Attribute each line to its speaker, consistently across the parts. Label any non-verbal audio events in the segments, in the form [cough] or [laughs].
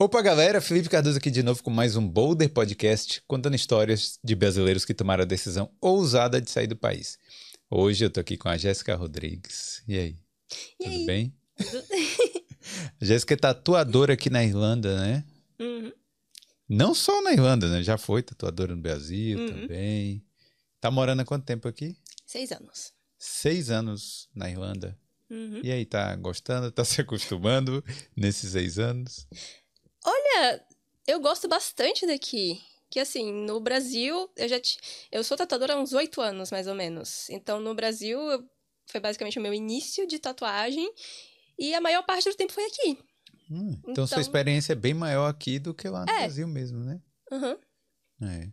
Speaker 1: Opa, galera, Felipe Cardoso aqui de novo com mais um Boulder Podcast, contando histórias de brasileiros que tomaram a decisão ousada de sair do país. Hoje eu tô aqui com a Jéssica Rodrigues. E aí?
Speaker 2: E
Speaker 1: Tudo
Speaker 2: aí?
Speaker 1: bem? A [laughs] Jéssica é tatuadora aqui na Irlanda, né?
Speaker 2: Uhum.
Speaker 1: Não só na Irlanda, né? Já foi tatuadora no Brasil
Speaker 2: Uhum.
Speaker 1: também. Tá morando há quanto tempo aqui?
Speaker 2: Seis anos.
Speaker 1: Seis anos na Irlanda.
Speaker 2: Uhum.
Speaker 1: E aí, tá gostando? Tá se acostumando nesses seis anos?
Speaker 2: Olha, eu gosto bastante daqui. Que assim, no Brasil, eu já ti- eu sou tatuadora há uns oito anos, mais ou menos. Então, no Brasil, eu- foi basicamente o meu início de tatuagem. E a maior parte do tempo foi aqui.
Speaker 1: Hum, então, sua
Speaker 2: Então-
Speaker 1: experiência é bem maior aqui do que lá no
Speaker 2: É.
Speaker 1: Brasil mesmo, né?
Speaker 2: Uhum.
Speaker 1: É.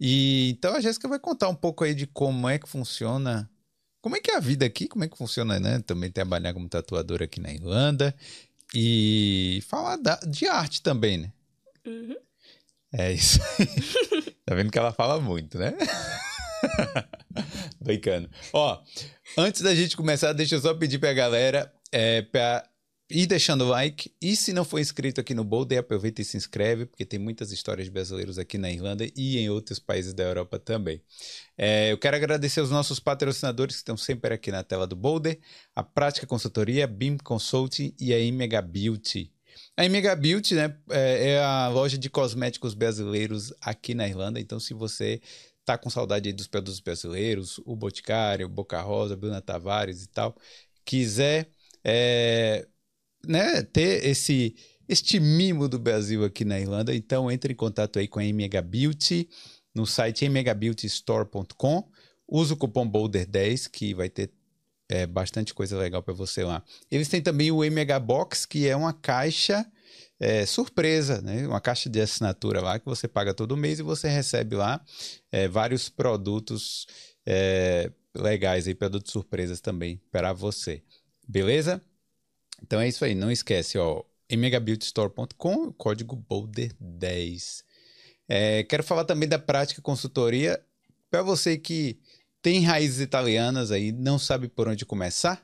Speaker 1: E então a Jéssica vai contar um pouco aí de como é que funciona. Como é que é a vida aqui? Como é que funciona, né? Também trabalhar como tatuadora aqui na Irlanda. E falar da- de arte também, né?
Speaker 2: Uhum.
Speaker 1: É isso. [laughs] tá vendo que ela fala muito, né? [laughs] Brincando. Ó, antes da gente começar, deixa eu só pedir pra galera é, pra ir deixando o like. E se não for inscrito aqui no Boulder, aproveita e se inscreve, porque tem muitas histórias de brasileiros aqui na Irlanda e em outros países da Europa também. É, eu quero agradecer os nossos patrocinadores que estão sempre aqui na tela do Boulder: a Prática Consultoria, BIM Consulting e a Imega Beauty. A Imega Beauty né, é, é a loja de cosméticos brasileiros aqui na Irlanda. Então, se você tá com saudade dos produtos brasileiros, o Boticário, Boca Rosa, Bruna Tavares e tal, quiser é, né, ter esse este mimo do Brasil aqui na Irlanda, então entre em contato aí com a Mega Beauty no site megabeautystore.com. Usa o cupom Boulder10 que vai ter é, bastante coisa legal para você lá. Eles têm também o Mega Box, que é uma caixa é, surpresa, né? Uma caixa de assinatura lá que você paga todo mês e você recebe lá é, vários produtos é, legais aí, produtos surpresas também para você. Beleza? Então é isso aí, não esquece, ó, megabeautystore.com, código BOULDER10. É, quero falar também da prática consultoria para você que tem raízes italianas aí, não sabe por onde começar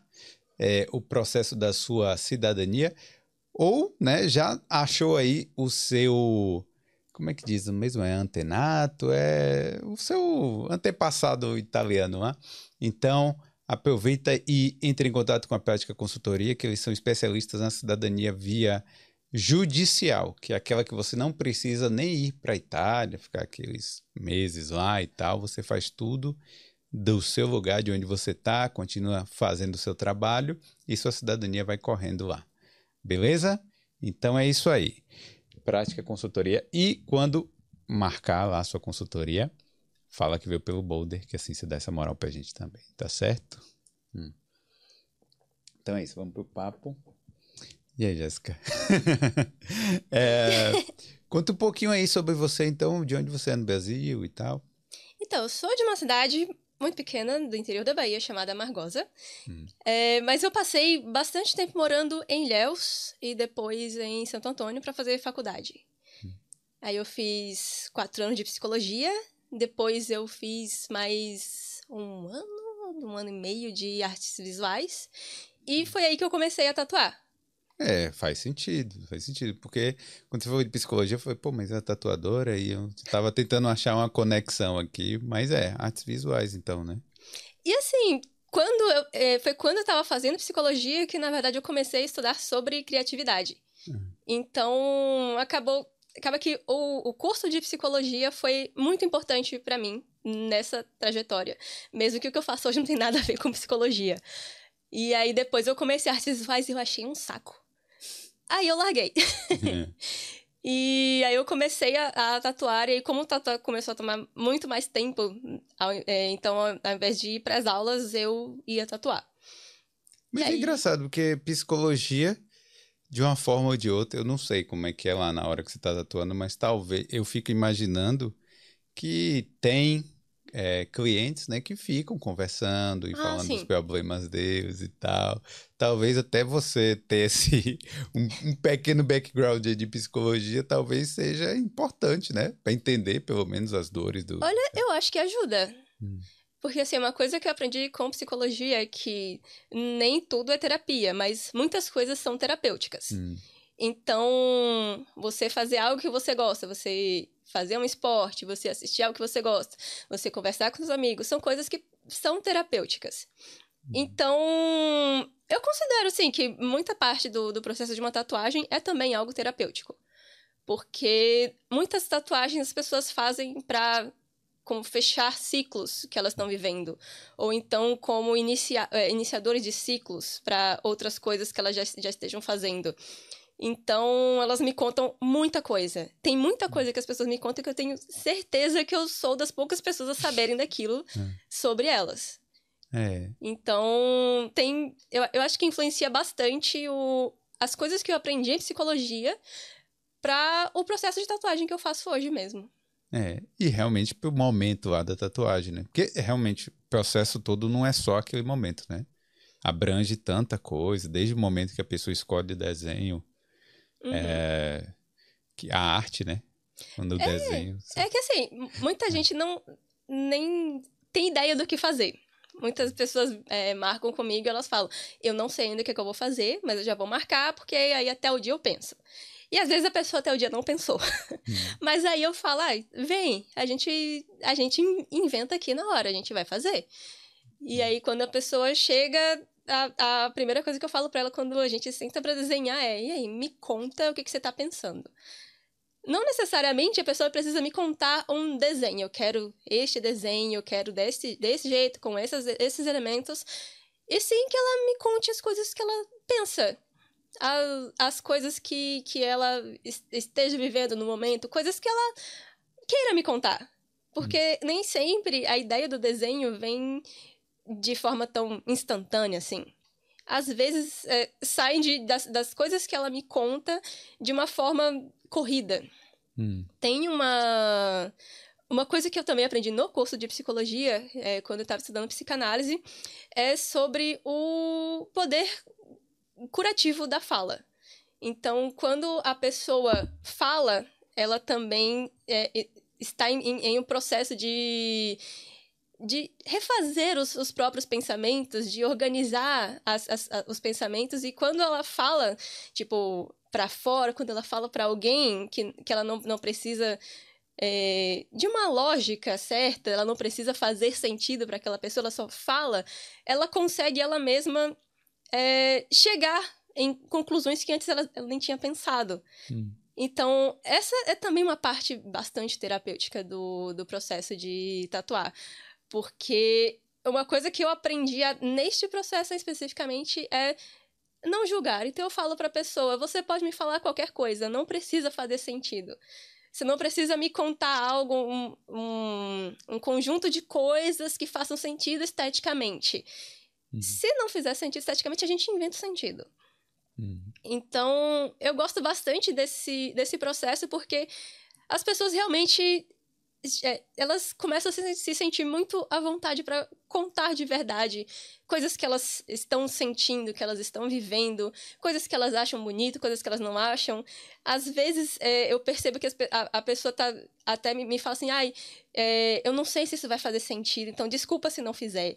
Speaker 1: é, o processo da sua cidadania, ou né, já achou aí o seu, como é que diz mesmo? É antenato, é o seu antepassado italiano lá. Então, aproveita e entre em contato com a Prática Consultoria, que eles são especialistas na cidadania via judicial, que é aquela que você não precisa nem ir para a Itália, ficar aqueles meses lá e tal, você faz tudo do seu lugar, de onde você está, continua fazendo o seu trabalho e sua cidadania vai correndo lá. Beleza? Então é isso aí. Prática consultoria. E quando marcar lá a sua consultoria, fala que veio pelo Boulder, que assim você dá essa moral pra gente também, tá certo? Hum. Então é isso, vamos pro papo. E aí, Jéssica? [laughs] É, conta um pouquinho aí sobre você, então, de onde você é no Brasil e tal.
Speaker 2: Então, eu sou de uma cidade muito pequena do interior da Bahia chamada Amargosa.
Speaker 1: Hum.
Speaker 2: É, mas eu passei bastante tempo morando em Ilhéus e depois em Santo Antônio para fazer faculdade. Aí eu fiz quatro anos de psicologia, depois eu fiz mais um ano, um ano e meio de artes visuais. E foi aí que eu comecei a tatuar.
Speaker 1: É, faz sentido, faz sentido. Porque quando você falou de psicologia, eu falei, pô, mas é tatuadora e eu tava tentando achar uma conexão aqui, mas é, artes visuais então, né?
Speaker 2: E assim, quando eu, é, foi quando eu estava fazendo psicologia que, na verdade, eu comecei a estudar sobre criatividade. Então, acabou. Acaba que o, o curso de psicologia foi muito importante para mim nessa trajetória. Mesmo que o que eu faço hoje não tem nada a ver com psicologia. E aí depois eu comecei artes visuais e eu achei um saco. Aí eu larguei. [laughs] E aí eu comecei a, a tatuar, e aí como o tatuar começou a tomar muito mais tempo, é, então ao, invés de ir para as aulas, eu ia tatuar.
Speaker 1: Mas é
Speaker 2: aí?
Speaker 1: engraçado, porque psicologia, de uma forma ou de outra, eu não sei como é que é lá na hora que você está tatuando, mas talvez eu fico imaginando que tem é, clientes, né, que ficam conversando e
Speaker 2: Ah,
Speaker 1: falando dos
Speaker 2: sim.
Speaker 1: problemas deles e tal. Talvez até você ter esse [laughs] um, um pequeno background de psicologia, talvez seja importante, né, para entender pelo menos as dores do.
Speaker 2: Olha, eu acho que ajuda.
Speaker 1: Hum.
Speaker 2: Porque, assim, uma coisa que eu aprendi com psicologia é que nem tudo é terapia, mas muitas coisas são terapêuticas.
Speaker 1: Hum,
Speaker 2: Então, você fazer algo que você gosta, você fazer um esporte, você assistir algo que você gosta, você conversar com os amigos, são coisas que são terapêuticas. Uhum. Então, eu considero, sim, que muita parte do, do processo de uma tatuagem é também algo terapêutico. Porque muitas tatuagens as pessoas fazem para como fechar ciclos que elas estão vivendo, ou então como inicia, é, iniciadores de ciclos para outras coisas que elas já, já estejam fazendo. Então, elas me contam muita coisa. Tem muita coisa que as pessoas me contam que eu tenho certeza que eu sou das poucas pessoas a saberem daquilo [laughs] é. sobre elas.
Speaker 1: É.
Speaker 2: Então, tem. Eu, eu acho que influencia bastante o, as coisas que eu aprendi em psicologia para o processo de tatuagem que eu faço hoje mesmo.
Speaker 1: É, e realmente pro momento lá da tatuagem, né? Porque realmente o processo todo não é só aquele momento, né? Abrange tanta coisa, desde o momento que a pessoa escolhe o desenho, uhum. é, que a arte, né? Quando o é, desenho.
Speaker 2: É que assim, muita gente não nem tem ideia do que fazer. Muitas pessoas é, marcam comigo e elas falam: Eu não sei ainda o que, é que eu vou fazer, mas eu já vou marcar, porque aí até o dia eu penso. E às vezes a pessoa até o dia não pensou. Hum. [laughs] Mas aí eu falo, ah, vem, a gente, a gente inventa aqui na hora, a gente vai fazer. E aí quando a pessoa chega, a, a primeira coisa que eu falo para ela quando a gente senta para desenhar é, e aí, me conta o que, que você tá pensando. Não necessariamente a pessoa precisa me contar um desenho. Eu quero este desenho, eu quero desse, desse jeito, com esses, esses elementos. E sim que ela me conte as coisas que ela pensa as, as coisas que, que ela esteja vivendo no momento, coisas que ela queira me contar. Porque hum. nem sempre a ideia do desenho vem de forma tão instantânea assim. Às vezes é, saem de, das, das coisas que ela me conta de uma forma corrida.
Speaker 1: Hum.
Speaker 2: Tem uma. Uma coisa que eu também aprendi no curso de psicologia, é, quando eu estava estudando psicanálise, é sobre o poder curativo da fala. Então, quando a pessoa fala, ela também é, está em, em, um processo de, de refazer os, os próprios pensamentos, de organizar as, as, os pensamentos. E quando ela fala, tipo, para fora, quando ela fala para alguém que, que ela não, não precisa é, de uma lógica certa, ela não precisa fazer sentido para aquela pessoa, ela só fala, ela consegue ela mesma é, chegar em conclusões que antes ela, ela nem tinha pensado.
Speaker 1: Hum.
Speaker 2: Então, essa é também uma parte bastante terapêutica do, do processo de tatuar. Porque uma coisa que eu aprendi a, neste processo especificamente é não julgar. Então, eu falo para a pessoa: você pode me falar qualquer coisa, não precisa fazer sentido. Você não precisa me contar algo, um, um, um conjunto de coisas que façam sentido esteticamente. Uhum. Se não fizer sentido esteticamente, a gente inventa o sentido.
Speaker 1: Uhum.
Speaker 2: Então, eu gosto bastante desse, desse processo porque as pessoas realmente é, elas começam a se, se sentir muito à vontade para contar de verdade coisas que elas estão sentindo, que elas estão vivendo, coisas que elas acham bonito, coisas que elas não acham. Às vezes é, eu percebo que a, a, pessoa tá, até me, me fala assim, ai, é, eu não sei se isso vai fazer sentido, então desculpa se não fizer.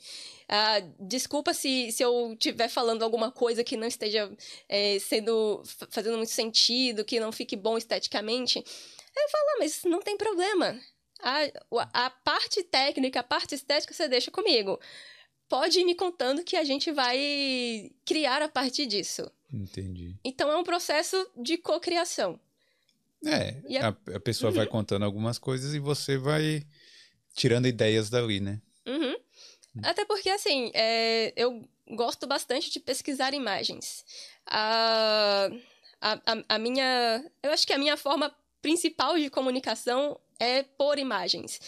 Speaker 2: Ah, desculpa se, se eu estiver falando alguma coisa que não esteja é, sendo fazendo muito sentido, que não fique bom esteticamente. Eu falo, ah, mas não tem problema a, a parte técnica, a parte estética você deixa comigo. Pode ir me contando que a gente vai criar a partir disso.
Speaker 1: Entendi.
Speaker 2: Então é um processo de cocriação.
Speaker 1: É, a, a, pessoa uhum. vai contando algumas coisas e você vai tirando ideias dali, né?
Speaker 2: Uhum. Hum. Até porque, assim, é, eu gosto bastante de pesquisar imagens. A, a, a, minha. Eu acho que a minha forma principal de comunicação é por imagens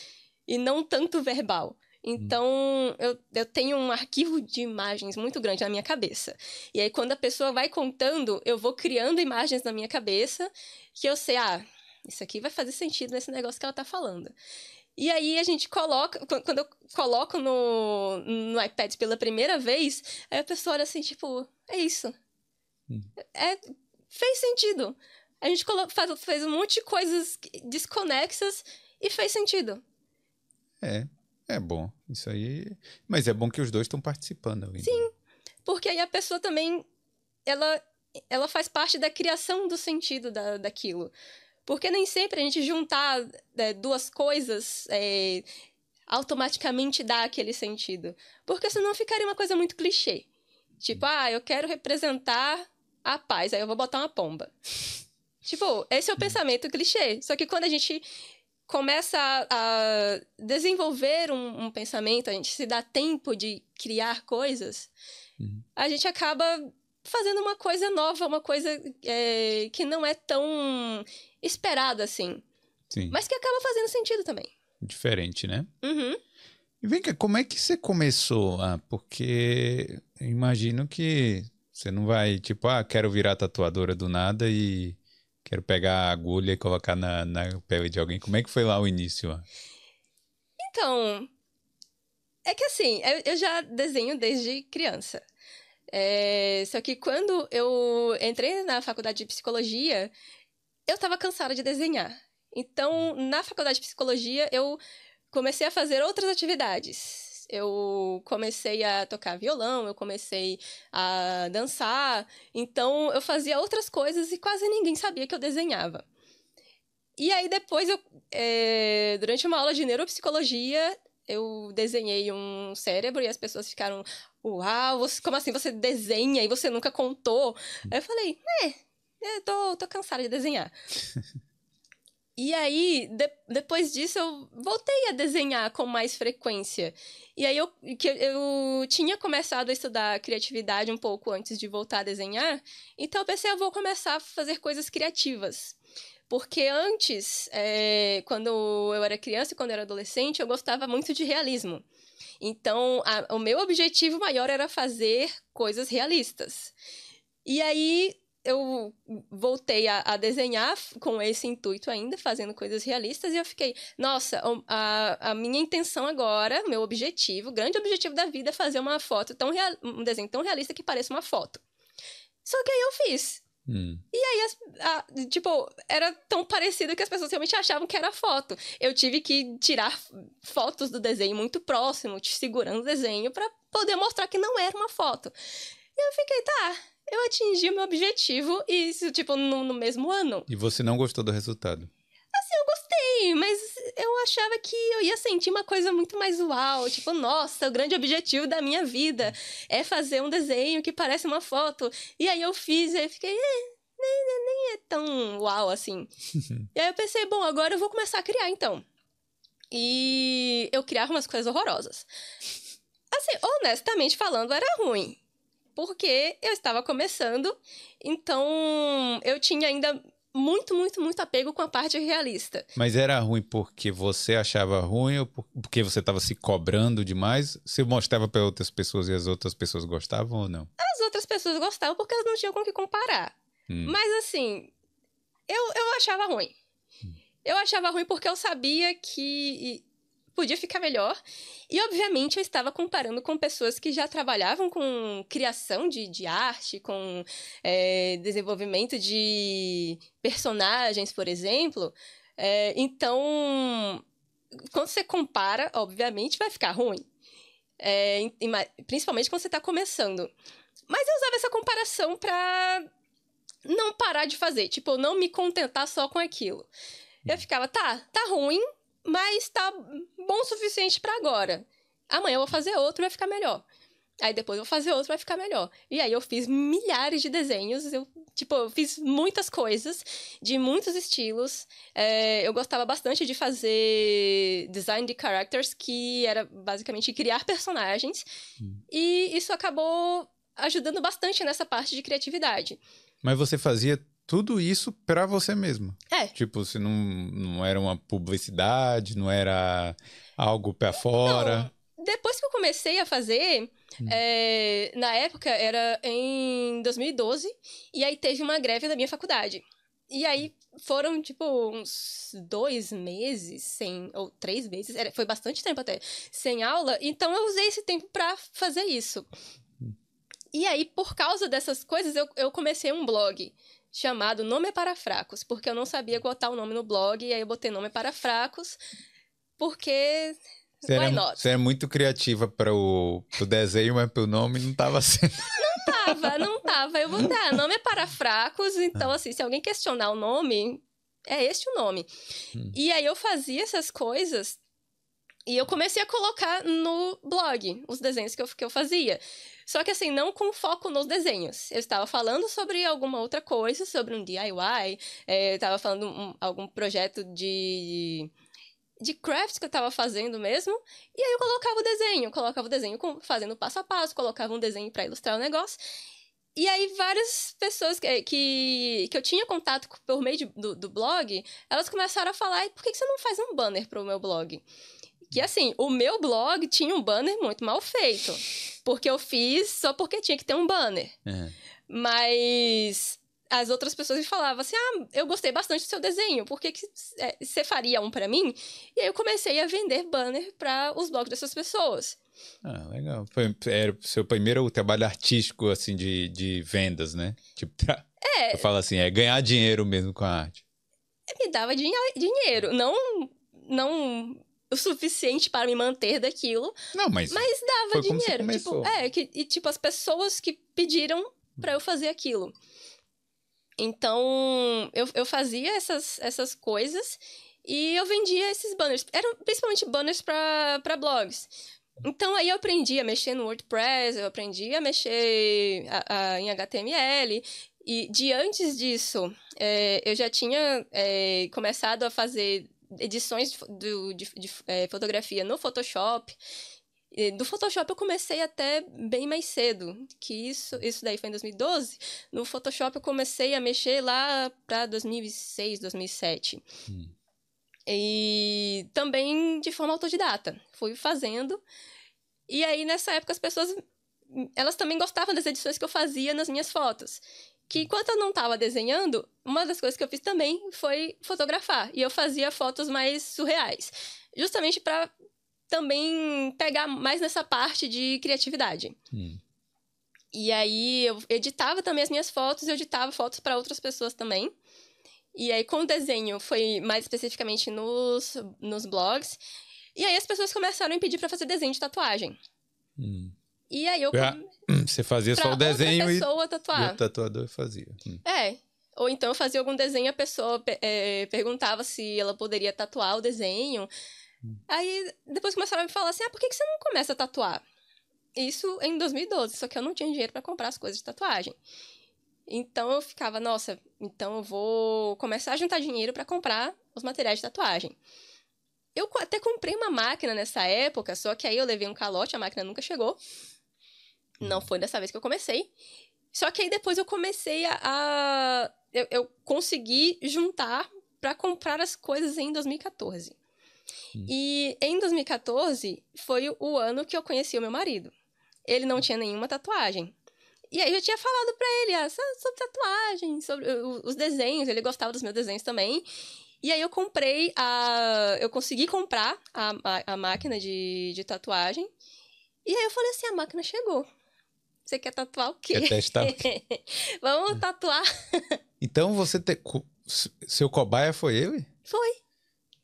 Speaker 2: e não tanto verbal. Então, eu, eu tenho um arquivo de imagens muito grande na minha cabeça. E aí, quando a pessoa vai contando, eu vou criando imagens na minha cabeça que eu sei, ah, isso aqui vai fazer sentido nesse negócio que ela tá falando. E aí a gente coloca, quando eu coloco no, no iPad pela primeira vez, aí a pessoa olha assim, tipo, é isso.
Speaker 1: Hum.
Speaker 2: É, fez sentido a gente faz, fez um monte de coisas desconexas e fez sentido.
Speaker 1: É, é bom. Isso aí. Mas é bom que os dois estão participando.
Speaker 2: Sim, porque aí a pessoa também ela ela faz parte da criação do sentido da, daquilo. Porque nem sempre a gente juntar é, duas coisas é, automaticamente dá aquele sentido. Porque senão ficaria uma coisa muito clichê. Tipo, ah, eu quero representar a paz, aí eu vou botar uma pomba. [laughs] tipo, esse é o pensamento clichê. Só que quando a gente começa a, a desenvolver um, um, pensamento, a gente se dá tempo de criar coisas, uhum. a gente acaba fazendo uma coisa nova, uma coisa é, que não é tão esperada assim.
Speaker 1: Sim.
Speaker 2: Mas que acaba fazendo sentido também.
Speaker 1: Diferente, né?
Speaker 2: Uhum.
Speaker 1: E vem cá, como é que você começou? Ah, porque imagino que você não vai, tipo, ah, quero virar tatuadora do nada e quero pegar a agulha e colocar na, na pele de alguém. Como é que foi lá o início?
Speaker 2: Então, é que assim, eu, eu já desenho desde criança. É, só que quando eu entrei na faculdade de psicologia, eu estava cansada de desenhar. Então, na faculdade de psicologia, eu comecei a fazer outras atividades. Eu comecei a tocar violão, eu comecei a dançar. Então, eu fazia outras coisas e quase ninguém sabia que eu desenhava. E aí, depois, eu, é, durante uma aula de neuropsicologia, eu desenhei um cérebro e as pessoas ficaram, uau, você, como assim você desenha e você nunca contou? Aí eu falei, é, eu tô, tô cansada de desenhar. [laughs] e aí, de, depois disso, eu voltei a desenhar com mais frequência. E aí, eu, que eu tinha começado a estudar criatividade um pouco antes de voltar a desenhar, então eu pensei, eu vou começar a fazer coisas criativas. Porque antes, é, quando eu era criança e quando eu era adolescente, eu gostava muito de realismo. Então, a, o meu objetivo maior era fazer coisas realistas. E aí, eu voltei a, a, desenhar com esse intuito ainda, fazendo coisas realistas, e eu fiquei, nossa, a, a minha intenção agora, meu objetivo, o grande objetivo da vida é fazer uma foto tão real, um desenho tão realista que pareça uma foto. Só que aí eu fiz.
Speaker 1: Hum.
Speaker 2: E aí, as, a, tipo, era tão parecido que as pessoas realmente achavam que era foto. Eu tive que tirar fotos do desenho muito próximo, te segurando o desenho, para poder mostrar que não era uma foto. E eu fiquei, tá, eu atingi o meu objetivo, e isso, tipo, no, no mesmo ano.
Speaker 1: E você não gostou do resultado?
Speaker 2: Assim, eu gostei, mas eu achava que eu ia sentir uma coisa muito mais uau. Tipo, nossa, o grande objetivo da minha vida é fazer um desenho que parece uma foto. E aí eu fiz, e aí fiquei, é, nem, nem é tão uau assim. [laughs] e aí eu pensei, bom, agora eu vou começar a criar então. E eu criava umas coisas horrorosas. Assim, honestamente falando, era ruim. Porque eu estava começando, então eu tinha ainda muito, muito, muito apego com a parte realista.
Speaker 1: Mas era ruim porque você achava ruim ou porque você estava se cobrando demais? Você mostrava para outras pessoas e as outras pessoas gostavam ou não?
Speaker 2: As outras pessoas gostavam porque elas não tinham com o que comparar. Hum. Mas assim, eu, eu achava ruim. Hum. Eu achava ruim porque eu sabia que podia ficar melhor. E, obviamente, eu estava comparando com pessoas que já trabalhavam com criação de, de arte, com é, desenvolvimento de personagens, por exemplo. É, então, quando você compara, obviamente, vai ficar ruim. É, principalmente quando você está começando. Mas eu usava essa comparação para não parar de fazer, tipo, não me contentar só com aquilo. Eu ficava, tá, tá ruim, mas tá bom o suficiente para agora. Amanhã eu vou fazer outro, vai ficar melhor. Aí depois eu vou fazer outro, vai ficar melhor. E aí eu fiz milhares de desenhos, eu, tipo, eu fiz muitas coisas, de muitos estilos. É, eu gostava bastante de fazer design de characters, que era basicamente criar personagens. Hum. E isso acabou ajudando bastante nessa parte de criatividade.
Speaker 1: Mas você fazia tudo isso para você mesmo.
Speaker 2: É.
Speaker 1: Tipo, se não, não era uma publicidade, não era algo para fora.
Speaker 2: Não. Depois que eu comecei a fazer, hum. é, na época era em 2012, e aí teve uma greve da minha faculdade. E aí foram, tipo, uns dois meses sem. Ou três meses, era, foi bastante tempo até, sem aula. Então eu usei esse tempo para fazer isso. Hum. E aí, por causa dessas coisas, eu, eu comecei um blog chamado Nome para Fracos, porque eu não sabia botar o nome no blog, e aí eu botei Nome para Fracos, porque.
Speaker 1: Você era, você era muito criativa para o desenho, mas para o nome não estava sendo. [laughs]
Speaker 2: Não tava, não tava. Eu botei, ah, nome é para fracos, então, assim, se alguém questionar o nome, é este o nome. Hum. E aí eu fazia essas coisas e eu comecei a colocar no blog os desenhos que eu, que eu fazia. Só que assim, não com foco nos desenhos. Eu estava falando sobre alguma outra coisa, sobre um DIY, é, eu estava falando um, algum projeto de de craft que eu estava fazendo mesmo, e aí eu colocava o desenho, colocava o desenho com, fazendo passo a passo, colocava um desenho para ilustrar o negócio. E aí várias pessoas que, que, que eu tinha contato por meio de, do, do blog, elas começaram a falar, por que, que você não faz um banner para o meu blog? Que assim, o meu blog tinha um banner muito mal feito. Porque eu fiz só porque tinha que ter um banner. É. Mas as outras pessoas me falavam assim: ah, eu gostei bastante do seu desenho, por que, que você faria um para mim? E aí eu comecei a vender banner para os blogs dessas pessoas.
Speaker 1: Ah, legal. Foi, era o seu primeiro trabalho artístico, assim, de, de vendas, né? Tipo, pra, é. Eu falo assim, é ganhar dinheiro mesmo com a arte.
Speaker 2: Me dava dinheiro, não, não o suficiente para me manter daquilo.
Speaker 1: Não, mas.
Speaker 2: Mas dava dinheiro. Tipo, é, que, e tipo, as pessoas que pediram para eu fazer aquilo. Então, eu, eu fazia essas, essas coisas e eu vendia esses banners. Eram principalmente banners para blogs. Então, aí eu aprendi a mexer no WordPress, eu aprendi a mexer a, a, em HTML. E de antes disso, é, eu já tinha é, começado a fazer edições de, de, de, de é, fotografia no Photoshop. E do Photoshop eu comecei até bem mais cedo, que isso, isso daí foi em 2012. No Photoshop eu comecei a mexer lá para 2006, 2007. Hum. E também de forma autodidata. Fui fazendo. E aí, nessa época, as pessoas elas também gostavam das edições que eu fazia nas minhas fotos que enquanto eu não estava desenhando, uma das coisas que eu fiz também foi fotografar. E eu fazia fotos mais surreais. Justamente para também pegar mais nessa parte de criatividade. Hum. E aí eu editava também as minhas fotos, eu editava fotos para outras pessoas também. E aí com o desenho foi mais especificamente nos, nos blogs. E aí as pessoas começaram a me pedir para fazer desenho de tatuagem. Hum. E aí eu.
Speaker 1: Você fazia só o desenho
Speaker 2: e. pessoa tatuar.
Speaker 1: E o tatuador fazia. Hum.
Speaker 2: É. Ou então eu fazia algum desenho, a pessoa é, perguntava se ela poderia tatuar o desenho. Hum. Aí depois começaram a me falar assim: ah, por que, que você não começa a tatuar? Isso em 2012, só que eu não tinha dinheiro para comprar as coisas de tatuagem. Então eu ficava, nossa, então eu vou começar a juntar dinheiro para comprar os materiais de tatuagem. Eu até comprei uma máquina nessa época, só que aí eu levei um calote, a máquina nunca chegou. Não foi dessa vez que eu comecei. Só que aí depois eu comecei a. a eu, eu, consegui juntar para comprar as coisas em 2014. Hum. E em 2014 foi o ano que eu conheci o meu marido. Ele não tinha nenhuma tatuagem. E aí eu tinha falado para ele ah, sobre tatuagem, sobre os desenhos, ele gostava dos meus desenhos também. E aí eu comprei a. Eu consegui comprar a, a, a máquina de, de tatuagem. E aí eu falei assim: a máquina chegou. Você quer tatuar o quê?
Speaker 1: Quer testar o [laughs] quê?
Speaker 2: Vamos tatuar.
Speaker 1: então você te... seu cobaia foi ele?
Speaker 2: Foi.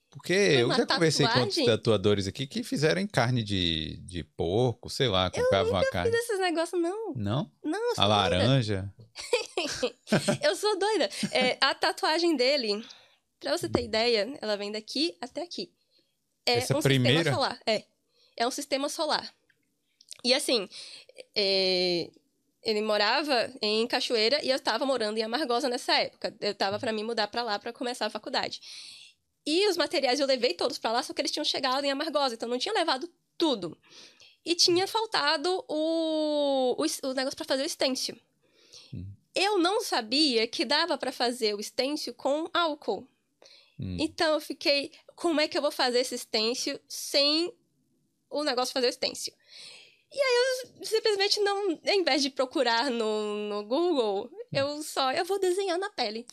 Speaker 1: Porque eu já conversei tatuagem? com outros tatuadores aqui que fizeram em carne de, de porco, sei lá, compravam a carne.
Speaker 2: Eu não fiz esses negócios, não.
Speaker 1: Não?
Speaker 2: Não,
Speaker 1: A laranja? [laughs]
Speaker 2: eu sou doida. É, a tatuagem dele, pra você ter ideia, ela vem daqui até aqui. É
Speaker 1: Essa
Speaker 2: um
Speaker 1: primeira?
Speaker 2: sistema solar. É. É um sistema solar. E assim, é, ele morava em Cachoeira e eu estava morando em Amargosa nessa época. Eu estava para me mudar para lá para começar a faculdade. E os materiais eu levei todos para lá, só que eles tinham chegado em Amargosa, então não tinha levado tudo. E tinha faltado o, o, o negócio para fazer o estêncil. Hum. Eu não sabia que dava para fazer o estêncil com álcool. Hum. Então eu fiquei, como é que eu vou fazer esse estêncil sem o negócio fazer o estêncil? E aí eu simplesmente não, em vez de procurar no, no Google, eu só eu vou desenhar na pele.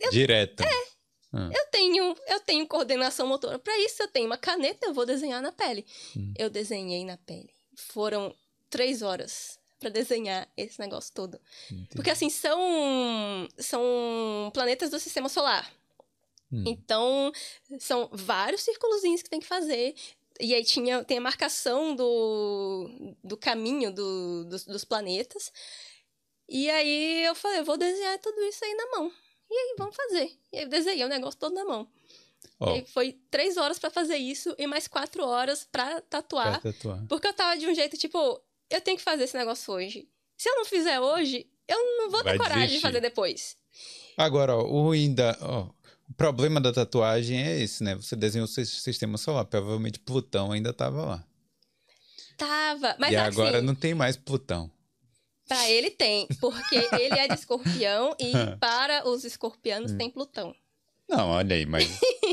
Speaker 1: Eu, [laughs] Direto.
Speaker 2: É. Ah. Eu tenho eu tenho coordenação motora para isso, eu tenho uma caneta, eu vou desenhar na pele. Hum. Eu desenhei na pele. Foram três horas para desenhar esse negócio todo. Entendi. Porque assim são são planetas do sistema solar. Hum. Então, são vários círculozinhos que tem que fazer E aí tinha, tem a marcação do, do caminho do, dos, dos planetas. E aí eu falei, eu vou desenhar tudo isso aí na mão. E aí, vamos fazer. E aí eu desenhei o negócio todo na mão. Oh. foi três horas para fazer isso e mais quatro horas para tatuar,
Speaker 1: pra tatuar.
Speaker 2: Porque eu tava de um jeito, tipo, eu tenho que fazer esse negócio hoje. Se eu não fizer hoje, eu não vou ter Vai coragem desistir. de fazer depois.
Speaker 1: Agora, ó, o ruim da. Ó, problema da tatuagem é esse, né? Você desenhou o sistema solar, provavelmente Plutão ainda tava lá.
Speaker 2: Tava, mas
Speaker 1: E
Speaker 2: assim,
Speaker 1: agora não tem mais Plutão.
Speaker 2: Pra ele tem, porque ele é de escorpião e [laughs] para os escorpianos hum. tem Plutão.
Speaker 1: Não, olha aí, mas,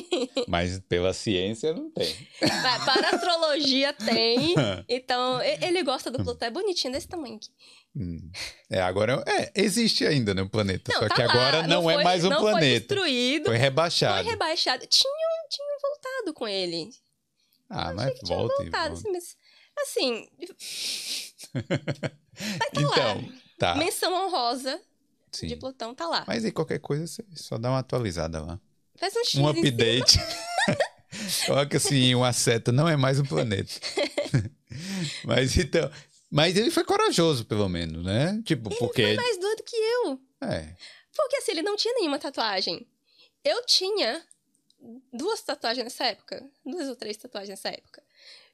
Speaker 1: [laughs] mas pela ciência não tem.
Speaker 2: Para a astrologia tem. [laughs] Então, ele gosta do Plutão. É bonitinho desse tamanho aqui.
Speaker 1: Hum. É, agora é, existe ainda no planeta. Não, só tá que lá. agora não, não é foi, é mais um
Speaker 2: não
Speaker 1: planeta. Foi
Speaker 2: destruído.
Speaker 1: Foi rebaixado.
Speaker 2: Foi rebaixado. Tinham, tinham voltado com ele.
Speaker 1: Ah, mas volta.
Speaker 2: Voltado, assim, mas, assim. [laughs] tá
Speaker 1: então, lá. tá.
Speaker 2: Menção honrosa Sim. de Plutão tá lá.
Speaker 1: Mas aí qualquer coisa você só dá uma atualizada lá.
Speaker 2: Faz um X
Speaker 1: Um update. [laughs] Coloca assim, uma seta não é mais um planeta. [laughs] mas então. Mas ele foi corajoso, pelo menos, né? Tipo,
Speaker 2: ele
Speaker 1: porque.
Speaker 2: Ele foi mais doido que eu.
Speaker 1: É.
Speaker 2: Porque assim, ele não tinha nenhuma tatuagem. Eu tinha duas tatuagens nessa época. Duas ou três tatuagens nessa época.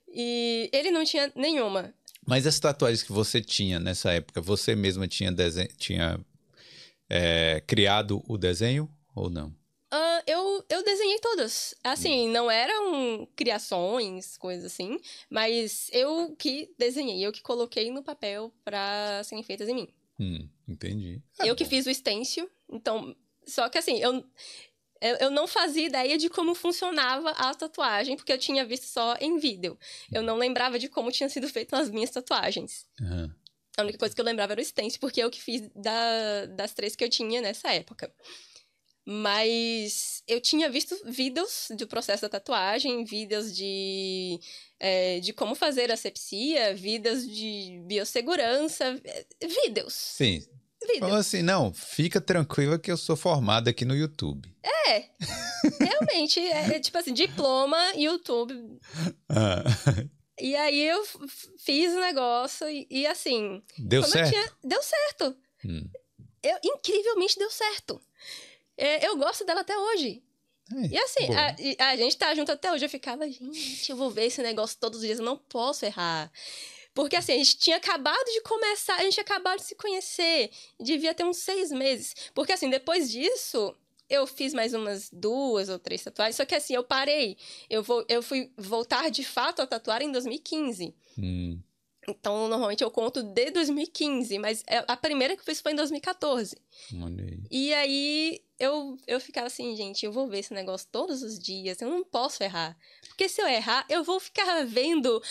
Speaker 2: E ele não tinha nenhuma.
Speaker 1: Mas as tatuagens que você tinha nessa época, você mesma tinha, desenho, tinha é, criado o desenho ou não?
Speaker 2: Uh, eu, eu desenhei todas. Assim, hum. não eram criações, coisas assim, mas eu que desenhei, eu que coloquei no papel para serem feitas em mim.
Speaker 1: Hum, entendi.
Speaker 2: eu bom. que fiz o stencil, então. Só que assim, eu, eu não fazia ideia de como funcionava a tatuagem, porque eu tinha visto só em vídeo. Eu não lembrava de como tinham sido feitas as minhas tatuagens.
Speaker 1: Uhum.
Speaker 2: A única coisa que eu lembrava era o stencil, porque eu que fiz da, das três que eu tinha nessa época. Mas eu tinha visto vídeos do processo da tatuagem, vídeos de, é, de como fazer asepsia, vídeos de biossegurança, é, vídeos.
Speaker 1: Sim. Vídeos. Falou assim, não, fica tranquila que eu sou formada aqui no YouTube.
Speaker 2: É, realmente, é, é tipo assim, diploma, YouTube. [laughs] Ah. E aí eu fiz o negócio e, e assim.
Speaker 1: Deu certo? Tinha,
Speaker 2: deu certo. Hum. Eu, incrivelmente deu certo. É, eu gosto dela até hoje. É, e assim, a, a, gente tá junto até hoje. Eu ficava, gente, eu vou ver esse negócio todos os dias, eu não posso errar. Porque assim, a gente tinha acabado de começar, a gente tinha acabado de se conhecer. Devia ter uns seis meses. Porque assim, depois disso, eu fiz mais umas duas ou três tatuagens, só que assim, eu parei. Eu, vou, eu fui voltar de fato a tatuar em 2015.
Speaker 1: Hum.
Speaker 2: Então, normalmente eu conto de 2015, mas é, a primeira que eu fiz foi em 2014.
Speaker 1: Olhei.
Speaker 2: E aí eu, eu ficava assim, gente, eu vou ver esse negócio todos os dias, eu não posso errar. Porque se eu errar, eu vou ficar vendo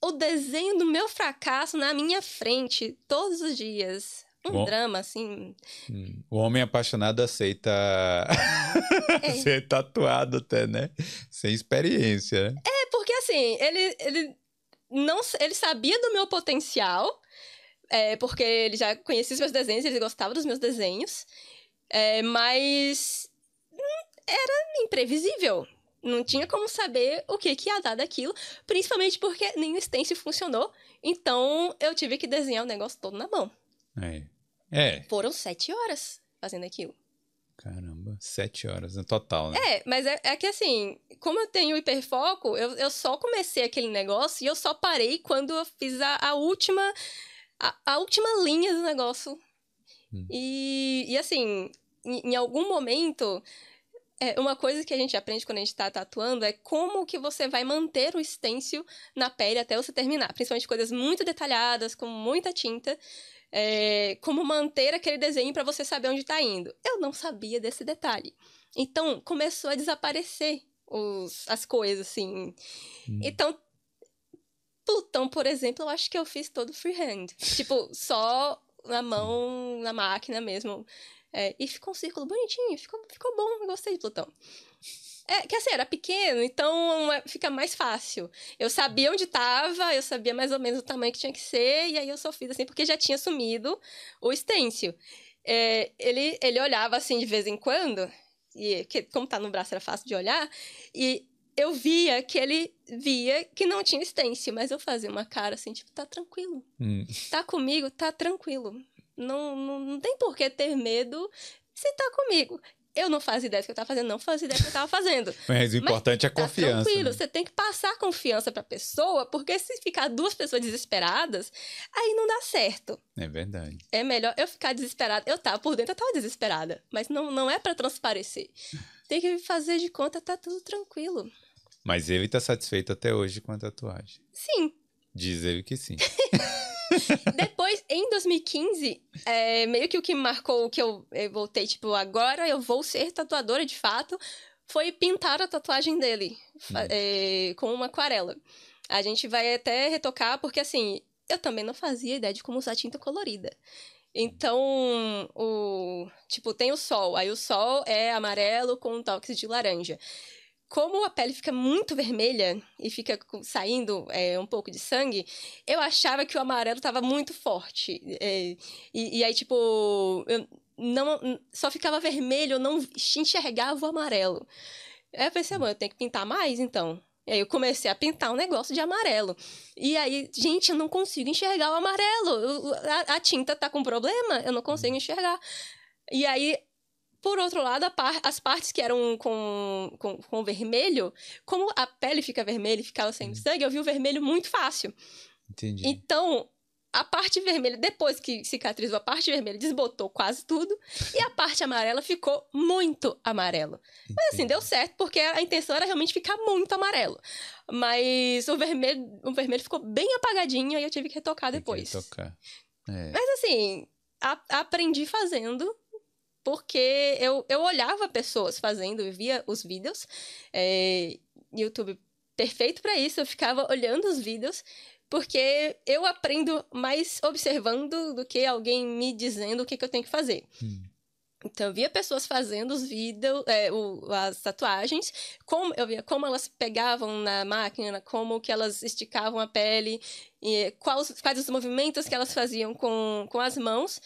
Speaker 2: o desenho do meu fracasso na minha frente todos os dias um Bom, drama, assim.
Speaker 1: Hum, o homem apaixonado aceita [laughs] é. ser tatuado até, né? Sem experiência. Né?
Speaker 2: É, porque assim, ele, ele não ele sabia do meu potencial, é, porque ele já conhecia os meus desenhos, ele gostava dos meus desenhos, é, mas era imprevisível. Não tinha como saber o que, que ia dar daquilo, principalmente porque nem o stencil funcionou. Então eu tive que desenhar o negócio todo na mão.
Speaker 1: É. É.
Speaker 2: Foram sete horas fazendo aquilo.
Speaker 1: Caramba, sete horas no total, né?
Speaker 2: É, mas é, é que assim, como eu tenho hiperfoco, eu, eu só comecei aquele negócio e eu só parei quando eu fiz a, a última a, a, última linha do negócio. Hum. E, e assim, em, em algum momento, é, uma coisa que a gente aprende quando a gente está tatuando é como que você vai manter o stencil na pele até você terminar. Principalmente coisas muito detalhadas, com muita tinta é, como manter aquele desenho para você saber onde está indo. Eu não sabia desse detalhe. Então, começou a desaparecer os, as coisas, assim. Hum. Então, Plutão, por exemplo, eu acho que eu fiz todo freehand. tipo, só na mão, na máquina mesmo. É, e ficou um círculo bonitinho, ficou, ficou bom, gostei de Plutão. É, que assim, era pequeno, então é, fica mais fácil. Eu sabia onde estava, eu sabia mais ou menos o tamanho que tinha que ser, e aí eu só fiz assim, porque já tinha sumido o stencil. É, ele, ele olhava assim de vez em quando, e que, como tá no braço era fácil de olhar, e eu via que ele via que não tinha stencil, mas eu fazia uma cara assim, tipo, tá tranquilo.
Speaker 1: Hum.
Speaker 2: Tá comigo, tá tranquilo. Não, não, não tem por que ter medo se tá comigo. Eu não fazia ideia do que eu tava fazendo, não fazia ideia do que eu tava fazendo. [laughs]
Speaker 1: Mas o importante é a
Speaker 2: Tá
Speaker 1: confiança.
Speaker 2: tranquilo,
Speaker 1: né?
Speaker 2: você tem que passar confiança pra pessoa, porque se ficar duas pessoas desesperadas, aí não dá certo.
Speaker 1: É verdade.
Speaker 2: É melhor eu ficar desesperada. Eu tava por dentro, eu tava desesperada. Mas não, não é pra transparecer. Tem que fazer de conta, tá tudo tranquilo.
Speaker 1: Mas ele tá satisfeito até hoje com a tatuagem.
Speaker 2: Sim.
Speaker 1: Diz ele que sim. [laughs]
Speaker 2: Depois, em 2015, é, meio que o que marcou que eu, eu voltei, tipo, agora eu vou ser tatuadora de fato, foi pintar a tatuagem dele fa- é, com uma aquarela. A gente vai até retocar, porque assim, eu também não fazia ideia de como usar tinta colorida. Então, o tipo, tem o sol, aí o sol é amarelo com toques de laranja. Como a pele fica muito vermelha e fica saindo é, um pouco de sangue, eu achava que o amarelo tava muito forte. É, e, e aí, tipo, eu não, só ficava vermelho, eu não enxergava o amarelo. Aí eu pensei, "Bom, eu tenho que pintar mais, então. E aí eu comecei a pintar um negócio de amarelo. E aí, gente, eu não consigo enxergar o amarelo. A, a tinta tá com problema, eu não consigo enxergar. E aí, por outro lado, par- as partes que eram com, com, com vermelho, como a pele fica vermelha e ficava sem sangue, eu vi o vermelho muito fácil.
Speaker 1: Entendi.
Speaker 2: Então, a parte vermelha, depois que cicatrizou, a parte vermelha desbotou quase tudo. E a parte amarela ficou muito amarelo. Mas assim, deu certo, porque a intenção era realmente ficar muito amarelo. Mas o vermelho, o vermelho ficou bem apagadinho e eu tive que retocar
Speaker 1: Tem que
Speaker 2: depois.
Speaker 1: retocar. É.
Speaker 2: Mas assim, a- aprendi fazendo. Porque eu, eu olhava pessoas fazendo, eu via os vídeos. É, YouTube perfeito para isso, eu ficava olhando os vídeos. Porque eu aprendo mais observando do que alguém me dizendo o que, que eu tenho que fazer.
Speaker 1: Hum.
Speaker 2: Então, eu via pessoas fazendo os vídeos, é, o- as tatuagens, como eu via como elas pegavam na máquina, como que elas esticavam a pele, e quais, quais os movimentos que elas faziam com, com as mãos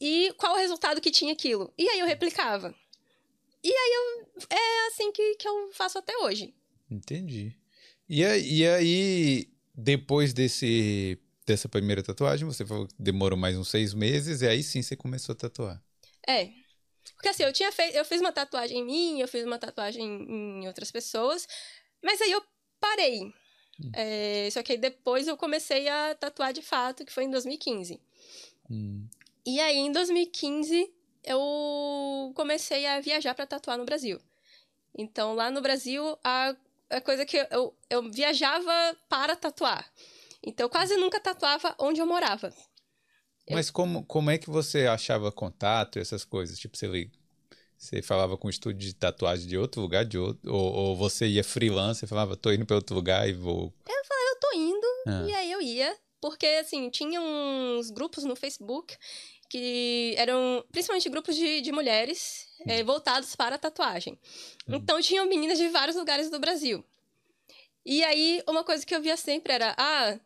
Speaker 2: e qual o resultado que tinha aquilo. E aí eu replicava. E aí eu, é assim que, que eu faço até hoje.
Speaker 1: Entendi. E aí, e aí, depois desse, dessa primeira tatuagem, você falou que demorou mais uns seis meses, e aí sim você começou a tatuar.
Speaker 2: É. Porque assim, eu tinha feito, eu fiz uma tatuagem em mim, eu fiz uma tatuagem em outras pessoas, mas aí eu parei. É, só que aí depois eu comecei a tatuar de fato, que foi em 2015.
Speaker 1: Hum.
Speaker 2: E aí em 2015 eu comecei a viajar para tatuar no Brasil. Então lá no Brasil a, a coisa que eu, eu viajava para tatuar. Então eu quase nunca tatuava onde eu morava. Eu-
Speaker 1: Mas como, como é que você achava contato e essas coisas? Tipo, você, você falava com o estúdio de tatuagem de outro lugar, de outro, ou, ou você ia freelance e falava, tô indo para outro lugar e vou.
Speaker 2: Eu tô indo
Speaker 1: Ah.
Speaker 2: E aí eu ia, porque assim, tinha uns grupos no Facebook que eram principalmente grupos de, de mulheres eh, voltados para a tatuagem. Então tinham meninas de vários lugares do Brasil. E aí, uma coisa que eu via sempre era: ah,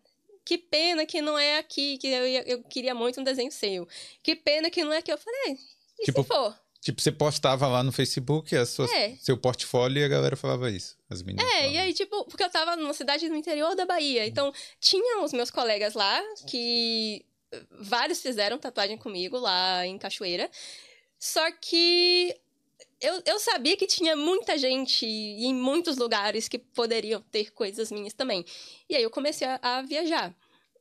Speaker 2: que pena que não é aqui, que eu, eu queria muito um desenho seu. Que pena que não é aqui. Eu falei: e
Speaker 1: Tipo,
Speaker 2: se for?
Speaker 1: Tipo, você postava lá no Facebook a sua,
Speaker 2: É.
Speaker 1: seu portfólio e a galera falava isso. As meninas.
Speaker 2: É,
Speaker 1: falavam.
Speaker 2: e aí, tipo, porque eu tava numa cidade no interior da Bahia. Então, tinha os meus colegas lá, que vários fizeram tatuagem comigo lá em Cachoeira. Só que eu, eu sabia que tinha muita gente em muitos lugares que poderiam ter coisas minhas também. E aí eu comecei a, a viajar.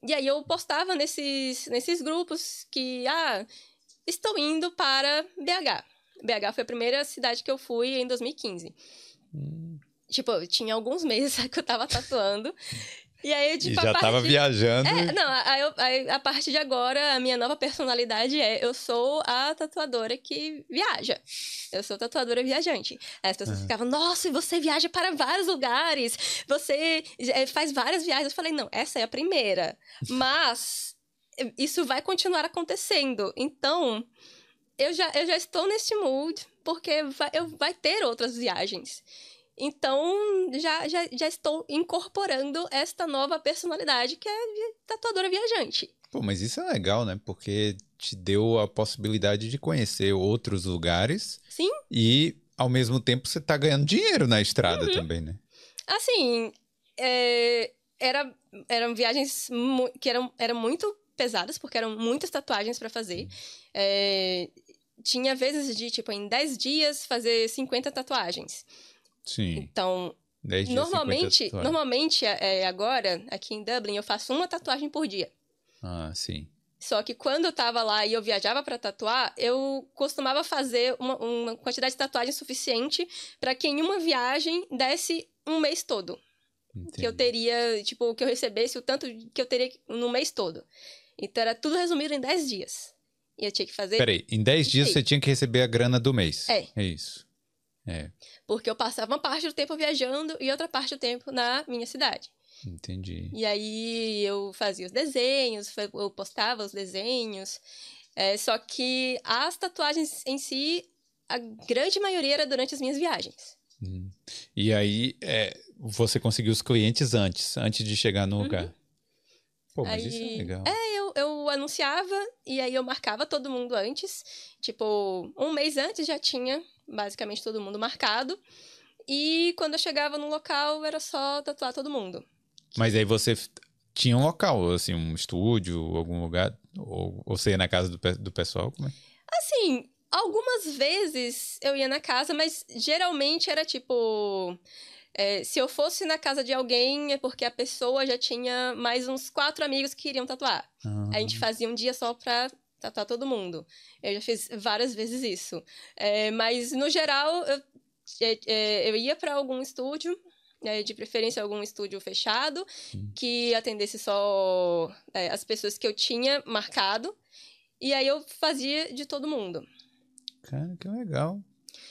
Speaker 2: E aí eu postava nesses, nesses grupos que, ah, estou indo para BH. BH foi a primeira cidade que eu fui em 2015.
Speaker 1: Hum.
Speaker 2: Tipo, tinha alguns meses [laughs] que eu tava tatuando. E aí,
Speaker 1: E
Speaker 2: tipo,
Speaker 1: já
Speaker 2: a
Speaker 1: tava viajando.
Speaker 2: É, não, aí eu- aí, a partir de agora, a minha nova personalidade é eu sou a tatuadora que viaja. Eu sou tatuadora viajante. Aí as pessoas
Speaker 1: Aham.
Speaker 2: ficavam, nossa, e você viaja para vários lugares, você eh, faz várias viagens. Eu falei, não, essa é a primeira. Mas isso vai continuar acontecendo. Então, eu já, eu já estou neste mood, porque vai, eu, vai ter outras viagens. Então, já, já, já estou incorporando esta nova personalidade que é tatuadora viajante.
Speaker 1: Pô, mas isso é legal, né? Porque te deu a possibilidade de conhecer outros lugares
Speaker 2: Sim,
Speaker 1: e, ao mesmo tempo, você tá ganhando dinheiro na estrada
Speaker 2: Uhum.
Speaker 1: também, né?
Speaker 2: Assim, é, era, eram viagens que eram, eram muito pesadas, porque eram muitas tatuagens para fazer. É, tinha vezes de, tipo, em 10 dias fazer 50 tatuagens.
Speaker 1: Sim.
Speaker 2: Então,
Speaker 1: 10 dias,
Speaker 2: normalmente,
Speaker 1: 50 tatuagens.
Speaker 2: normalmente é, agora, aqui em Dublin, eu faço uma tatuagem por dia.
Speaker 1: Ah, sim.
Speaker 2: Só que quando eu tava lá e eu viajava para tatuar, eu costumava fazer uma, uma quantidade de tatuagem suficiente para que em uma viagem desse um mês todo.
Speaker 1: Entendi.
Speaker 2: Que eu teria, tipo, que eu recebesse o tanto que eu teria no mês todo. Então era tudo resumido em 10 dias. E eu tinha que fazer.
Speaker 1: Peraí, em 10 dias
Speaker 2: Sim.
Speaker 1: você tinha que receber a grana do mês.
Speaker 2: É.
Speaker 1: É isso. É,
Speaker 2: Porque eu passava uma parte do tempo viajando e outra parte do tempo na minha cidade.
Speaker 1: entendi.
Speaker 2: E aí eu fazia os desenhos, eu postava os desenhos. É, só que as tatuagens em si, a grande maioria era durante as minhas viagens.
Speaker 1: Hum. E aí, é, você conseguiu os clientes antes, antes de chegar no lugar. Pô, mas isso é
Speaker 2: Uhum. Aí-
Speaker 1: legal.
Speaker 2: Eu, eu anunciava e aí eu marcava todo mundo antes. Tipo, um mês antes já tinha basicamente todo mundo marcado. E quando eu chegava no local, era só tatuar todo mundo.
Speaker 1: Mas aí você tinha um local, assim, um estúdio, algum lugar? Ou, ou você ia na casa do, pe- do pessoal? Como é?
Speaker 2: Assim, algumas vezes eu ia na casa, mas geralmente era tipo. é, se eu fosse na casa de alguém, é porque a pessoa já tinha mais uns quatro amigos que queriam tatuar.
Speaker 1: Ah,
Speaker 2: A gente fazia um dia só pra tatuar todo mundo. Eu já fiz várias vezes isso. É, mas, no geral, eu, é, é, eu ia pra algum estúdio, é, de preferência algum estúdio fechado, que atendesse só é, as pessoas que eu tinha marcado. E aí eu fazia de todo mundo.
Speaker 1: Cara, que legal.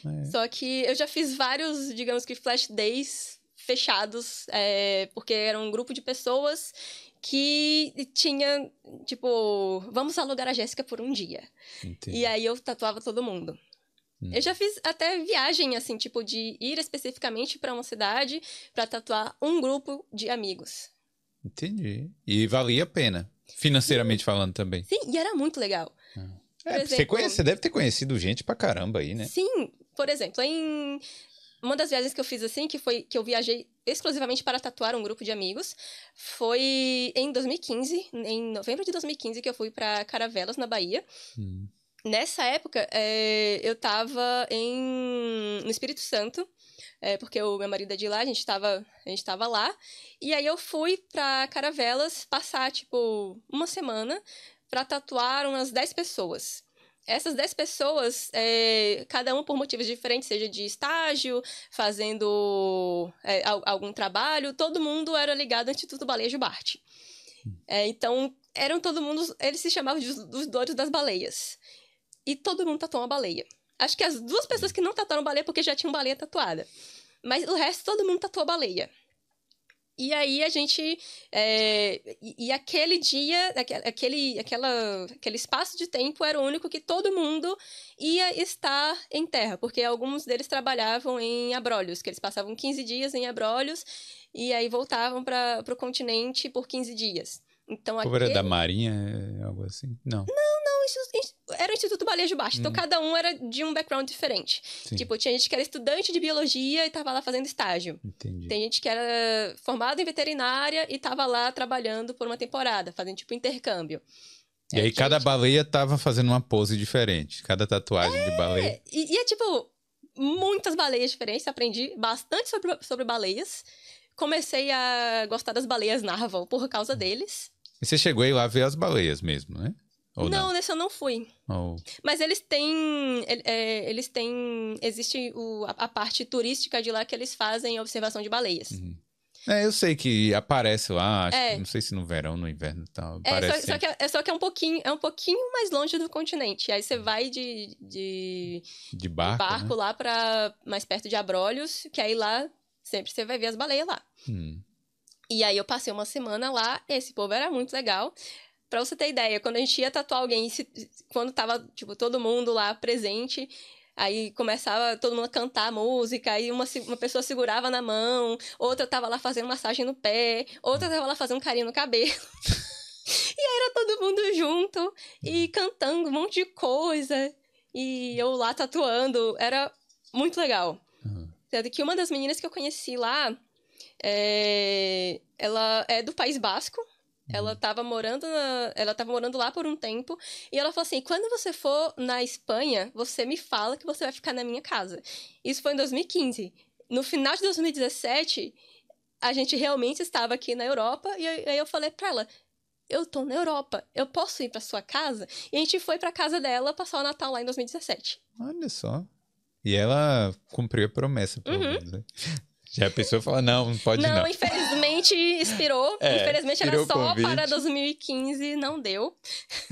Speaker 1: É.
Speaker 2: Só que eu já fiz vários, digamos que, flash days fechados, é, porque era um grupo de pessoas que tinha, tipo, vamos alugar a Jéssica por um dia.
Speaker 1: Entendi.
Speaker 2: E aí eu tatuava todo mundo.
Speaker 1: Hum.
Speaker 2: Eu já fiz até viagem, assim, tipo, de ir especificamente pra uma cidade pra tatuar um grupo de amigos.
Speaker 1: Entendi. E valia a pena. Financeiramente falando também.
Speaker 2: Sim, e era muito legal.
Speaker 1: É,
Speaker 2: Por
Speaker 1: você,
Speaker 2: exemplo-
Speaker 1: conhece, você deve ter conhecido gente pra caramba aí, né?
Speaker 2: Sim, por exemplo, em uma das viagens que eu fiz assim, que foi que eu viajei exclusivamente para tatuar um grupo de amigos, foi em 2015, em novembro de 2015, que eu fui para Caravelas, na Bahia.
Speaker 1: Hum.
Speaker 2: Nessa época, é, eu tava em, no Espírito Santo, é, porque o meu marido é de lá, a gente tava, a gente tava lá. E aí eu fui pra Caravelas passar, tipo, uma semana pra tatuar umas 10 pessoas. Essas 10 pessoas, é, cada um por motivos diferentes, seja de estágio, fazendo é, al- algum trabalho, todo mundo era ligado ao Instituto Baleia Jubarte. É, então, eram todo mundo, eles se chamavam de os, dos doidos das baleias. E todo mundo tatuou uma baleia. Acho que as duas pessoas que não tatuaram baleia porque já tinham baleia tatuada. Mas o resto, todo mundo tatuou baleia. E aí a gente. é, e, e aquele dia, aque- aquele, aquela, aquele espaço de tempo era o único que todo mundo ia estar em terra, porque alguns deles trabalhavam em Abrolhos, que eles passavam 15 dias em Abrolhos e aí voltavam para o continente por 15 dias. Então
Speaker 1: era
Speaker 2: aquele...
Speaker 1: da Marinha, é, algo assim? Não.
Speaker 2: Isso- era o Instituto Baleia de Baixo, então
Speaker 1: Hum.
Speaker 2: cada um era de um background diferente.
Speaker 1: Sim.
Speaker 2: Tipo, tinha gente que era estudante de biologia e tava lá fazendo estágio.
Speaker 1: Entendi.
Speaker 2: Tem gente que era formado em veterinária e tava lá trabalhando por uma temporada, fazendo tipo intercâmbio.
Speaker 1: E aí
Speaker 2: É,
Speaker 1: cada
Speaker 2: gente-
Speaker 1: baleia tava fazendo uma pose diferente. Cada tatuagem de baleia.
Speaker 2: É, e, e é tipo, muitas baleias diferentes, aprendi bastante sobre, sobre baleias. Comecei a gostar das baleias narval por causa deles.
Speaker 1: E você chegou aí lá ver as baleias mesmo, né? Ou
Speaker 2: não,
Speaker 1: não?
Speaker 2: nesse eu não fui.
Speaker 1: Ou-
Speaker 2: Mas eles têm. é, eles têm. Existe o- a, a parte turística de lá que eles fazem observação de baleias.
Speaker 1: Uhum. É, eu sei que aparece lá, acho
Speaker 2: É.
Speaker 1: que- não sei se no verão, no inverno e tal.
Speaker 2: É,
Speaker 1: Aparece
Speaker 2: só, só que, é, é só que é um pouquinho, é um pouquinho mais longe do continente. Aí você vai de, de
Speaker 1: de barco,
Speaker 2: barco
Speaker 1: né?
Speaker 2: lá pra mais perto de Abrolhos, que aí lá sempre você vai ver as baleias lá.
Speaker 1: Hum.
Speaker 2: E aí eu passei uma semana lá, esse povo era muito legal. Pra você ter ideia, quando a gente ia tatuar alguém, se- quando tava, tipo, todo mundo lá presente, aí começava todo mundo a cantar música, aí uma, uma pessoa segurava na mão, outra tava lá fazendo massagem no pé, outra tava lá fazendo carinho no cabelo. [laughs] e aí era todo mundo junto e cantando um monte de coisa. E eu lá tatuando, era muito legal.
Speaker 1: Uhum.
Speaker 2: Que uma das meninas que eu conheci lá, É, ela é do País Basco. Ela estava morando na, ela tava morando lá por um tempo e ela falou assim: "Quando você for na Espanha, você me fala que você vai ficar na minha casa". Isso foi em 2015. No final de 2017, a gente realmente estava aqui na Europa e aí eu falei para ela: "Eu tô na Europa, eu posso ir para sua casa?". E a gente foi para casa dela passar o Natal lá em 2017.
Speaker 1: Olha só. E ela cumpriu a promessa, pelo
Speaker 2: Uhum.
Speaker 1: menos, né? Já a pessoa fala, não, não pode não.
Speaker 2: Não, infelizmente expirou. [laughs]
Speaker 1: É,
Speaker 2: infelizmente era só
Speaker 1: convite.
Speaker 2: para 2015, não deu.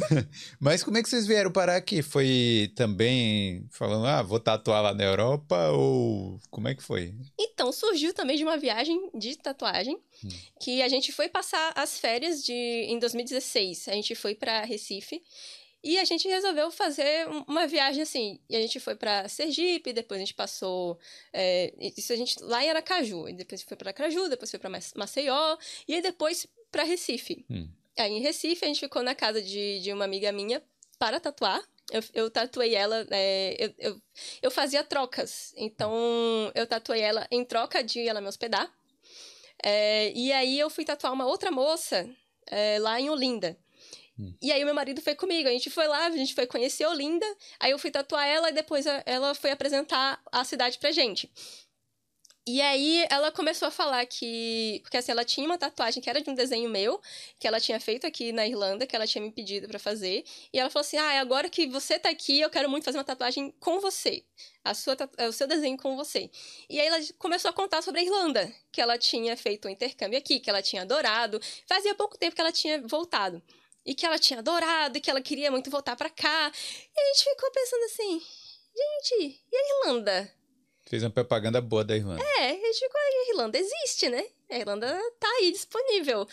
Speaker 2: [laughs]
Speaker 1: Mas como é que vocês vieram parar aqui? Foi também falando, ah, vou tatuar lá na Europa? Ou como é que foi?
Speaker 2: Então, surgiu também de uma viagem de tatuagem,
Speaker 1: Hum.
Speaker 2: que a gente foi passar as férias de em 2016. A gente foi para Recife e a gente resolveu fazer um- uma viagem assim. E a gente foi para Sergipe, depois a gente passou é, isso a gente lá em Aracaju, e depois foi para Aracaju, depois foi para Maceió e aí depois para Recife.
Speaker 1: Hum.
Speaker 2: Aí em Recife a gente ficou na casa de, de uma amiga minha para tatuar. Eu, eu tatuei ela, é, eu, eu, eu fazia trocas. Então, eu tatuei ela em troca de ela me hospedar. É, e aí eu fui tatuar uma outra moça é, lá em Olinda.
Speaker 1: Hum.
Speaker 2: E aí meu marido foi comigo. A gente foi lá, a gente foi conhecer Olinda. Aí eu fui tatuar ela e depois ela foi apresentar a cidade pra gente. E aí ela começou a falar que. Porque assim, ela tinha uma tatuagem que era de um desenho meu, que ela tinha feito aqui na Irlanda, que ela tinha me pedido pra fazer. E ela falou assim: Ah, agora que você tá aqui, eu quero muito fazer uma tatuagem com você. A sua, o seu desenho com você. E aí ela começou a contar sobre a Irlanda, que ela tinha feito um intercâmbio aqui, que ela tinha adorado. Fazia pouco tempo que ela tinha voltado. E que ela tinha adorado, e que ela queria muito voltar pra cá. E a gente ficou pensando assim: gente, e a Irlanda?
Speaker 1: Fez uma propaganda boa da Irlanda.
Speaker 2: É, a gente ficou, a Irlanda existe, né? A Irlanda tá aí disponível.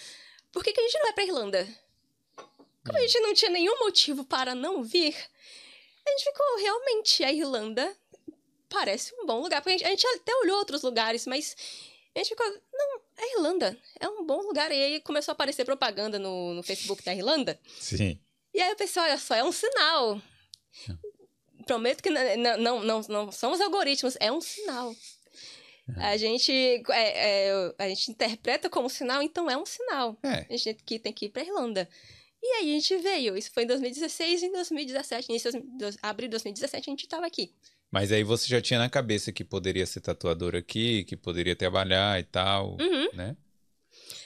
Speaker 2: Por que, que a gente não vai pra Irlanda? Como a gente não tinha nenhum motivo para não vir, a gente ficou, realmente, a Irlanda parece um bom lugar. Porque a gente, a gente até olhou outros lugares, mas a gente ficou, não, a Irlanda é um bom lugar. E aí começou a aparecer propaganda no, no Facebook da Irlanda.
Speaker 1: Sim.
Speaker 2: E aí eu pensei, olha só, é um sinal. Prometo que n- n- não, não, não são os algoritmos, é um sinal. A gente, é, é, a gente interpreta como sinal, então é um sinal.
Speaker 1: É.
Speaker 2: A gente que tem que ir pra Irlanda. E aí a gente veio. Isso foi em 2016 e em 2017, início abril de 2017, a gente tava aqui.
Speaker 1: Mas aí você já tinha na cabeça que poderia ser tatuador aqui, que poderia trabalhar e tal,
Speaker 2: Uhum.
Speaker 1: né?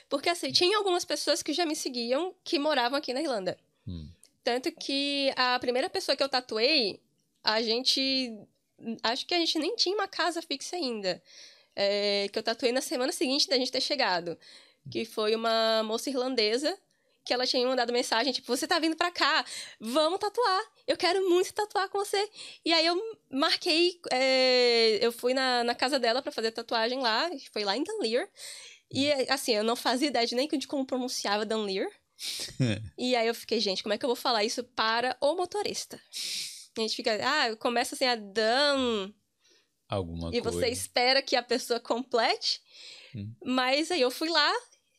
Speaker 2: Porque assim, tinha algumas pessoas que já me seguiam que moravam aqui na Irlanda.
Speaker 1: Hum.
Speaker 2: Tanto que a primeira pessoa que eu tatuei, a gente. Acho que a gente nem tinha uma casa fixa ainda. É, que eu tatuei na semana seguinte da gente ter chegado. Que foi uma moça irlandesa que ela tinha me mandado mensagem, tipo, você tá vindo pra cá, vamos tatuar. Eu quero muito tatuar com você. E aí eu marquei, é, eu fui na, na casa dela pra fazer tatuagem lá, foi lá em Dunleer. E assim, eu não fazia ideia de nem de como pronunciava Dunleer. [laughs] E aí eu fiquei, gente, como é que eu vou falar isso para o motorista? A gente fica, ah, começa assim a Dan,
Speaker 1: Alguma
Speaker 2: e
Speaker 1: coisa.
Speaker 2: você espera que a pessoa complete.
Speaker 1: Hum.
Speaker 2: Mas aí eu fui lá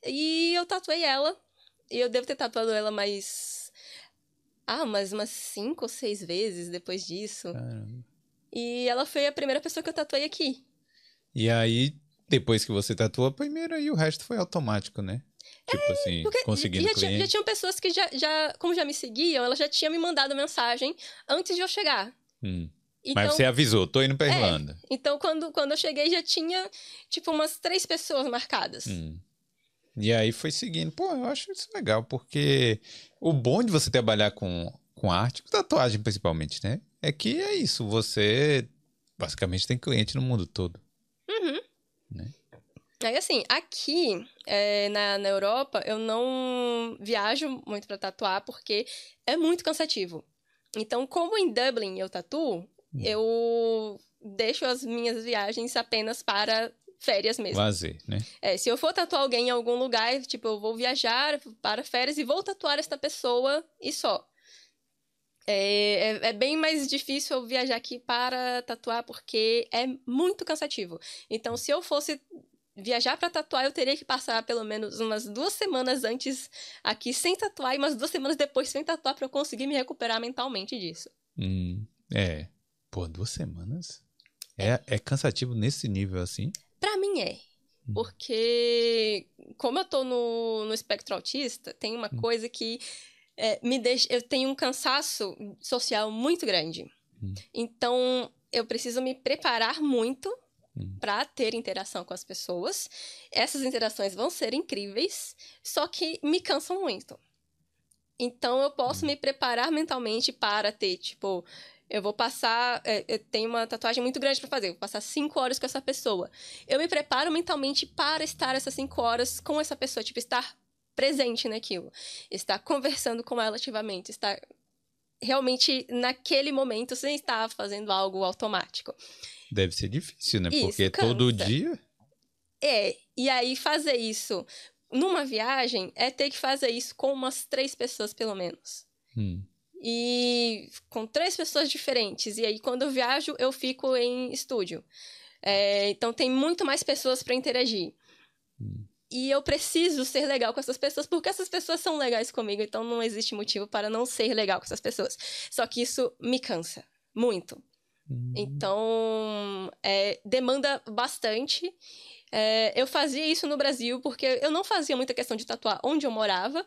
Speaker 2: e eu tatuei ela. E eu devo ter tatuado ela mais. Ah, mas umas cinco ou seis vezes depois disso.
Speaker 1: Caramba.
Speaker 2: E ela foi a primeira pessoa que eu tatuei aqui.
Speaker 1: E aí, depois que você tatuou a primeira, e o resto foi automático, né? Tipo assim,
Speaker 2: É, Porque
Speaker 1: conseguindo
Speaker 2: já, tinha,
Speaker 1: cliente.
Speaker 2: já tinham pessoas que já, já, como já me seguiam, elas já tinham me mandado mensagem antes de eu chegar.
Speaker 1: Hum.
Speaker 2: Então,
Speaker 1: Mas você avisou, tô indo pra
Speaker 2: É.
Speaker 1: Irlanda.
Speaker 2: Então, quando, quando eu cheguei, já tinha, tipo, umas três pessoas marcadas.
Speaker 1: Hum. E aí foi seguindo. Pô, eu acho isso legal, porque o bom de você trabalhar com, com arte, com tatuagem principalmente, né? É que é isso, você basicamente tem cliente no mundo todo.
Speaker 2: Uhum.
Speaker 1: Né?
Speaker 2: Aí, assim, aqui é, na, na Europa, eu não viajo muito pra tatuar, porque é muito cansativo. Então, como em Dublin eu tatuo,
Speaker 1: Hum.
Speaker 2: eu deixo as minhas viagens apenas para férias mesmo.
Speaker 1: Lazer, né?
Speaker 2: É, se eu for tatuar alguém em algum lugar, tipo, eu vou viajar para férias e vou tatuar esta pessoa e só. É, é, é bem mais difícil eu viajar aqui para tatuar porque é muito cansativo. Então, se eu fosse viajar para tatuar, eu teria que passar pelo menos umas duas semanas antes aqui sem tatuar e umas duas semanas depois sem tatuar para eu conseguir me recuperar mentalmente disso.
Speaker 1: Hum, é. Pô, duas semanas? É, é cansativo nesse nível assim?
Speaker 2: Pra mim é. Hum. Porque, como eu tô no, no espectro autista, tem uma hum. coisa que é, me deixa. Eu tenho um cansaço social muito grande. Hum. Então, eu preciso me preparar muito para ter interação com as pessoas. Essas interações vão ser incríveis, só que me cansam muito. Então, eu posso me preparar mentalmente para ter, tipo, eu vou passar. É, eu tenho uma tatuagem muito grande para fazer. vou passar cinco horas com essa pessoa. Eu me preparo mentalmente para estar essas cinco horas com essa pessoa, tipo, estar presente naquilo. Estar conversando com ela ativamente, estar realmente naquele momento sem estar fazendo algo automático.
Speaker 1: Deve ser difícil, né? Isso, Porque cansa. todo dia.
Speaker 2: É, e aí fazer isso numa viagem é ter que fazer isso com umas três pessoas, pelo menos. Hum e com três pessoas diferentes. E aí, quando eu viajo, eu fico em estúdio. É, então, tem muito mais pessoas para interagir. Hum. E eu preciso ser legal com essas pessoas, porque essas pessoas são legais comigo, então não existe motivo para não ser legal com essas pessoas. Só que isso me cansa muito. Hum. Então, é, demanda bastante. É, eu fazia isso no Brasil porque eu não fazia muita questão de tatuar onde eu morava.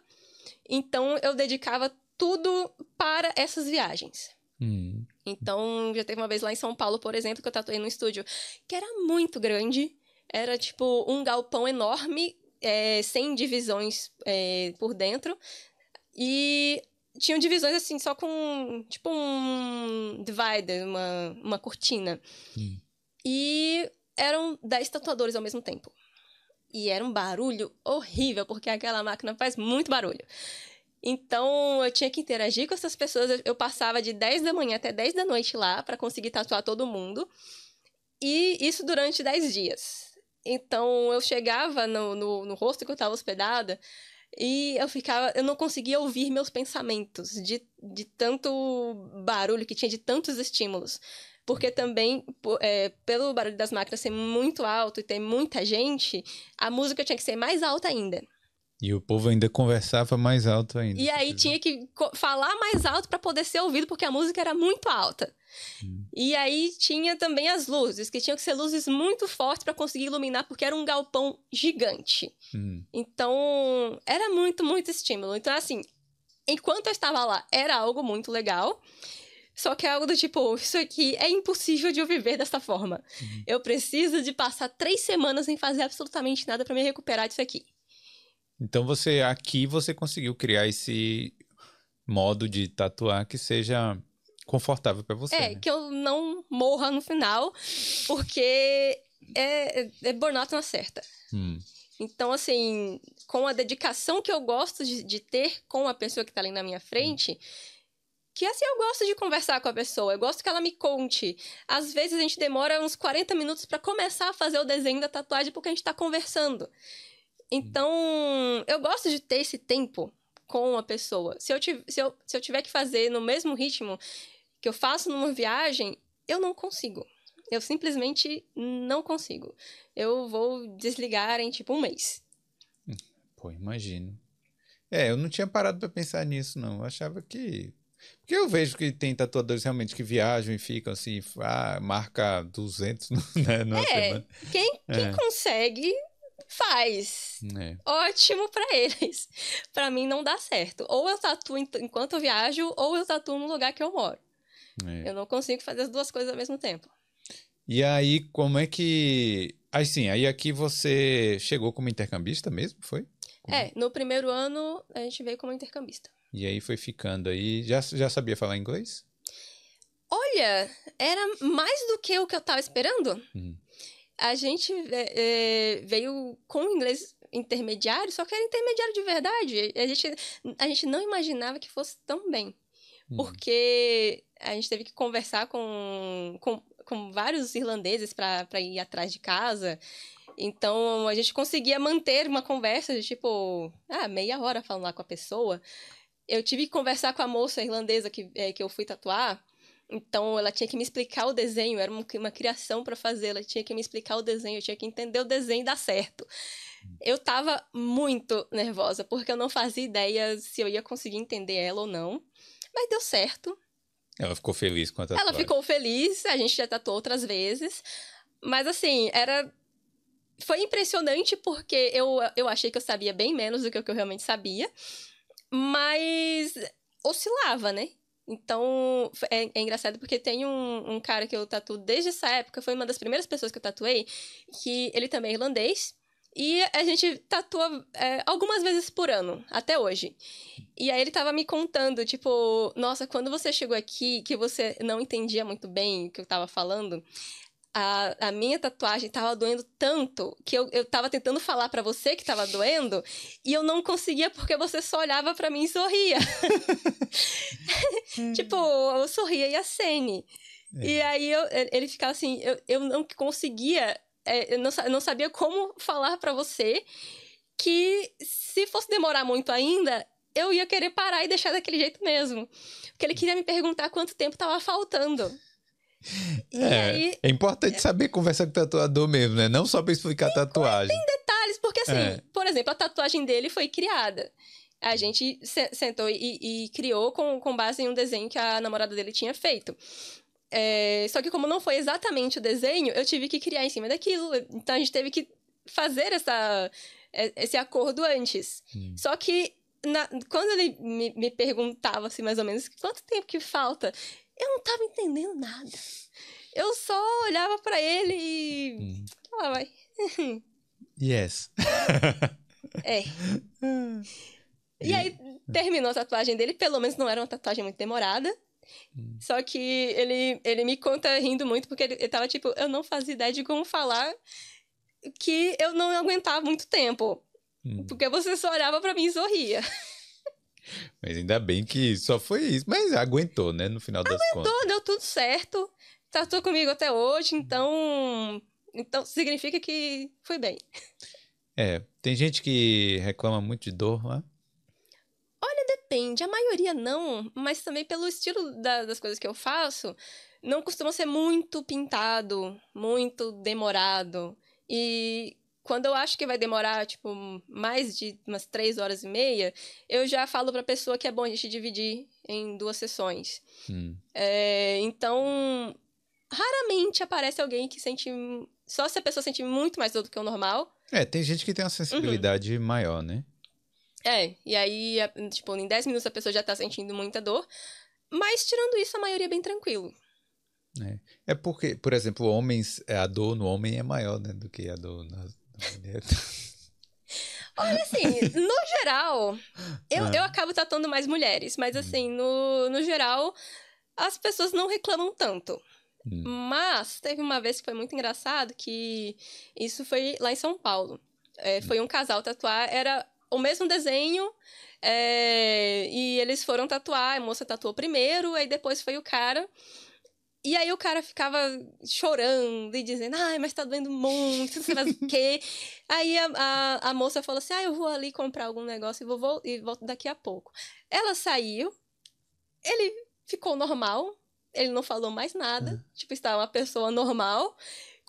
Speaker 2: Então, eu dedicava tudo para essas viagens. Hum. Então, já teve uma vez lá em São Paulo, por exemplo, que eu tatuei no estúdio, que era muito grande. Era tipo um galpão enorme, é, sem divisões é, por dentro. E tinham divisões assim, só com tipo um divider, uma, uma cortina. Hum. E eram 10 tatuadores ao mesmo tempo. E era um barulho horrível, porque aquela máquina faz muito barulho. Então, eu tinha que interagir com essas pessoas. Eu passava de 10 da manhã até 10 da noite lá para conseguir tatuar todo mundo. E isso durante 10 dias. Então, eu chegava no, no, no rosto que eu estava hospedada e eu ficava. Eu não conseguia ouvir meus pensamentos de, de tanto barulho que tinha, de tantos estímulos. Porque também, é, pelo barulho das máquinas ser muito alto e ter muita gente, a música tinha que ser mais alta ainda.
Speaker 1: E o povo ainda conversava mais alto ainda.
Speaker 2: E aí tinha que falar mais alto para poder ser ouvido, porque a música era muito alta. Hum. E aí tinha também as luzes, que tinham que ser luzes muito fortes para conseguir iluminar, porque era um galpão gigante. Hum. Então, era muito, muito estímulo. Então, assim, enquanto eu estava lá, era algo muito legal. Só que é algo do tipo, isso aqui é impossível de eu viver dessa forma. Uhum. Eu preciso de passar três semanas sem fazer absolutamente nada para me recuperar disso aqui.
Speaker 1: Então você aqui você conseguiu criar esse modo de tatuar que seja confortável para você.
Speaker 2: É,
Speaker 1: né?
Speaker 2: que eu não morra no final, porque é, é burnout na certa. Hum. Então, assim, com a dedicação que eu gosto de, de ter com a pessoa que está ali na minha frente, hum. que assim, eu gosto de conversar com a pessoa, eu gosto que ela me conte. Às vezes a gente demora uns 40 minutos para começar a fazer o desenho da tatuagem porque a gente está conversando. Então, eu gosto de ter esse tempo com a pessoa. Se eu, se, eu, se eu tiver que fazer no mesmo ritmo que eu faço numa viagem, eu não consigo. Eu simplesmente não consigo. Eu vou desligar em tipo um mês.
Speaker 1: Pô, imagino. É, eu não tinha parado para pensar nisso, não. Eu achava que. Porque eu vejo que tem tatuadores realmente que viajam e ficam assim, ah, marca 200 [laughs] né, numa
Speaker 2: é, semana. Quem, quem é. consegue faz. É. Ótimo para eles. [laughs] para mim não dá certo. Ou eu tatuo enquanto eu viajo, ou eu tatuo no lugar que eu moro. É. Eu não consigo fazer as duas coisas ao mesmo tempo.
Speaker 1: E aí, como é que. Aí sim, aí aqui você chegou como intercambista mesmo, foi?
Speaker 2: Como... É, no primeiro ano a gente veio como intercambista.
Speaker 1: E aí foi ficando aí. Já, já sabia falar inglês?
Speaker 2: Olha, era mais do que o que eu tava esperando. Hum a gente é, é, veio com inglês intermediário, só que era intermediário de verdade. A gente, a gente não imaginava que fosse tão bem. Hum. Porque a gente teve que conversar com, com, com vários irlandeses para ir atrás de casa. Então, a gente conseguia manter uma conversa de tipo, ah, meia hora falando lá com a pessoa. Eu tive que conversar com a moça irlandesa que, é, que eu fui tatuar. Então ela tinha que me explicar o desenho, era uma, criação para fazer, ela tinha que me explicar o desenho, eu tinha que entender o desenho e dar certo. Eu tava muito nervosa, porque eu não fazia ideia se eu ia conseguir entender ela ou não. Mas deu certo.
Speaker 1: Ela ficou feliz com a
Speaker 2: tatuagem. Ela ficou feliz, a gente já tatuou outras vezes. Mas assim, era foi impressionante porque eu, eu achei que eu sabia bem menos do que eu realmente sabia, mas oscilava, né? Então, é, é, engraçado porque tem um, um, cara que eu tatuo desde essa época, foi uma das primeiras pessoas que eu tatuei, que ele também é irlandês. E a gente tatua é, algumas vezes por ano, até hoje. E aí ele tava me contando, tipo, nossa, quando você chegou aqui, que você não entendia muito bem o que eu tava falando, a, a minha tatuagem tava doendo tanto que eu, eu tava tentando falar para você que tava doendo e eu não conseguia porque você só olhava para mim e sorria. [laughs] tipo, eu sorria e acene. É. E aí eu, ele ficava assim, eu, eu não conseguia, é, eu não, eu não sabia como falar para você que se fosse demorar muito ainda, eu ia querer parar e deixar daquele jeito mesmo. Porque ele queria me perguntar quanto tempo tava faltando.
Speaker 1: É, aí, é importante é... saber conversar com o tatuador mesmo, né? Não só pra explicar a tatuagem.
Speaker 2: Tem detalhes, porque assim, é. por exemplo, a tatuagem dele foi criada. A gente sentou e, e, criou com, com base em um desenho que a namorada dele tinha feito. É, só que como não foi exatamente o desenho, eu tive que criar em cima daquilo. Então a gente teve que fazer essa, é, esse acordo antes. Hum. Só que na, quando ele me, me perguntava assim, mais ou menos, quanto tempo que falta? Eu não tava entendendo nada. Eu só olhava para ele e. Hum. Ah, vai. [laughs]
Speaker 1: yes.
Speaker 2: é. [laughs] E aí terminou a tatuagem dele, pelo menos não era uma tatuagem muito demorada. Hum. Só que ele, ele me conta rindo muito, porque ele, ele tava tipo, eu não fazia ideia de como falar que eu não aguentava muito tempo. Hum. Porque você só olhava para mim e sorria. [laughs]
Speaker 1: Mas ainda bem que só foi isso. Mas aguentou, né? No final das
Speaker 2: aguentou,
Speaker 1: contas.
Speaker 2: Aguentou, deu tudo certo. Tatuou comigo até hoje, então. Então significa que foi bem.
Speaker 1: É, tem gente que reclama muito de dor lá.
Speaker 2: Olha, depende. A maioria não, mas também pelo estilo da, das coisas que eu faço, não costuma ser muito pintado, muito demorado. E quando eu acho que vai demorar, tipo, mais de umas três horas e meia, eu já falo pra pessoa que é bom a gente dividir em duas sessões. Hum. É, então, raramente aparece alguém que sente. Só se a pessoa sente muito mais dor do que o normal.
Speaker 1: É, tem gente que tem uma sensibilidade uhum. maior, né?
Speaker 2: É, e aí, tipo, em 10 minutos a pessoa já tá sentindo muita dor. Mas, tirando isso, a maioria é bem tranquilo.
Speaker 1: É, é porque, por exemplo, homens, a dor no homem é maior, né, do que a dor nas,
Speaker 2: Olha, assim, no geral, eu, ah. eu acabo tratando mais mulheres, mas assim, no, no geral, as pessoas não reclamam tanto. Hum. Mas teve uma vez que foi muito engraçado que isso foi lá em São Paulo. É, foi um casal tatuar, era o mesmo desenho, é, e eles foram tatuar, a moça tatuou primeiro, aí depois foi o cara. E aí o cara ficava chorando e dizendo, ai, mas tá doendo muito, não sei o [laughs] quê. Aí a, a, a, moça falou assim, ah, eu vou ali comprar algum negócio e, vou, vou, e volto daqui a pouco. Ela saiu, ele ficou normal, ele não falou mais nada, uhum. tipo, estava uma pessoa normal.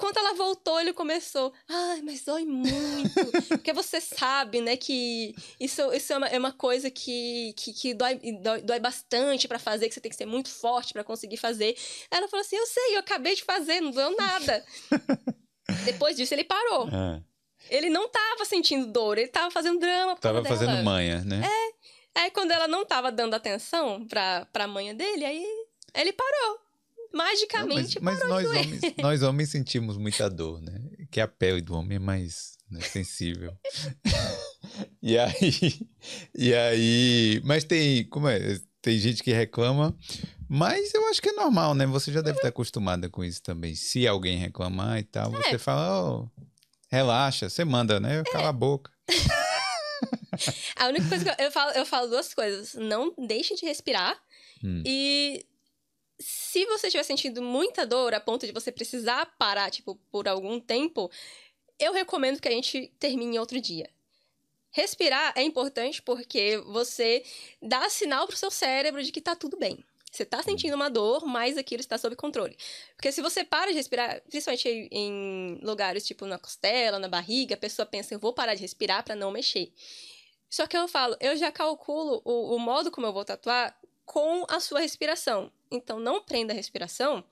Speaker 2: Quando ela voltou, ele começou, ai, mas dói muito. [laughs] Porque você sabe, né, que isso, isso é, uma, é uma coisa que, que, que dói, dói, dói bastante para fazer, que você tem que ser muito forte para conseguir fazer. Ela falou assim: eu sei, eu acabei de fazer, não doeu nada. [laughs] Depois disso, ele parou. É. Ele não tava sentindo dor, ele tava fazendo drama.
Speaker 1: Tava fazendo manha, né?
Speaker 2: É. Aí quando ela não tava dando atenção pra, pra manha dele, aí ele parou magicamente
Speaker 1: não, mas, mas nós homens, nós homens sentimos muita dor, né? Que a pele do homem é mais né, sensível. [laughs] e aí, e aí, mas tem, como é? Tem gente que reclama, mas eu acho que é normal, né? Você já deve estar acostumada com isso também. Se alguém reclamar e tal, é. você fala, oh, relaxa, você manda, né? Cala é. a boca. [laughs]
Speaker 2: a única coisa que eu, eu, falo, eu falo duas coisas. Não deixe de respirar hum. e se você estiver sentindo muita dor a ponto de você precisar parar, tipo, por algum tempo, eu recomendo que a gente termine outro dia. Respirar é importante porque você dá sinal pro seu cérebro de que tá tudo bem. Você tá sentindo uma dor, mas aquilo está sob controle. Porque se você para de respirar, principalmente em lugares tipo na costela, na barriga, a pessoa pensa, eu vou parar de respirar para não mexer. Só que eu falo, eu já calculo o, o modo como eu vou tatuar com a sua respiração. Então, não prenda a respiração,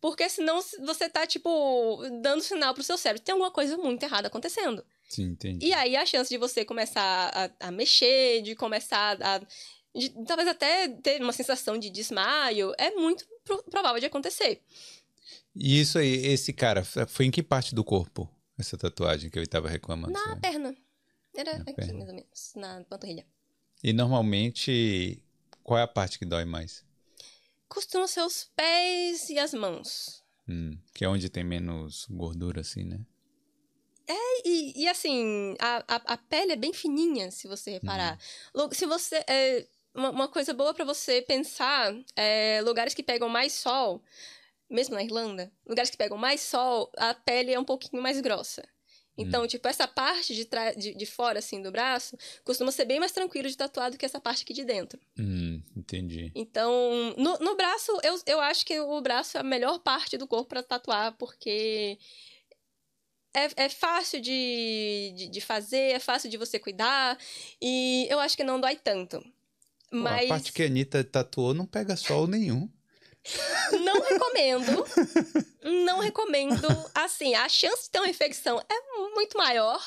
Speaker 2: Porque senão você tá, tipo, dando sinal pro seu cérebro. Tem alguma coisa muito errada acontecendo.
Speaker 1: Sim, entendi.
Speaker 2: E aí a chance de você começar a, a mexer, de começar a. De, talvez até ter uma sensação de desmaio, é muito pro, provável de acontecer.
Speaker 1: E isso aí, esse cara, foi em que parte do corpo? Essa tatuagem que eu estava reclamando?
Speaker 2: Na
Speaker 1: sabe?
Speaker 2: perna. Era
Speaker 1: Na
Speaker 2: aqui,
Speaker 1: perna.
Speaker 2: mais ou menos, na panturrilha.
Speaker 1: E normalmente, qual é a parte que dói mais?
Speaker 2: Costumam ser os pés e as mãos.
Speaker 1: Hum, que é onde tem menos gordura, assim, né?
Speaker 2: E, e, assim, a, a, a pele é bem fininha, se você reparar. Lu- Se você. é, uma, uma coisa boa pra você pensar é lugares que pegam mais sol, mesmo na Irlanda, lugares que pegam mais sol, a pele é um pouquinho mais grossa. Então, tipo, essa parte de, de, de fora, assim, do braço, costuma ser bem mais tranquilo de tatuar do que essa parte aqui de dentro.
Speaker 1: Hum, entendi.
Speaker 2: Então, no, no braço, eu, eu acho que o braço é a melhor parte do corpo pra tatuar, porque é, é fácil de, de, de fazer, é fácil de você cuidar, e eu acho que não dói tanto.
Speaker 1: Pô,
Speaker 2: Mas
Speaker 1: A parte que a Anitta tatuou não pega sol nenhum.
Speaker 2: Não recomendo. não recomendo. Assim, a chance de ter uma infecção é muito maior.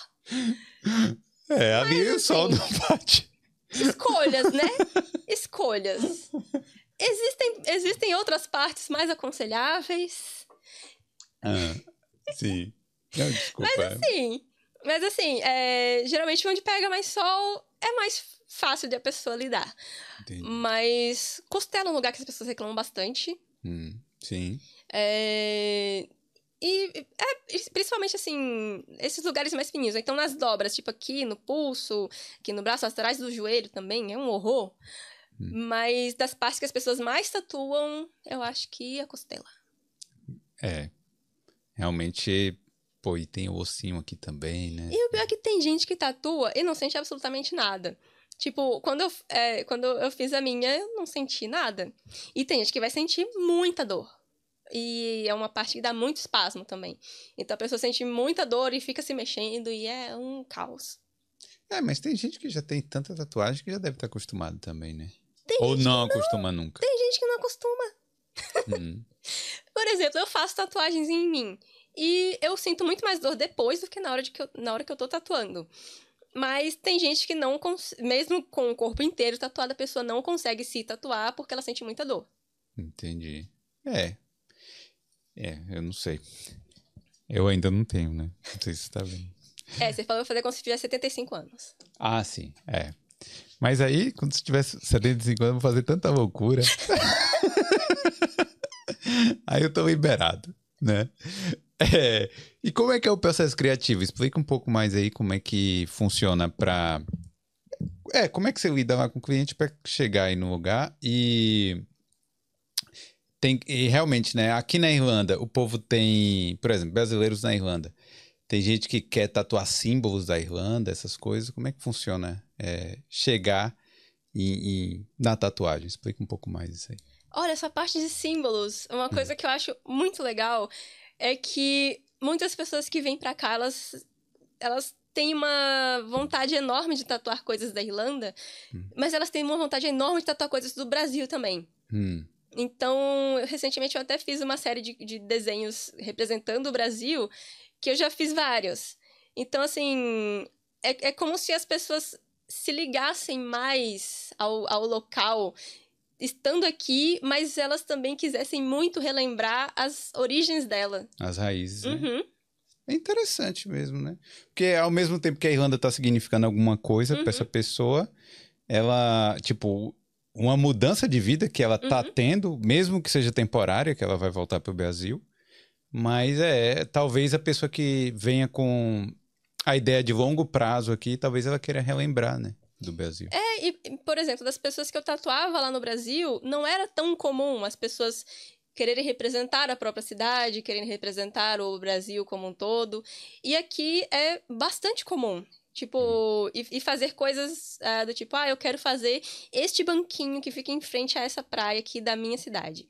Speaker 1: É, ali o
Speaker 2: assim-
Speaker 1: sol não bate.
Speaker 2: Escolhas, né? Escolhas. Existem, existem outras partes mais aconselháveis.
Speaker 1: Ah, sim. Não, desculpa.
Speaker 2: Sim. Mas assim, é, geralmente onde pega mais sol é mais fácil de a pessoa lidar.
Speaker 1: Entendi.
Speaker 2: Mas costela é um lugar que as pessoas reclamam bastante.
Speaker 1: Hum, sim.
Speaker 2: É, E é, principalmente assim, esses lugares mais fininhos. Então, nas dobras, tipo aqui no pulso, aqui no braço, atrás do joelho também, é um horror. Mas das partes que as pessoas mais tatuam, eu acho que a costela.
Speaker 1: É. Realmente, pô, e tem o ossinho aqui também, né?
Speaker 2: E o pior é que tem gente que tatua e não sente absolutamente nada. Tipo, quando eu, é, quando eu fiz a minha, eu não senti nada. E tem gente que vai sentir muita dor. E é uma parte que dá muito espasmo também. Então a pessoa sente muita dor e fica se mexendo e é um caos.
Speaker 1: É, mas tem gente que já tem tanta tatuagem que já deve estar acostumado também, né? Ou não acostuma nunca.
Speaker 2: Tem gente que não acostuma.
Speaker 1: Hum, [laughs]
Speaker 2: Por exemplo, eu faço tatuagens em mim. E eu sinto muito mais dor depois do que na hora, de que eu, na hora que eu tô tatuando. Mas tem gente que não mesmo com o corpo inteiro tatuado, a pessoa não consegue se tatuar porque ela sente muita dor.
Speaker 1: entendi. É. É, eu não sei. Eu ainda não tenho, né? Não sei se você tá vendo.
Speaker 2: É, você falou que fazer quando você tiver 75 anos.
Speaker 1: Ah, sim, é. Mas aí, quando você tiver 75 anos, eu vou fazer tanta loucura. [laughs] aí eu tô liberado, né? [laughs] É, e como é que é o processo criativo? Explica um pouco mais aí como é que funciona pra... É, como é que você lida lá com o cliente pra chegar aí no lugar e... Tem, e realmente, né? Aqui na Irlanda, o povo tem, por exemplo, brasileiros na Irlanda. Tem gente que quer tatuar símbolos da Irlanda, essas coisas. Como é que funciona é, chegar em- em- na tatuagem? Explica um pouco mais isso aí.
Speaker 2: Olha, essa parte de símbolos, uma coisa que eu acho muito legal é que muitas pessoas que vêm pra cá, elas, elas têm uma vontade enorme de tatuar coisas da Irlanda, mas elas têm uma vontade enorme de tatuar coisas do Brasil também.
Speaker 1: Hum,
Speaker 2: Então, eu- recentemente eu até fiz uma série de, de desenhos representando o Brasil, que eu já fiz vários. Então, assim, é, é como se as pessoas se ligassem mais ao, ao local estando aqui, mas elas também quisessem muito relembrar as origens dela.
Speaker 1: as raízes. né?
Speaker 2: Uhum.
Speaker 1: É interessante mesmo, né? Porque ao mesmo tempo que a Irlanda tá significando alguma coisa
Speaker 2: Uhum.
Speaker 1: pra essa pessoa, ela, tipo, uma mudança de vida que ela tá
Speaker 2: Uhum.
Speaker 1: tendo, mesmo que seja temporária, que ela vai voltar pro Brasil. Mas é, talvez a pessoa que venha com a ideia de longo prazo aqui, talvez ela queira relembrar, né? Do Brasil.
Speaker 2: É, e, por exemplo, das pessoas que eu tatuava lá no Brasil, não era tão comum as pessoas quererem representar a própria cidade, quererem representar o Brasil como um todo. E aqui é bastante comum. Tipo, e, e fazer coisas ah, do tipo, ah, eu quero fazer este banquinho que fica em frente a essa praia aqui da minha cidade.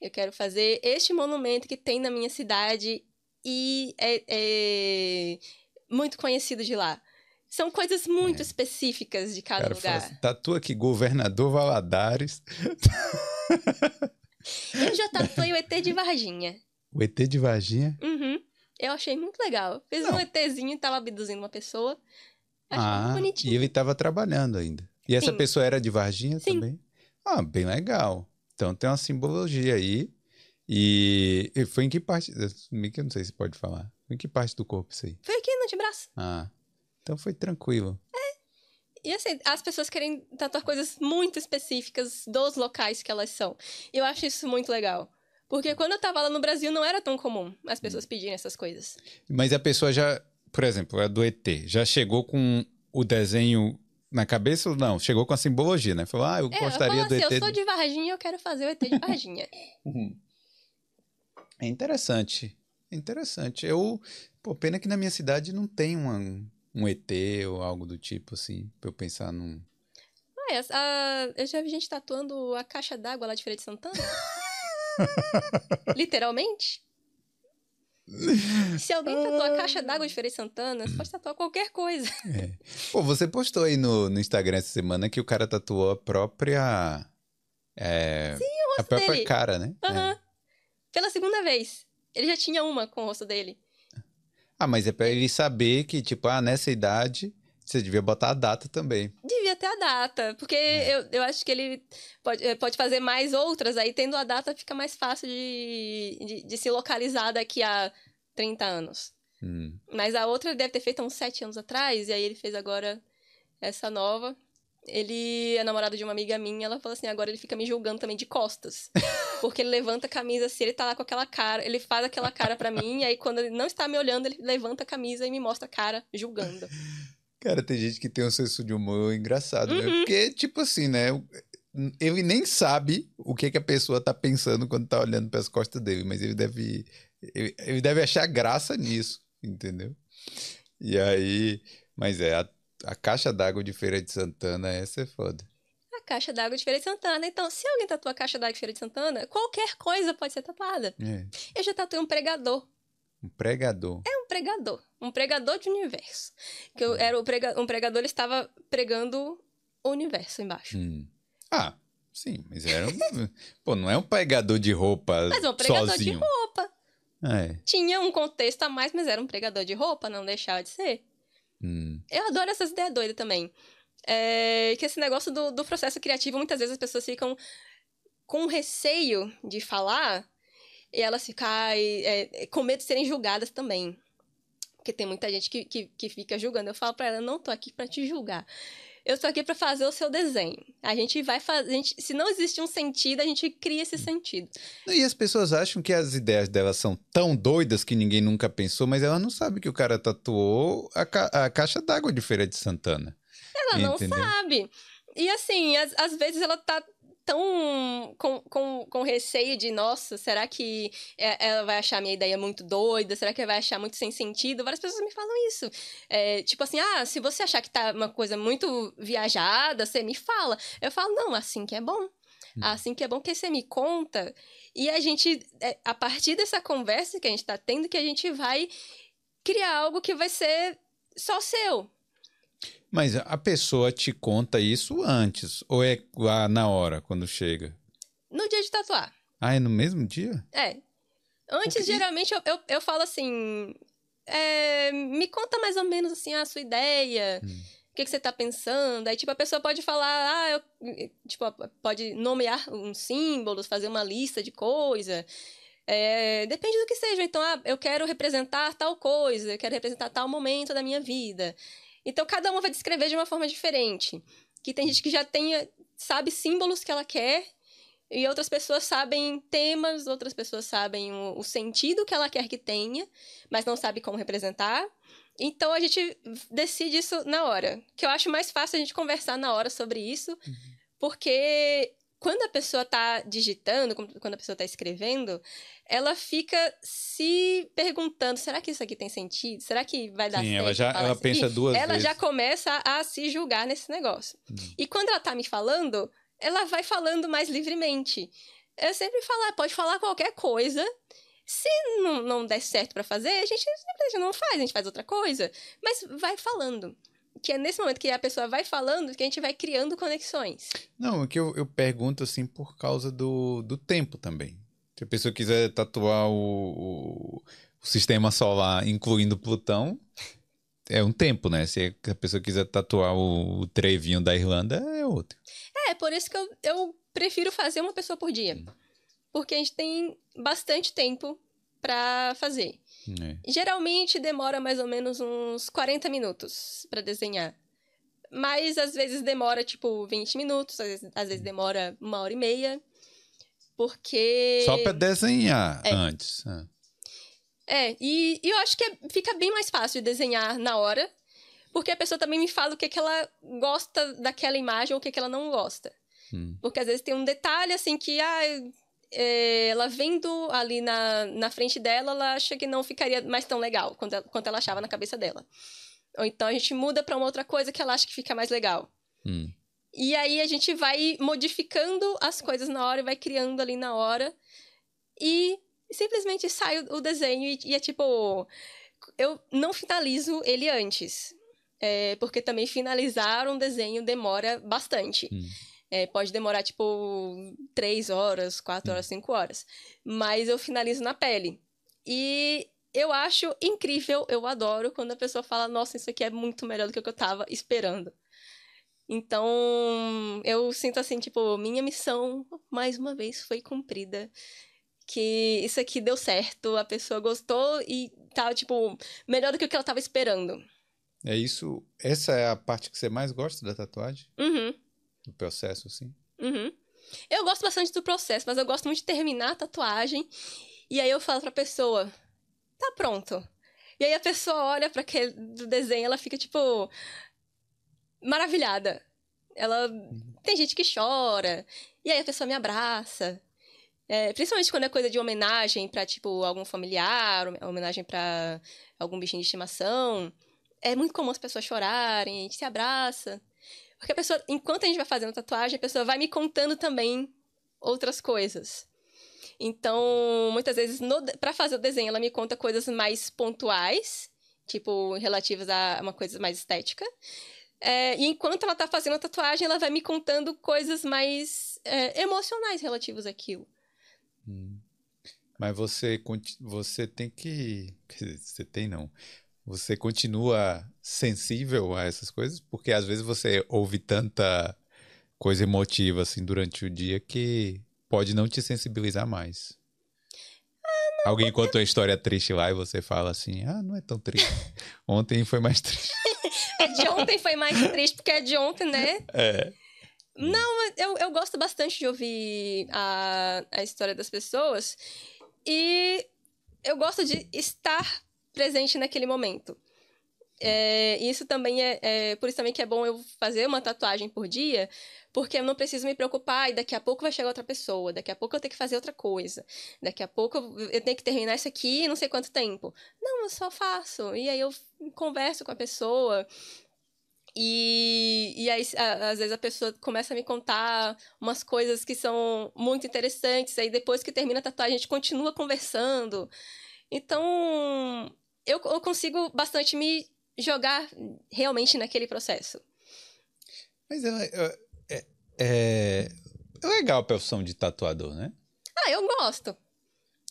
Speaker 2: Eu quero fazer este monumento que tem na minha cidade e é, é muito conhecido de lá. São coisas muito específicas de cada
Speaker 1: Cara,
Speaker 2: lugar.
Speaker 1: assim, tatua aqui, governador Valadares.
Speaker 2: Eu já tatuei o ET de Varginha.
Speaker 1: O ET de Varginha?
Speaker 2: Uhum. Eu achei muito legal. Fiz
Speaker 1: Não.
Speaker 2: um ETzinho e tava abduzindo uma pessoa. Achei
Speaker 1: ah,
Speaker 2: muito bonitinho.
Speaker 1: e ele estava trabalhando ainda. E essa
Speaker 2: Sim.
Speaker 1: pessoa era de Varginha
Speaker 2: Sim.
Speaker 1: também? Ah, bem legal. Então tem uma simbologia aí. E, foi em que parte? Que eu não sei se pode falar. Foi em que parte do corpo isso aí?
Speaker 2: Foi aqui no antebraço.
Speaker 1: Ah, então foi tranquilo.
Speaker 2: E assim, as pessoas querem tatuar coisas muito específicas dos locais que elas são. Eu acho isso muito legal. Porque quando eu tava lá no Brasil, não era tão comum as pessoas pedirem essas coisas.
Speaker 1: Mas a pessoa já, por exemplo, a do ET, já chegou com o desenho na cabeça ou não? Chegou com a simbologia, né? Falou, ah, eu
Speaker 2: É, eu
Speaker 1: gostaria
Speaker 2: falo
Speaker 1: do
Speaker 2: assim,
Speaker 1: ET.
Speaker 2: eu sou de Varginha, eu quero fazer o ET de Varginha. [laughs]
Speaker 1: Uhum. É interessante. É interessante. Eu, pô, pena que na minha cidade não tem uma, um ET ou algo do tipo assim, pra eu pensar num.
Speaker 2: Ah, essa- a- eu já vi gente tatuando a caixa d'água lá de Feira de Santana. [laughs] Literalmente. Se alguém tatuar a caixa d'água de Feira de Santana, você pode tatuar qualquer coisa.
Speaker 1: Pô, você postou aí no, no Instagram essa semana que o cara tatuou a própria. É, a própria
Speaker 2: dele.
Speaker 1: cara, né? É.
Speaker 2: Aham. Pela segunda vez. Ele já tinha uma com o rosto dele.
Speaker 1: Ah, mas é pra ele saber que, tipo, ah, nessa idade você devia botar a data também.
Speaker 2: Devia ter a data, porque
Speaker 1: É.
Speaker 2: eu, eu acho que ele pode, eh, pode fazer mais outras, aí tendo a data fica mais fácil de, de, de se localizar daqui a 30 anos.
Speaker 1: Hum.
Speaker 2: Mas a outra deve ter feito há uns 7 anos atrás, e aí ele fez agora essa nova. Ele é namorado de uma amiga minha, ela falou assim, agora ele fica me julgando também de costas. [laughs] Porque ele levanta a camisa assim, ele tá lá com aquela cara, ele faz aquela cara pra mim, e aí quando ele não está me olhando, ele levanta a camisa e me mostra a cara julgando.
Speaker 1: Cara, tem gente que tem um senso de humor engraçado, né?
Speaker 2: Uhum.
Speaker 1: Porque, tipo assim, né? Ele nem sabe o que, que a pessoa tá pensando quando tá olhando pras costas dele, mas ele deve. Ele, ele deve achar graça nisso, entendeu? E aí. Mas é, a, caixa d'água de Feira de Santana, essa é foda.
Speaker 2: A caixa d'água de Feira de Santana. Então, se alguém tatua a caixa d'água de Feira de Santana, qualquer coisa pode ser tatuada.
Speaker 1: É.
Speaker 2: Eu já tatuei um pregador.
Speaker 1: Um pregador.
Speaker 2: É um pregador. Um pregador de universo. Que eu, era o prega, um pregador, ele estava pregando o universo embaixo.
Speaker 1: Hum. Ah, sim, mas era um. [laughs] pô, não é um pregador de roupa
Speaker 2: Mas é um pregador
Speaker 1: sozinho.
Speaker 2: de roupa.
Speaker 1: É.
Speaker 2: Tinha um contexto a mais, mas era um pregador de roupa, não deixava de ser.
Speaker 1: Hum.
Speaker 2: Eu adoro essas ideias doidas também. É, que esse negócio do, do processo criativo, muitas vezes as pessoas ficam com receio de falar e elas ficam ai, é, com medo de serem julgadas também. Porque tem muita gente que, que, que fica julgando. Eu falo pra ela, não tô aqui pra te julgar. Eu tô aqui pra fazer o seu desenho. A gente vai fazer. gente- se não existe um sentido, a gente cria esse sentido.
Speaker 1: E as pessoas acham que as ideias delas são tão doidas que ninguém nunca pensou, mas elas não sabem que o cara tatuou a, ca- a caixa d'água de Feira de Santana.
Speaker 2: Ela não
Speaker 1: Entendeu?
Speaker 2: sabe. E assim, às, às vezes ela tá tão com, com, com receio de, nossa, será que ela vai achar minha ideia muito doida? Será que ela vai achar muito sem sentido? Várias pessoas me falam isso. É, tipo assim, ah, se você achar que tá uma coisa muito viajada, você me fala. Eu falo, não, assim que é bom. Assim que é bom que você me conta. E a gente, é, a partir dessa conversa que a gente tá tendo, que a gente vai criar algo que vai ser só seu.
Speaker 1: Mas a pessoa te conta isso antes, ou é na hora, quando chega?
Speaker 2: No dia de tatuar.
Speaker 1: Ah, é no mesmo dia?
Speaker 2: É. Antes, geralmente, eu, eu, eu falo assim. é, me conta mais ou menos assim a sua ideia.
Speaker 1: Hum.
Speaker 2: O que, que você tá pensando? Aí, tipo, a pessoa pode falar, ah, eu, tipo, pode nomear uns símbolos, fazer uma lista de coisa. É, depende do que seja. Então, ah, eu quero representar tal coisa, eu quero representar tal momento da minha vida. Então, cada uma vai descrever de uma forma diferente. Que tem gente que já tem, sabe símbolos que ela quer, e outras pessoas sabem temas, outras pessoas sabem o, o sentido que ela quer que tenha, mas não sabe como representar. Então a gente decide isso na hora. Que eu acho mais fácil a gente conversar na hora sobre isso, porque quando a pessoa tá digitando, quando a pessoa tá escrevendo, ela fica se perguntando: será que isso aqui tem sentido? Será que vai dar
Speaker 1: Sim,
Speaker 2: certo?
Speaker 1: ela já ela
Speaker 2: isso aqui?"
Speaker 1: pensa duas
Speaker 2: ela
Speaker 1: vezes.
Speaker 2: já começa a se julgar nesse negócio.
Speaker 1: Hum.
Speaker 2: E quando ela tá me falando, ela vai falando mais livremente. Eu sempre falo, "Ah, pode falar qualquer coisa. Se não, não der certo pra fazer, a gente simplesmente não faz, a gente faz outra coisa. Mas vai falando. Que é nesse momento que a pessoa vai falando que a gente vai criando conexões.
Speaker 1: Não, é que eu, eu pergunto assim por causa do, do tempo também. Se a pessoa quiser tatuar o, o, o sistema solar, incluindo Plutão, é um tempo, né? Se a pessoa quiser tatuar o, o trevinho da Irlanda, é outro.
Speaker 2: É, por isso que eu, eu prefiro fazer uma pessoa por dia. Porque a gente tem bastante tempo para fazer. É. Geralmente demora mais ou menos uns 40 minutos para desenhar. Mas às vezes demora tipo 20 minutos, às vezes, às vezes demora uma hora e meia. Porque.
Speaker 1: Só para desenhar é. antes.
Speaker 2: Ah. É, e, e, eu acho que é, fica bem mais fácil de desenhar na hora, porque a pessoa também me fala o que, que ela gosta daquela imagem ou o que, que ela não gosta. Hum. Porque às vezes tem um detalhe assim que ah, é, ela vendo ali na, na frente dela, ela acha que não ficaria mais tão legal quanto ela, quanto ela achava na cabeça dela. Ou então a gente muda para uma outra coisa que ela acha que fica mais legal. Hum. E aí a gente vai modificando as coisas na hora e vai criando ali na hora. E simplesmente sai o, desenho e, e, é tipo. Eu não finalizo ele antes. É, porque também finalizar um desenho demora bastante. Hum. É, pode demorar, tipo, três horas, quatro horas, cinco horas. Mas eu finalizo na pele. E eu acho incrível, eu adoro quando a pessoa fala, nossa, isso aqui é muito melhor do que o que eu tava esperando. Então, eu sinto assim, tipo, minha missão, mais uma vez, foi cumprida. Que isso aqui deu certo, a pessoa gostou e tá, tipo, melhor do que o que ela tava esperando.
Speaker 1: É isso. Essa é a parte que você mais gosta da tatuagem?
Speaker 2: Uhum.
Speaker 1: Do processo, assim?
Speaker 2: Uhum. Eu gosto bastante do processo, mas eu gosto muito de terminar a tatuagem. E aí eu falo pra pessoa, tá pronto. E aí a pessoa olha para aquele do desenho, ela fica tipo maravilhada. Ela uhum. tem gente que chora. E aí a pessoa me abraça. É, principalmente quando é coisa de homenagem para tipo algum familiar, homenagem para algum bichinho de estimação. É muito comum as pessoas chorarem, a gente se abraça. Porque a pessoa, enquanto a gente vai fazendo tatuagem, a pessoa vai me contando também outras coisas. Então, muitas vezes, para fazer o desenho, ela me conta coisas mais pontuais, tipo, relativas a uma coisa mais estética. É, e enquanto ela tá fazendo a tatuagem, ela vai me contando coisas mais é, emocionais relativas àquilo.
Speaker 1: Hum. Mas você, você tem que. Você tem, não você continua sensível a essas coisas? Porque às vezes você ouve tanta coisa emotiva assim durante o dia que pode não te sensibilizar mais. Ah, Alguém porque... contou uma história triste lá e você fala assim: ah, não é tão triste. [laughs] ontem foi mais triste.
Speaker 2: é de ontem foi mais triste, porque é de ontem, né?
Speaker 1: É.
Speaker 2: Não, eu, eu gosto bastante de ouvir a, a história das pessoas e eu gosto de estar presente naquele momento. É, isso também é, é, Por isso também que é bom eu fazer uma tatuagem por dia, porque eu não preciso me preocupar e daqui a pouco vai chegar outra pessoa, daqui a pouco eu tenho que fazer outra coisa, daqui a pouco eu tenho que terminar isso aqui não sei quanto tempo. Não, eu só faço. E aí eu converso com a pessoa. E, e aí, às vezes, a pessoa começa a me contar umas coisas que são muito interessantes. Aí, depois que termina a tatuagem, a gente continua conversando. Então, eu, eu consigo bastante me jogar realmente naquele processo.
Speaker 1: Mas é, é, é, é, é legal a profissão de tatuador, né?
Speaker 2: Ah, eu gosto.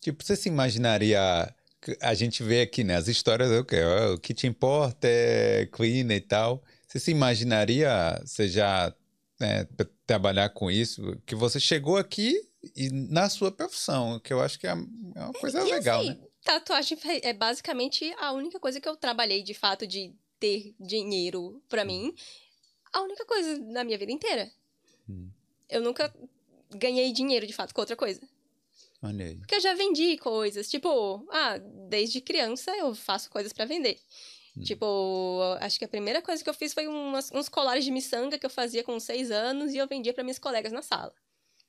Speaker 1: Tipo, você se imaginaria. A gente vê aqui, né? As histórias, o que, o que te importa é clean e tal. Você se imaginaria, você já né, trabalhar com isso, que você chegou aqui e na sua profissão, que eu acho que é, é uma coisa legal, assim, né?
Speaker 2: Tatuagem é basicamente a única coisa que eu trabalhei de fato de ter dinheiro para mim. A única coisa na minha vida inteira. Hum. Eu nunca ganhei dinheiro de fato com outra coisa.
Speaker 1: Olha
Speaker 2: Porque eu já vendi coisas. Tipo, ah, desde criança eu faço coisas para vender. Hum. Tipo, acho que a primeira coisa que eu fiz foi umas, uns colares de miçanga que eu fazia com seis anos e eu vendia para minhas colegas na sala.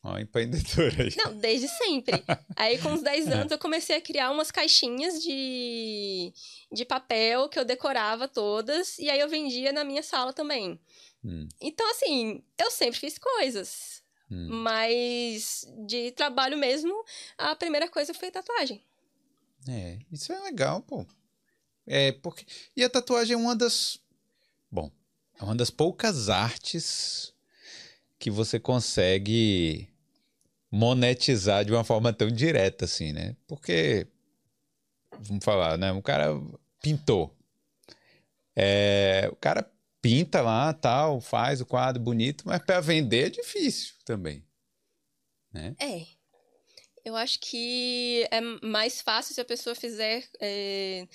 Speaker 1: Ó, empreendedora aí.
Speaker 2: Não, desde sempre. [laughs] aí, com uns 10 anos, eu comecei a criar umas caixinhas de, de papel que eu decorava todas. E aí, eu vendia na minha sala também. Hum. Então, assim, eu sempre fiz coisas. Hum. Mas, de trabalho mesmo, a primeira coisa foi tatuagem.
Speaker 1: É, isso é legal, pô. É, porque... E a tatuagem é uma das... Bom, é uma das poucas artes que você consegue monetizar de uma forma tão direta assim, né? Porque vamos falar, né? Um cara pintou. É, o cara pinta lá, tal, faz o quadro bonito, mas para vender é difícil também, né?
Speaker 2: É. Eu acho que é mais fácil se a pessoa fizer, é,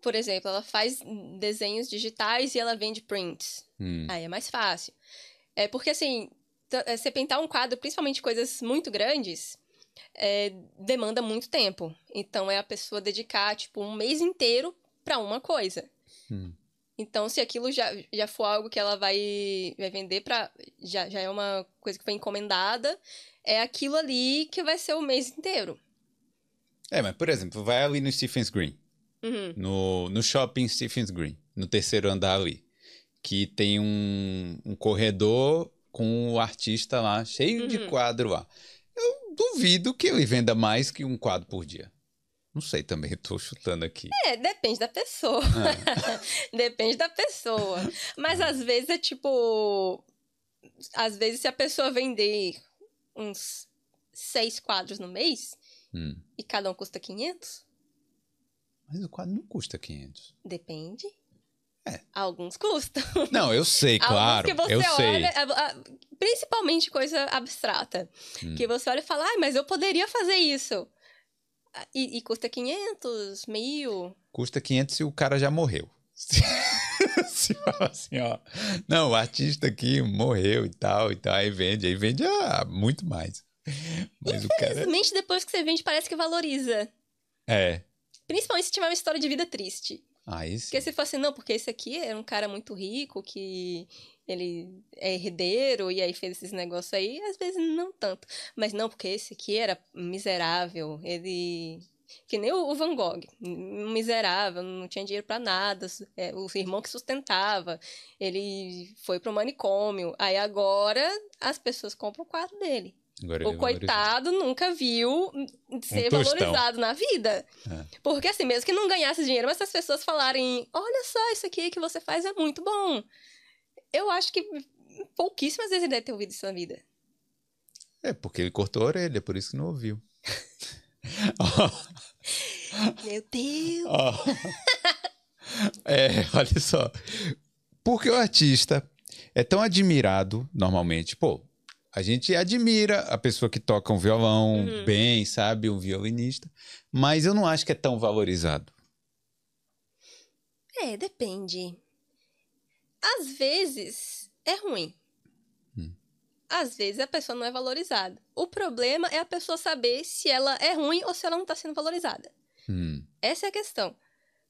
Speaker 2: por exemplo, ela faz desenhos digitais e ela vende prints.
Speaker 1: Hum.
Speaker 2: Aí é mais fácil. É porque assim, você pintar um quadro, principalmente coisas muito grandes, é, demanda muito tempo. Então é a pessoa dedicar tipo um mês inteiro para uma coisa.
Speaker 1: Hum.
Speaker 2: Então, se aquilo já, já for algo que ela vai, vai vender para já, já é uma coisa que foi encomendada, é aquilo ali que vai ser o mês inteiro.
Speaker 1: É, mas por exemplo, vai ali no Stephen's Green,
Speaker 2: Uhum.
Speaker 1: no, no shopping Stephen's Green, no terceiro andar ali, que tem um, um corredor com o artista lá, cheio de
Speaker 2: Uhum.
Speaker 1: quadro lá. Eu duvido que ele venda mais que um quadro por dia. Não sei também, [laughs] tô chutando aqui.
Speaker 2: É, depende da pessoa. [laughs] depende da pessoa. Mas às vezes é tipo. Às vezes, se a pessoa vender uns seis quadros no mês
Speaker 1: Hum.
Speaker 2: e cada um custa 500,
Speaker 1: Mas o quadro não custa 500.
Speaker 2: depende.
Speaker 1: É.
Speaker 2: Alguns custam.
Speaker 1: Não, eu sei, [laughs] claro. Eu sei.
Speaker 2: olha, a- a- principalmente coisa abstrata,
Speaker 1: Hum.
Speaker 2: que você olha e fala, ah, mas eu poderia fazer isso. Ah, E, e custa 500, mil.
Speaker 1: Custa 500 e o cara já morreu. [laughs] Se fala assim, ó. Não, o artista aqui morreu e tal e tal. Aí vende, aí vende ah, muito mais. Mas o cara.
Speaker 2: Infelizmente, depois que você vende, parece que valoriza.
Speaker 1: É.
Speaker 2: Principalmente se tiver uma história de vida triste.
Speaker 1: Aí sim.
Speaker 2: Porque se fosse, não, porque esse aqui era um cara muito rico, que ele é herdeiro e aí fez esses negócios aí, às vezes não tanto. Mas não, porque esse aqui era miserável, ele. Que nem o Van Gogh, miserável, não tinha dinheiro pra nada, é, o irmão que sustentava, ele foi pro manicômio. Aí agora as pessoas compram o quadro dele.
Speaker 1: Agora
Speaker 2: O coitado nunca viu ser
Speaker 1: tostão.
Speaker 2: valorizado na vida.
Speaker 1: É.
Speaker 2: Porque assim, mesmo que não ganhasse dinheiro, mas se as pessoas falarem, olha só, isso aqui que você faz é muito bom. Eu acho que pouquíssimas vezes ele deve ter ouvido isso na vida.
Speaker 1: É, porque ele cortou a orelha, por isso que não ouviu. [laughs]
Speaker 2: Meu Deus!
Speaker 1: É, olha só. Porque o artista é tão admirado, normalmente, pô, a gente admira a pessoa que toca um violão
Speaker 2: Uhum.
Speaker 1: bem, sabe, um violinista, mas eu não acho que é tão valorizado.
Speaker 2: É, depende. Às vezes é ruim.
Speaker 1: Hum.
Speaker 2: Às vezes a pessoa não é valorizada. O problema é a pessoa saber se ela é ruim ou se ela não está sendo valorizada.
Speaker 1: Hum,
Speaker 2: Essa é a questão.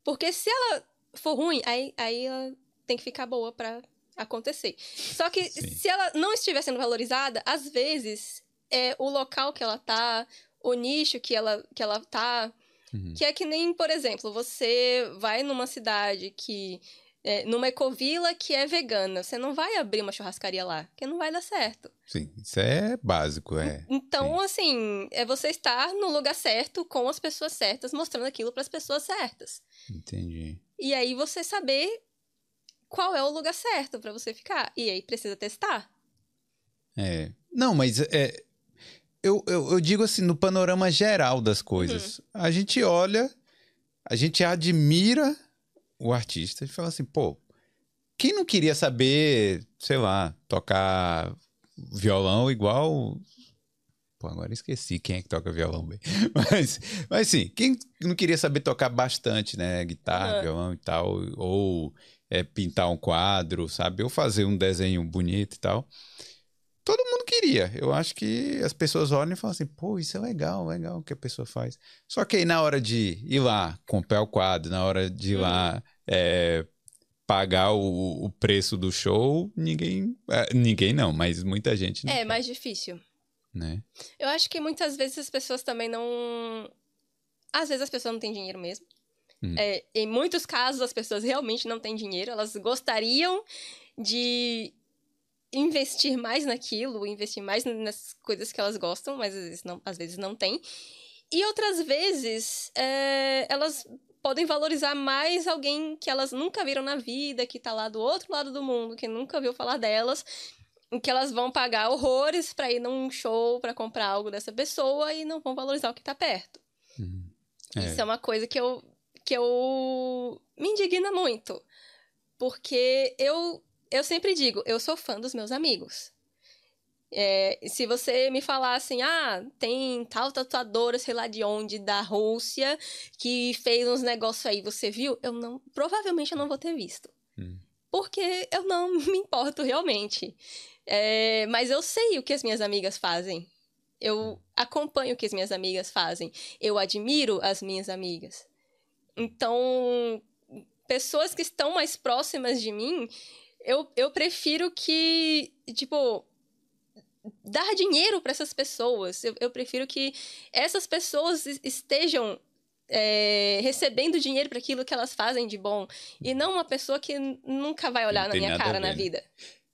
Speaker 2: Porque se ela for ruim, aí, aí ela tem que ficar boa pra acontecer. Só que
Speaker 1: Sim.
Speaker 2: se ela não estiver sendo valorizada, às vezes é o local que ela tá, o nicho que ela, que ela tá.
Speaker 1: Uhum.
Speaker 2: Que é que nem, por exemplo, você vai numa cidade que. é, numa ecovila que é vegana. Você não vai abrir uma churrascaria lá, porque não vai dar certo.
Speaker 1: sim, isso é básico, é.
Speaker 2: Então, assim, é você estar no lugar certo, com as pessoas certas, mostrando aquilo para as pessoas certas.
Speaker 1: Entendi.
Speaker 2: E aí você saber qual é o lugar certo pra você ficar. E aí precisa testar.
Speaker 1: É. Não, mas é. Eu, eu, eu digo assim, no panorama geral das coisas. A gente olha, a gente admira o artista e fala assim, pô, quem não queria saber, sei lá, tocar violão igual. Pô, agora esqueci quem é que toca violão bem. [laughs] Mas, mas sim, quem não queria saber tocar bastante, né? Guitarra,
Speaker 2: Aham.
Speaker 1: violão e tal, ou é, pintar um quadro, sabe? Ou fazer um desenho bonito e tal. Todo mundo queria. Eu acho que as pessoas olham e falam assim, pô, isso é legal, legal o que a pessoa faz. Só que aí na hora de ir lá comprar o quadro, na hora de ir lá é, pagar o, o preço do show, ninguém. é, ninguém não, mas muita gente não.
Speaker 2: É mais difícil.
Speaker 1: Né?
Speaker 2: Eu acho que muitas vezes as pessoas também não. Às vezes as pessoas não têm dinheiro mesmo.
Speaker 1: Hum.
Speaker 2: É, em muitos casos, as pessoas realmente não têm dinheiro. Elas gostariam de investir mais naquilo, investir mais nas coisas que elas gostam, mas às vezes não, às vezes não têm. E outras vezes, é, elas podem valorizar mais alguém que elas nunca viram na vida, que tá lá do outro lado do mundo, que nunca ouviu falar delas, que elas vão pagar horrores para ir num show, para comprar algo dessa pessoa e não vão valorizar o que tá perto. Uhum. É. Isso é uma coisa que eu, que eu me indigna muito. Porque eu, eu sempre digo, eu sou fã dos meus amigos. É, se você me falar assim, ah, tem tal tatuadora, sei lá de onde, da Rússia, que fez uns negócios aí, você viu? Eu não, provavelmente eu não vou ter visto. Hum. Porque eu não [laughs] me importo realmente. É, mas eu sei o que as minhas amigas fazem. Eu hum. acompanho o que as minhas amigas fazem. Eu admiro as minhas amigas. Então, pessoas que estão mais próximas de mim, eu, eu prefiro que, tipo, dar dinheiro para essas pessoas. Eu, eu, prefiro que essas pessoas estejam é, recebendo dinheiro para aquilo que elas fazem de bom e não uma pessoa que nunca vai olhar na minha cara na vida.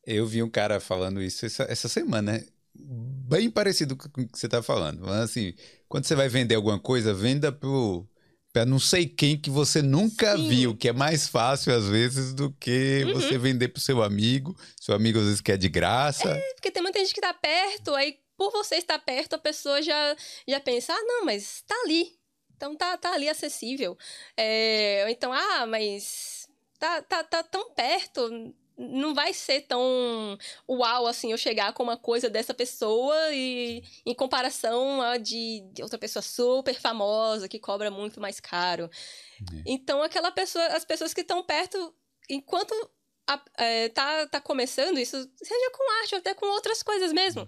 Speaker 1: Eu vi um cara falando isso essa, essa semana, bem parecido com o que você está falando. Assim, quando você vai vender alguma coisa, venda pro para não sei quem que você nunca Sim. viu, que é mais fácil às vezes do que uhum. você vender pro seu amigo. Seu amigo às vezes quer de graça.
Speaker 2: É, porque tem muita gente que tá perto, aí por você estar perto, a pessoa já, já pensa, ah, não, mas tá ali. Então tá, tá ali acessível. É, ou então, ah, mas tá, tá, tá tão perto, não vai ser tão uau assim eu chegar com uma coisa dessa pessoa e em comparação a de, de outra pessoa super famosa que cobra muito mais caro. É. Então aquela pessoa, as pessoas que estão perto, enquanto a, é, tá, tá começando isso, seja com arte ou até com outras coisas mesmo.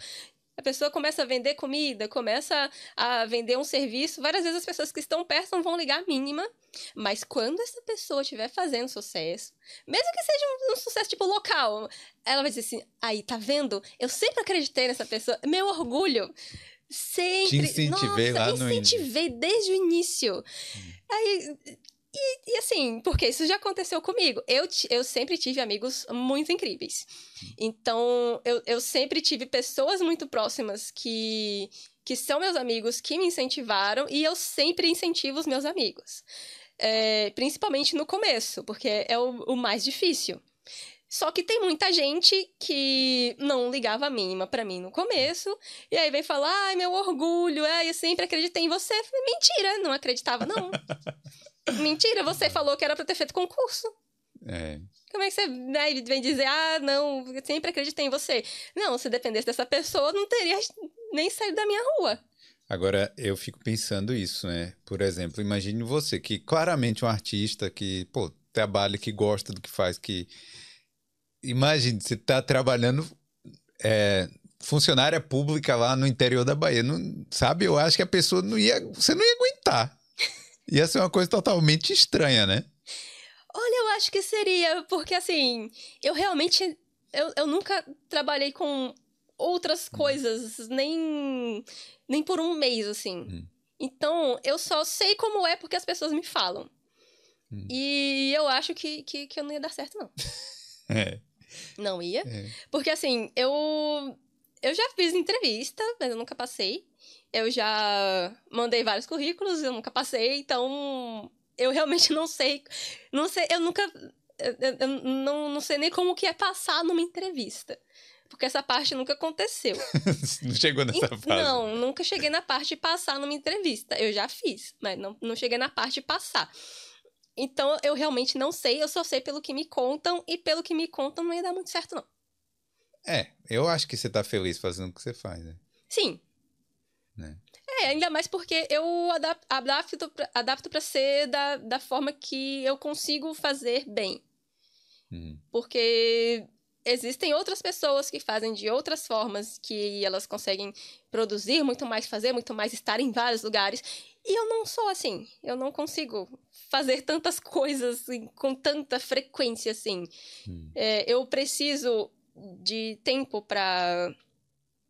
Speaker 2: A pessoa começa a vender comida, começa a vender um serviço. Várias vezes as pessoas que estão perto não vão ligar a mínima. Mas quando essa pessoa estiver fazendo sucesso, mesmo que seja um, um, sucesso tipo local, ela vai dizer assim: aí, tá vendo? Eu sempre acreditei nessa pessoa. Meu orgulho. Sempre. Te
Speaker 1: incentivei Nossa, lá no
Speaker 2: incentivei desde o início. Hum. Aí e, e, assim, porque isso já aconteceu comigo. Eu, eu sempre tive amigos muito incríveis. Então, eu, eu sempre tive pessoas muito próximas que, que são meus amigos, que me incentivaram, e eu sempre incentivo os meus amigos. É, principalmente no começo, porque é o, o mais difícil. Só que tem muita gente que não ligava a mínima para mim no começo, e aí vem falar: ai, meu orgulho, ai, eu sempre acreditei em você. Mentira, não acreditava, não. [laughs] Mentira, você falou que era pra ter feito concurso.
Speaker 1: É.
Speaker 2: Como é que você né, vem dizer, ah, não, eu sempre acreditei em você? Não, se dependesse dessa pessoa, não teria nem saído da minha rua.
Speaker 1: Agora, eu fico pensando isso, né? Por exemplo, imagine você, que claramente um artista que, pô, trabalha, que gosta do que faz, que. Imagine, você tá trabalhando é, funcionária pública lá no interior da Bahia. Não, sabe? Eu acho que a pessoa não ia. Você não ia aguentar. Ia ser uma coisa totalmente estranha, né?
Speaker 2: Olha, eu acho que seria, porque assim, eu realmente. Eu, eu nunca trabalhei com outras hum. coisas, nem, nem por um mês, assim. Hum. Então, eu só sei como é porque as pessoas me falam. Hum. E eu acho que, que, que eu não ia dar certo, não. [laughs]
Speaker 1: é.
Speaker 2: Não ia. É. Porque, assim, eu. Eu já fiz entrevista, mas eu nunca passei. Eu já mandei vários currículos, eu nunca passei, então eu realmente não sei. Não sei, eu nunca. Eu, eu não, não sei nem como que é passar numa entrevista. Porque essa parte nunca aconteceu. [laughs]
Speaker 1: não chegou nessa fase?
Speaker 2: Não, nunca cheguei na parte de passar numa entrevista. Eu já fiz, mas não, não cheguei na parte de passar. Então, eu realmente não sei, eu só sei pelo que me contam, e pelo que me contam não ia dar muito certo, não.
Speaker 1: É, eu acho que você tá feliz fazendo o que você faz, né?
Speaker 2: Sim,
Speaker 1: né?
Speaker 2: É, ainda mais porque eu adapto, adapto para ser da, da forma que eu consigo fazer bem.
Speaker 1: Uhum.
Speaker 2: Porque existem outras pessoas que fazem de outras formas, que elas conseguem produzir muito mais, fazer muito mais, estar em vários lugares. E eu não sou assim. Eu não consigo fazer tantas [laughs] coisas assim, com tanta frequência assim.
Speaker 1: Hum.
Speaker 2: É, eu preciso de tempo para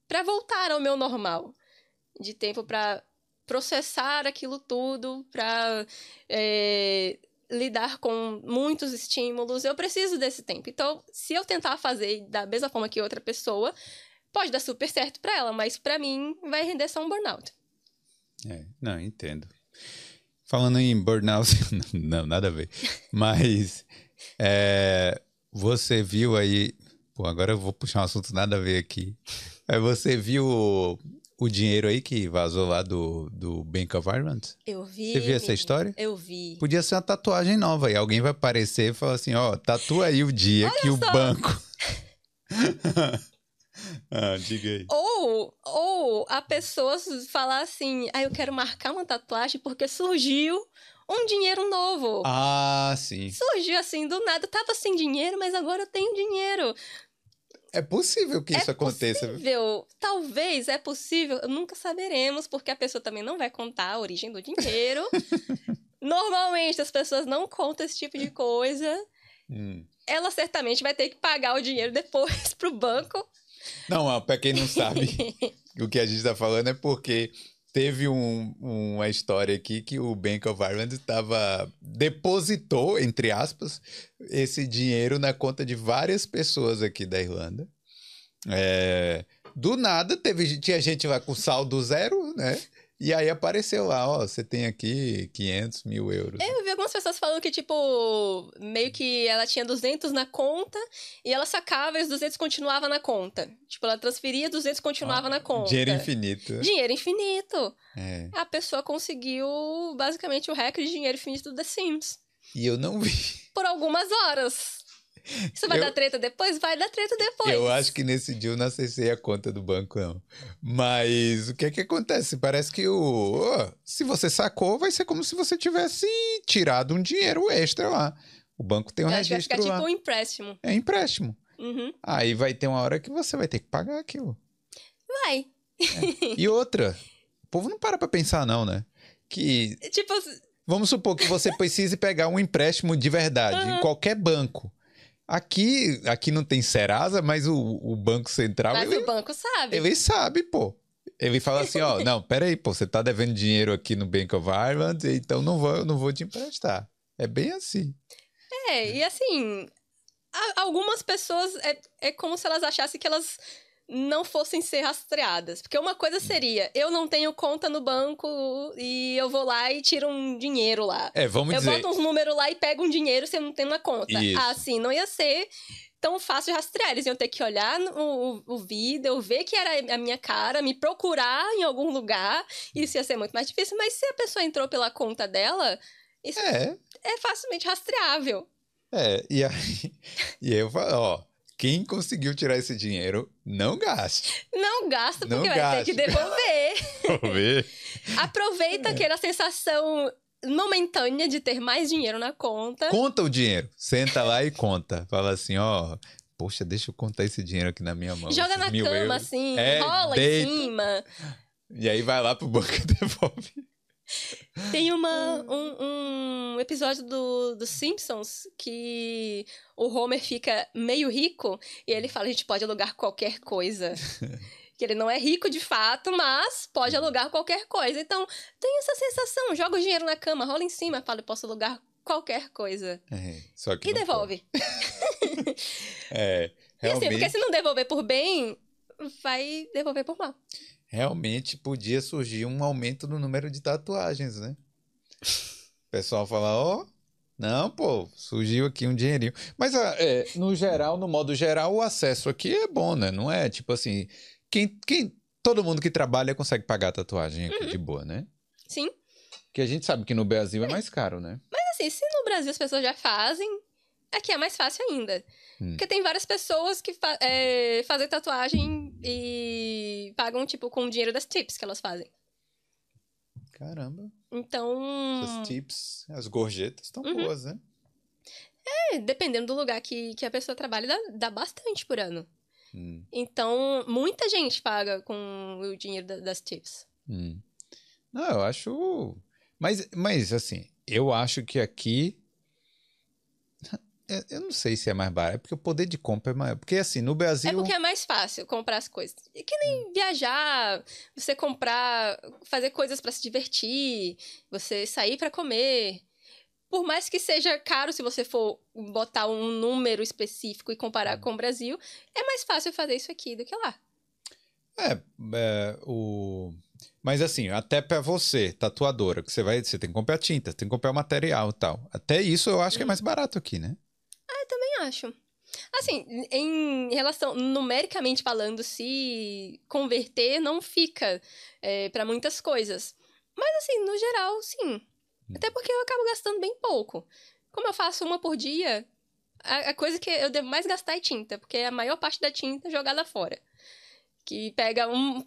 Speaker 2: para voltar ao meu normal de tempo para processar aquilo tudo, para é, lidar com muitos estímulos. Eu preciso desse tempo. Então, se eu tentar fazer da mesma forma que outra pessoa, pode dar super certo para ela, mas para mim vai render só um burnout.
Speaker 1: É, não, entendo. Falando em burnout, [laughs] não, nada a ver. Mas é, você viu aí. Pô, agora eu vou puxar um assunto nada a ver aqui. É, você viu o, o dinheiro aí que vazou lá do, do Bank of Ireland?
Speaker 2: Eu vi.
Speaker 1: Você viu essa história?
Speaker 2: Eu vi.
Speaker 1: Podia ser uma tatuagem nova e alguém vai aparecer e falar assim: ó, tatua aí o dia
Speaker 2: Olha
Speaker 1: que o
Speaker 2: só.
Speaker 1: banco. [laughs] [laughs] ah, diga aí.
Speaker 2: Ou, ou a pessoa falar assim, ah, eu quero marcar uma tatuagem porque surgiu um dinheiro novo.
Speaker 1: Ah, sim.
Speaker 2: Surgiu assim, do nada. Eu tava sem dinheiro, mas agora eu tenho dinheiro.
Speaker 1: É possível que isso
Speaker 2: é
Speaker 1: aconteça.
Speaker 2: possível. Talvez é possível. Nunca saberemos, porque a pessoa também não vai contar a origem do dinheiro. [laughs] Normalmente as pessoas não contam esse tipo de coisa.
Speaker 1: Hum.
Speaker 2: Ela certamente vai ter que pagar o dinheiro depois [laughs] pro banco.
Speaker 1: Não, ó, pra quem não sabe, [laughs] o que a gente tá falando é porque teve um- uma história aqui que o Bank of Ireland estava depositou, entre aspas, esse dinheiro na conta de várias pessoas aqui da Irlanda. É, do nada, teve, tinha gente lá com saldo zero, né? E aí apareceu lá, ó, você tem aqui 500 mil euros.
Speaker 2: Eu vi algumas pessoas falando que, tipo, meio que ela tinha 200 na conta e ela sacava e os 200 continuava na conta. Tipo, ela transferia 200 continuava na conta.
Speaker 1: Dinheiro infinito.
Speaker 2: Dinheiro infinito.
Speaker 1: É.
Speaker 2: A pessoa conseguiu, basicamente, o recorde de dinheiro infinito do The Sims.
Speaker 1: E eu não vi.
Speaker 2: Por algumas horas. Isso vai
Speaker 1: Eu-
Speaker 2: dar treta depois? Vai dar treta depois.
Speaker 1: Eu acho que nesse dia eu não acessei a conta do banco, não. Mas o que é que acontece? Parece que o. se você sacou, vai ser como se você tivesse tirado um dinheiro extra lá. O banco tem um
Speaker 2: Eu acho que vai ficar
Speaker 1: registro
Speaker 2: tipo
Speaker 1: lá.
Speaker 2: um empréstimo.
Speaker 1: É empréstimo.
Speaker 2: Uhum.
Speaker 1: Aí vai ter uma hora que você vai ter que pagar aquilo.
Speaker 2: Vai.
Speaker 1: E outra, o povo não para pra pensar, não, né? Que
Speaker 2: Tipo,
Speaker 1: Vamos supor que você precise pegar um empréstimo de verdade em
Speaker 2: Aham.
Speaker 1: qualquer banco. Aqui, aqui não tem Serasa, mas o, o Banco Central,
Speaker 2: mas
Speaker 1: ele,
Speaker 2: o banco sabe.
Speaker 1: ele sabe, pô. Ele fala assim, ó, não, peraí, pô, você tá devendo dinheiro aqui no Bank of Ireland, então não vou, eu não vou te emprestar. É bem assim.
Speaker 2: É, e assim, algumas pessoas é, é como se elas achassem que elas não fossem ser rastreadas. Porque uma coisa seria, eu não tenho conta no banco e eu vou lá e tiro um dinheiro lá.
Speaker 1: É, vamos
Speaker 2: eu
Speaker 1: dizer,
Speaker 2: boto uns números lá e pego um dinheiro se eu não tenho na conta.
Speaker 1: Isso.
Speaker 2: Assim, não ia ser tão fácil de rastrear. Eles iam ter que olhar no, o, o vídeo, ver que era a minha cara, me procurar em algum lugar. Isso ia ser muito mais difícil. Mas se a pessoa entrou pela conta dela, isso
Speaker 1: é,
Speaker 2: é facilmente rastreável.
Speaker 1: é, e aí, [laughs] e aí eu falo, ó, quem conseguiu tirar esse dinheiro, não gaste.
Speaker 2: Não gasta,
Speaker 1: Não
Speaker 2: porque vai ter que
Speaker 1: gaste.
Speaker 2: devolver. [laughs]
Speaker 1: Vamos ver.
Speaker 2: Aproveita
Speaker 1: É.
Speaker 2: aquela sensação momentânea de ter mais dinheiro na conta.
Speaker 1: Conta o dinheiro. Senta lá e conta. Fala assim, ó. Poxa, deixa eu contar esse dinheiro aqui na minha mão.
Speaker 2: Joga na cama,
Speaker 1: euros.
Speaker 2: assim,
Speaker 1: É,
Speaker 2: rola
Speaker 1: deita.
Speaker 2: em cima.
Speaker 1: E aí vai lá pro banco e [laughs] devolve.
Speaker 2: Tem uma, um, um episódio do, dos Simpsons que o Homer fica meio rico e ele fala: a gente pode alugar qualquer coisa. [laughs] que ele não é rico de fato, mas pode alugar qualquer coisa. Então, tem essa sensação: joga o dinheiro na cama, rola em cima, fala: eu posso alugar qualquer coisa.
Speaker 1: É, só que
Speaker 2: E devolve. [laughs]
Speaker 1: É, [laughs]
Speaker 2: E assim, porque
Speaker 1: realmente,
Speaker 2: se não devolver por bem, vai devolver por mal.
Speaker 1: Realmente podia surgir um aumento no número de tatuagens, né? O pessoal fala, ó, não, pô, surgiu aqui um dinheirinho. Mas ah, é, no geral, no modo geral, o acesso aqui é bom, né? Não é tipo assim, quem, quem, todo mundo que trabalha consegue pagar a tatuagem aqui de boa, né?
Speaker 2: Sim.
Speaker 1: Porque a gente sabe que no Brasil é mais caro, né?
Speaker 2: Assim, se no Brasil as pessoas já fazem, aqui é mais fácil ainda.
Speaker 1: Hum.
Speaker 2: Porque tem várias pessoas que fa é, fazem tatuagem e pagam, tipo, com o dinheiro das tips que elas fazem.
Speaker 1: Caramba,
Speaker 2: Então,
Speaker 1: essas tips, as gorjetas estão
Speaker 2: Uhum.
Speaker 1: boas, né?
Speaker 2: é, dependendo do lugar que, que a pessoa trabalha, dá, dá bastante por ano.
Speaker 1: Hum,
Speaker 2: Então, muita gente paga com o dinheiro da- das tips.
Speaker 1: hum. Não, eu acho. Mas, mas, assim, eu acho que aqui. Eu eu não sei se é mais barato, é porque o poder de compra é maior. Porque, assim, no Brasil.
Speaker 2: É porque é mais fácil comprar as coisas. E que nem viajar, você comprar, fazer coisas pra se divertir, você sair pra comer. Por mais que seja caro se você for botar um número específico e comparar com o Brasil, é mais fácil fazer isso aqui do que lá.
Speaker 1: É, é, o... Mas assim, até pra você, tatuadora, que você vai, você tem que comprar tinta, tem que comprar o material e tal. Até isso eu acho que é mais barato aqui, né?
Speaker 2: Também acho. Assim, em relação, numericamente falando, se converter não fica é, para muitas coisas. Mas assim, no geral, sim. Até porque eu acabo gastando bem pouco. Como eu faço uma por dia, a, a coisa que eu devo mais gastar é tinta, porque a maior parte da tinta é jogada fora. Que pega um,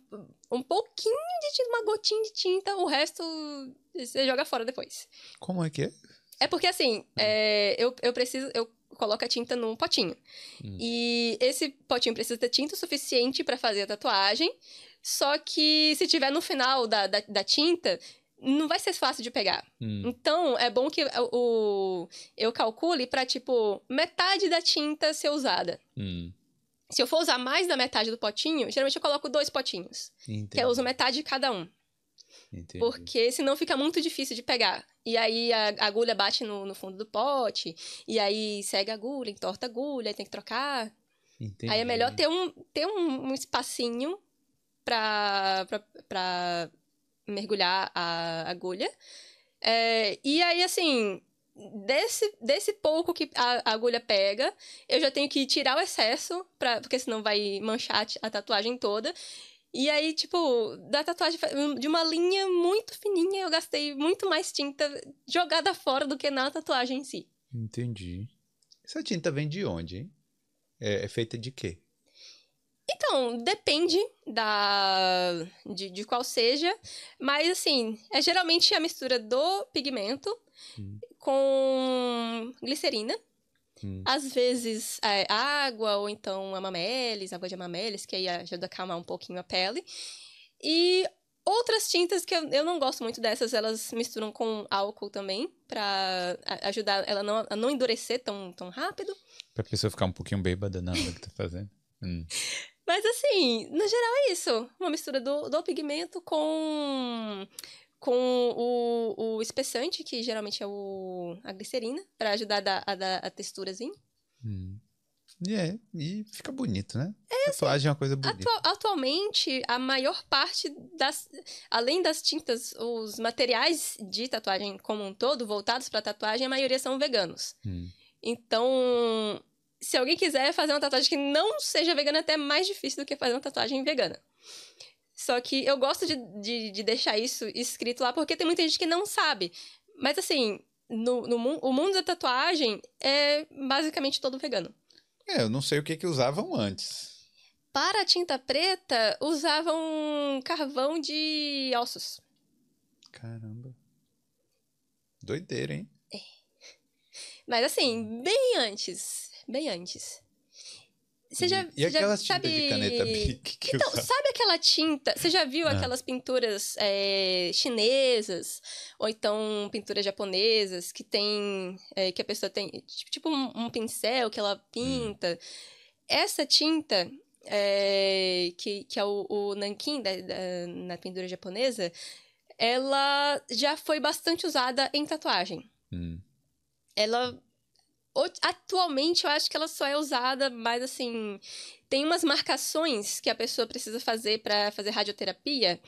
Speaker 2: um pouquinho de tinta, uma gotinha de tinta, o resto você joga fora depois.
Speaker 1: Como é que é?
Speaker 2: É porque assim, é, eu, eu preciso. Eu coloco a tinta num potinho.
Speaker 1: Hum.
Speaker 2: E esse potinho precisa ter tinta suficiente para fazer a tatuagem. Só que se tiver no final da, da, da tinta, não vai ser fácil de pegar.
Speaker 1: Hum.
Speaker 2: Então, é bom que o, eu calcule pra, tipo, metade da tinta ser usada.
Speaker 1: Hum.
Speaker 2: Se eu for usar mais da metade do potinho, geralmente eu coloco dois potinhos.
Speaker 1: Entendi.
Speaker 2: Que eu uso metade de cada um.
Speaker 1: Entendi.
Speaker 2: Porque senão fica muito difícil de pegar. E aí a agulha bate no, no fundo do pote. E aí segue a agulha, entorta a agulha, tem que trocar.
Speaker 1: Entendi.
Speaker 2: Aí é melhor ter um, ter um, um espacinho pra, pra, pra mergulhar a agulha. É, e aí, assim, desse, desse pouco que a, a agulha pega, eu já tenho que tirar o excesso, pra, porque senão vai manchar a tatuagem toda. E aí, tipo, da tatuagem de uma linha muito fininha, eu gastei muito mais tinta jogada fora do que na tatuagem em si.
Speaker 1: Entendi. Essa tinta vem de onde, hein? É, é feita de quê?
Speaker 2: Então, depende da de, de qual seja, mas assim, é geralmente a mistura do pigmento
Speaker 1: Hum.
Speaker 2: com glicerina.
Speaker 1: Hum.
Speaker 2: Às vezes é, água, ou então amamelis, água de amamelis, que aí ajuda a acalmar um pouquinho a pele. E outras tintas que eu, eu não gosto muito dessas, elas misturam com álcool também, pra a- ajudar ela não, a não endurecer tão, tão rápido.
Speaker 1: Pra pessoa ficar um pouquinho bêbada na hora que tá fazendo. Hum.
Speaker 2: Mas assim, no geral é isso. Uma mistura do, do pigmento com, com o, o espessante, que geralmente é o, a glicerina, pra ajudar a dar, a, dar a texturazinha.
Speaker 1: Hum. E é, e fica bonito, né? Tatuagem é uma coisa bonita.
Speaker 2: Atua- atualmente, a maior parte das. Além das tintas, os materiais de tatuagem como um todo, voltados pra tatuagem, a maioria são veganos.
Speaker 1: Hum.
Speaker 2: Então, se alguém quiser fazer uma tatuagem que não seja vegana, é até mais difícil do que fazer uma tatuagem vegana. Só que eu gosto de, de, de deixar isso escrito lá, porque tem muita gente que não sabe. Mas assim, no, no, o mundo da tatuagem é basicamente todo vegano.
Speaker 1: É, eu não sei o que que usavam antes.
Speaker 2: Para a tinta preta, usavam carvão de ossos.
Speaker 1: Caramba. Doideira, hein?
Speaker 2: Mas assim, bem antes. Bem antes. Você já,
Speaker 1: e
Speaker 2: você já
Speaker 1: aquelas tintas
Speaker 2: sabe...
Speaker 1: de caneta Bic que
Speaker 2: Então, sabe aquela tinta? Você já viu
Speaker 1: Ah.
Speaker 2: aquelas pinturas é, chinesas? Ou então pinturas japonesas que tem. é, que a pessoa tem. Tipo, tipo um, um pincel que ela pinta. Essa tinta. é, que, que é o, o nankin da, da- na pintura japonesa, ela já foi bastante usada em tatuagem
Speaker 1: Hum.
Speaker 2: ela atualmente eu acho que ela só é usada mais assim tem umas marcações que a pessoa precisa fazer para fazer radioterapia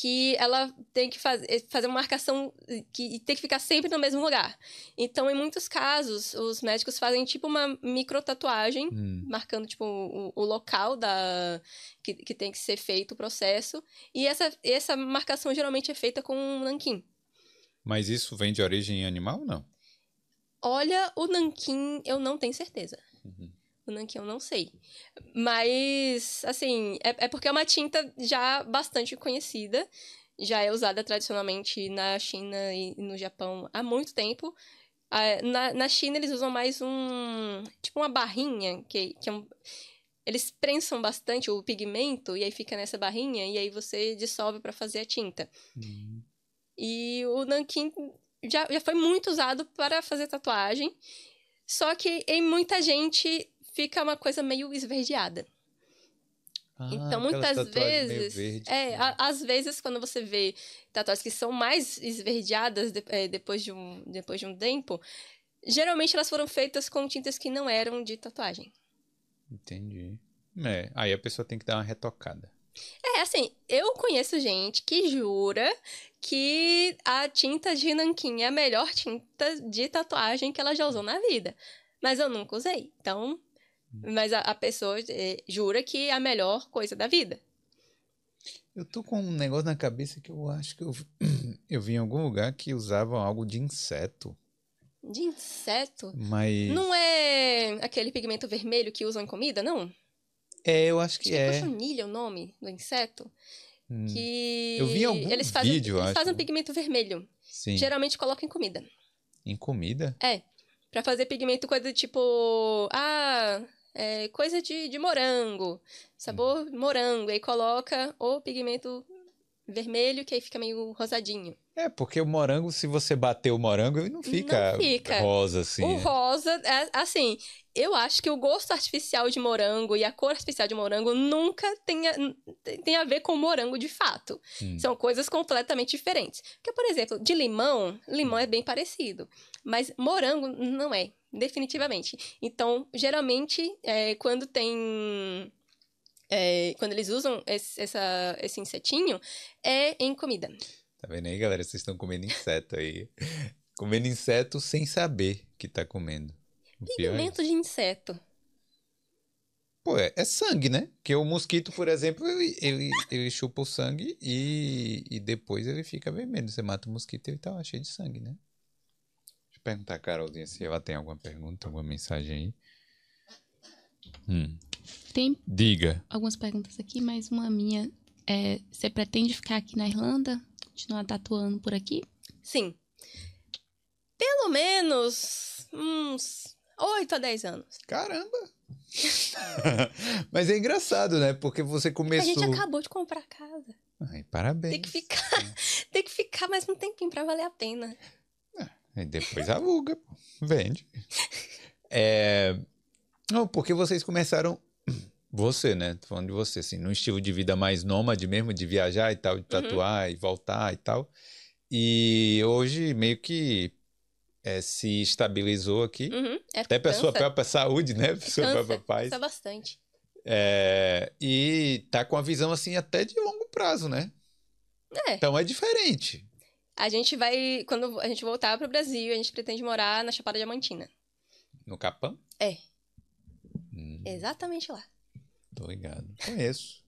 Speaker 2: que ela tem que fazer, fazer uma marcação que tem que ficar sempre no mesmo lugar. Então, em muitos casos, os médicos fazem tipo uma micro tatuagem
Speaker 1: Hum.
Speaker 2: marcando tipo o, o local da que, que tem que ser feito o processo e essa essa marcação geralmente é feita com um nanquim.
Speaker 1: Mas isso vem de origem animal ou não?
Speaker 2: Olha, o nanquim eu não tenho certeza.
Speaker 1: Uhum.
Speaker 2: O nanquim eu não sei. Mas, assim, é, é porque é uma tinta já bastante conhecida. Já é usada tradicionalmente na China e no Japão há muito tempo. Ah, Na, na China eles usam mais um. Tipo uma barrinha, que, que é um. Eles prensam bastante o pigmento e aí fica nessa barrinha e aí você dissolve para fazer a tinta.
Speaker 1: Hum.
Speaker 2: E o nanquim já, já foi muito usado para fazer tatuagem. Só que em muita gente fica uma coisa meio esverdeada.
Speaker 1: Ah,
Speaker 2: então, muitas vezes.
Speaker 1: verde.
Speaker 2: É, a- às vezes, quando você vê tatuagens que são mais esverdeadas de- é, depois, de um, depois de um tempo, geralmente elas foram feitas com tintas que não eram de tatuagem.
Speaker 1: Entendi. É, aí a pessoa tem que dar uma retocada.
Speaker 2: É, assim, eu conheço gente que jura que a tinta de nanquim é a melhor tinta de tatuagem que ela já usou na vida. Mas eu nunca usei. Então, mas a, a pessoa eh, jura que é a melhor coisa da vida.
Speaker 1: Eu tô com um negócio na cabeça que eu acho que eu, [clears throat] eu vi em algum lugar que usavam algo de inseto.
Speaker 2: De inseto?
Speaker 1: Mas.
Speaker 2: Não é aquele pigmento vermelho que usam em comida, não?
Speaker 1: É, eu acho que
Speaker 2: Acho que é
Speaker 1: é.
Speaker 2: cochonilha o nome do inseto.
Speaker 1: Hum,
Speaker 2: Que
Speaker 1: Eu vi algum
Speaker 2: eles fazem,
Speaker 1: vídeo,
Speaker 2: eles
Speaker 1: acho.
Speaker 2: fazem um pigmento vermelho.
Speaker 1: Sim.
Speaker 2: Geralmente colocam em comida.
Speaker 1: Em comida?
Speaker 2: É. Pra fazer pigmento coisa tipo. Ah, é, coisa de, de morango. Sabor morango. Aí coloca o pigmento vermelho, que aí fica meio rosadinho.
Speaker 1: É, porque o morango, se você bater o morango, ele não fica,
Speaker 2: Não fica.
Speaker 1: rosa assim.
Speaker 2: o
Speaker 1: né?
Speaker 2: rosa, é, assim, eu acho que o gosto artificial de morango e a cor artificial de morango nunca tem a, tem a ver com morango de fato.
Speaker 1: Hum.
Speaker 2: São coisas completamente diferentes. Porque, por exemplo, de limão, limão é bem parecido. Mas morango não é, definitivamente. Então, geralmente, é, quando tem. É, quando eles usam esse, essa- esse insetinho, é em comida.
Speaker 1: Tá vendo aí, galera? Vocês estão comendo inseto aí. [laughs] comendo inseto sem saber que tá comendo. O pior é
Speaker 2: Pigmento de inseto.
Speaker 1: Pô, é, é sangue, né? Porque o mosquito, por exemplo, ele, ele, ele chupa o sangue e, e depois ele fica vermelho. Você mata o mosquito e ele tá lá cheio de sangue, né? Deixa eu perguntar a Carolzinha se ela tem alguma pergunta, alguma mensagem aí. Hum,
Speaker 3: Tem
Speaker 1: diga.
Speaker 3: algumas perguntas aqui, mas uma minha é: você pretende ficar aqui na Irlanda? Continuar tatuando por aqui?
Speaker 2: Sim. Pelo menos uns 8 a 10 anos.
Speaker 1: Caramba! [laughs] Mas é engraçado, né? Porque você
Speaker 2: A
Speaker 1: começou.
Speaker 2: gente acabou de comprar casa.
Speaker 1: Ai, parabéns.
Speaker 2: Tem que ficar, [laughs] tem que ficar mais um tempinho pra valer a pena.
Speaker 1: E depois aluga, vende. [laughs] É... Não, porque vocês começaram. Você, né? Tô falando de você, assim, num estilo de vida mais nômade mesmo, de viajar e tal, de tatuar e voltar e tal. E hoje meio que é, se estabilizou aqui.
Speaker 2: Uhum, é
Speaker 1: Até pra sua própria saúde, né? [laughs] Pra sua
Speaker 2: cansa,
Speaker 1: própria paz.
Speaker 2: cansa bastante.
Speaker 1: É, e tá com a visão assim até de longo prazo, né?
Speaker 2: É,
Speaker 1: Então é diferente.
Speaker 2: a gente vai, quando a gente voltar pro Brasil, a gente pretende morar na Chapada Diamantina.
Speaker 1: No Capão?
Speaker 2: É.
Speaker 1: Hum,
Speaker 2: Exatamente lá.
Speaker 1: Tô ligado. Conheço.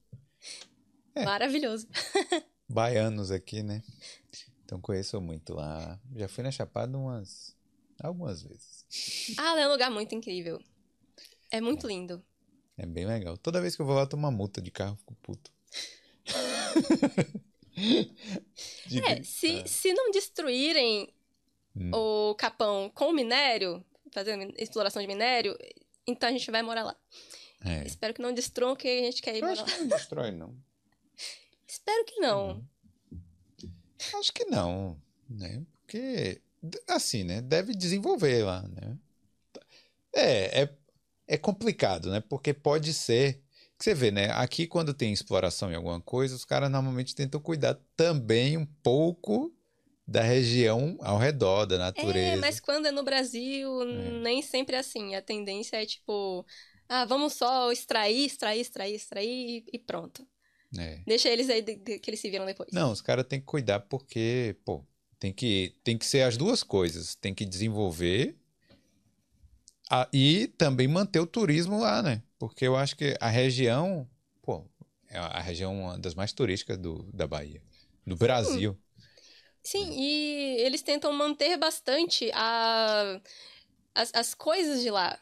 Speaker 1: É.
Speaker 2: Maravilhoso. [laughs]
Speaker 1: Baianos aqui, né? Então conheço muito lá. Já fui na Chapada umas. algumas vezes.
Speaker 2: Ah, lá é um lugar muito incrível. É muito lindo.
Speaker 1: É bem legal. Toda vez que eu vou lá, eu tomo uma multa de carro, fico puto. [laughs] De
Speaker 2: É, se, se não destruírem
Speaker 1: Hum.
Speaker 2: o Capão com minério, fazendo exploração de minério, então a gente vai morar lá.
Speaker 1: É.
Speaker 2: Espero que não destruam, que a gente quer ir
Speaker 1: Eu acho
Speaker 2: lá.
Speaker 1: que não destrói, não. [laughs]
Speaker 2: Espero que não.
Speaker 1: Acho que não, né? Porque, assim, né? Deve desenvolver lá, né? É, é, é complicado, né? Porque pode ser. Que você vê, né? Aqui, quando tem exploração em alguma coisa, os caras normalmente tentam cuidar também um pouco da região ao redor, da natureza.
Speaker 2: É, mas quando é no Brasil,
Speaker 1: É.
Speaker 2: nem sempre é assim. A tendência é tipo, ah, vamos só extrair, extrair, extrair, extrair e- pronto.
Speaker 1: É.
Speaker 2: Deixa eles aí de- de- que eles se viram depois.
Speaker 1: Não, os caras têm que cuidar porque, pô, tem que, tem que ser as duas coisas. Tem que desenvolver a- e também manter o turismo lá, né? Porque eu acho que a região, pô, é a região uma das mais turísticas do, da Bahia, do Brasil.
Speaker 2: Sim, e eles tentam manter bastante a, as, as coisas de lá.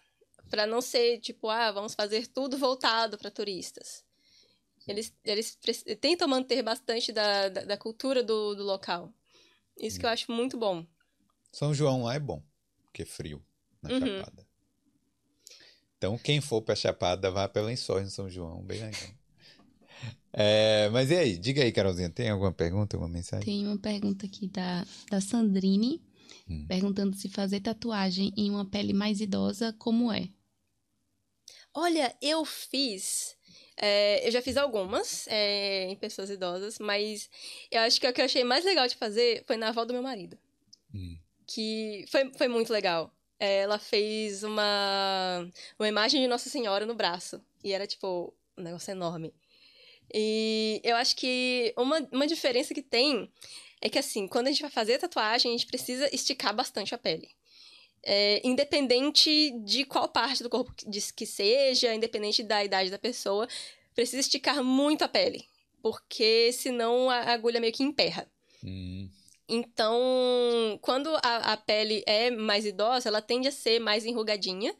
Speaker 2: Pra não ser tipo, ah, vamos fazer tudo voltado para turistas. Eles, eles tentam manter bastante da, da, da cultura do, do local. Isso que eu acho muito bom.
Speaker 1: São João lá é bom, porque é frio na
Speaker 2: Uhum.
Speaker 1: Chapada. Então, quem for pra Chapada, vá pra Lençóis em São João, bem legal. [laughs] É, mas e aí? Diga aí, Carolzinha, tem alguma pergunta, alguma mensagem?
Speaker 3: Tem uma pergunta aqui da, da Sandrine,
Speaker 1: Hum.
Speaker 3: perguntando se fazer tatuagem em uma pele mais idosa, como é?
Speaker 2: Olha, eu fiz. é, eu já fiz algumas é, em pessoas idosas, mas eu acho que o que eu achei mais legal de fazer foi na avó do meu marido.
Speaker 1: Hum.
Speaker 2: Que foi, foi muito legal. É, ela fez uma, uma imagem de Nossa Senhora no braço. E era, tipo, um negócio enorme. E eu acho que uma, uma diferença que tem é que, assim, quando a gente vai fazer tatuagem, a gente precisa esticar bastante a pele. É, independente de qual parte do corpo que seja, independente da idade da pessoa, precisa esticar muito a pele, porque senão a agulha meio que emperra.
Speaker 1: Hum.
Speaker 2: Então, quando a, a, pele é mais idosa, ela tende a ser mais enrugadinha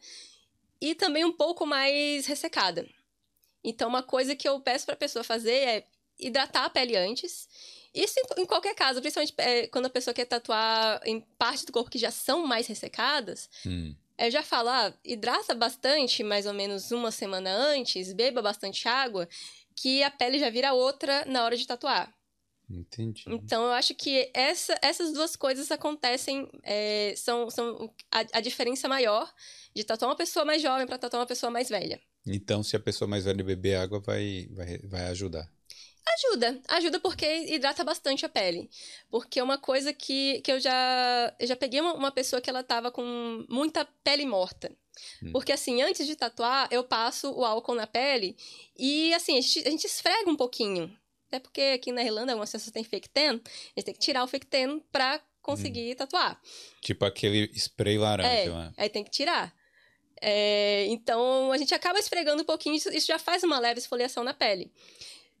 Speaker 2: e também um pouco mais ressecada. Então, uma coisa que eu peço para a pessoa fazer é hidratar a pele antes. Isso em, em qualquer caso, principalmente é, quando a pessoa quer tatuar em partes do corpo que já são mais ressecadas.
Speaker 1: Hum.
Speaker 2: Eu já falo, ah, hidrata bastante, mais ou menos uma semana antes, beba bastante água, que a pele já vira outra na hora de tatuar.
Speaker 1: Entendi.
Speaker 2: Então, eu acho que essa, essas duas coisas acontecem, é, são, são a, a, diferença maior de tatuar uma pessoa mais jovem para tatuar uma pessoa mais velha.
Speaker 1: Então, se a pessoa mais velha beber água, vai, vai, vai ajudar.
Speaker 2: Ajuda, ajuda porque hidrata bastante a pele. Porque uma coisa que, que eu já eu já peguei uma, uma pessoa que ela tava com muita pele morta. Hum. Porque assim, antes de tatuar, eu passo o álcool na pele e assim, a gente, a gente esfrega um pouquinho. Até porque aqui na Irlanda, algumas pessoas têm fake tan, a gente tem que tirar o fake tan pra conseguir hum. tatuar.
Speaker 1: Tipo aquele spray laranja.
Speaker 2: É, né? aí tem que tirar. É, então, a gente acaba esfregando um pouquinho, isso já faz uma leve esfoliação na pele.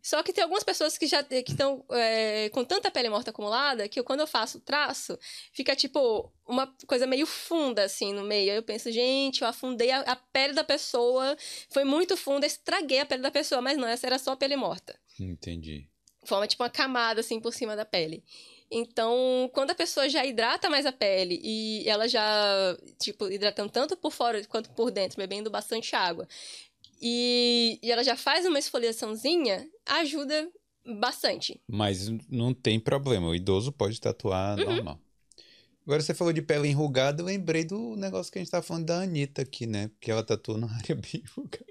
Speaker 2: Só que tem algumas pessoas que já que estão é, com tanta pele morta acumulada que eu, quando eu faço o traço, fica tipo uma coisa meio funda assim no meio. Aí eu penso, gente, eu afundei a, a pele da pessoa, foi muito funda, estraguei a pele da pessoa, mas não, essa era só a pele morta.
Speaker 1: Entendi.
Speaker 2: Forma tipo uma camada assim por cima da pele. Então, quando a pessoa já hidrata mais a pele e ela já, tipo, hidratando tanto por fora quanto por dentro, bebendo bastante água, e, e ela já faz uma esfoliaçãozinha, ajuda bastante.
Speaker 1: Mas não tem problema, o idoso pode tatuar uhum. normal. Agora você falou de pele enrugada, eu lembrei do negócio que a gente tava falando da Anitta aqui, né? Porque ela tatuou na área bem [laughs] enrugada.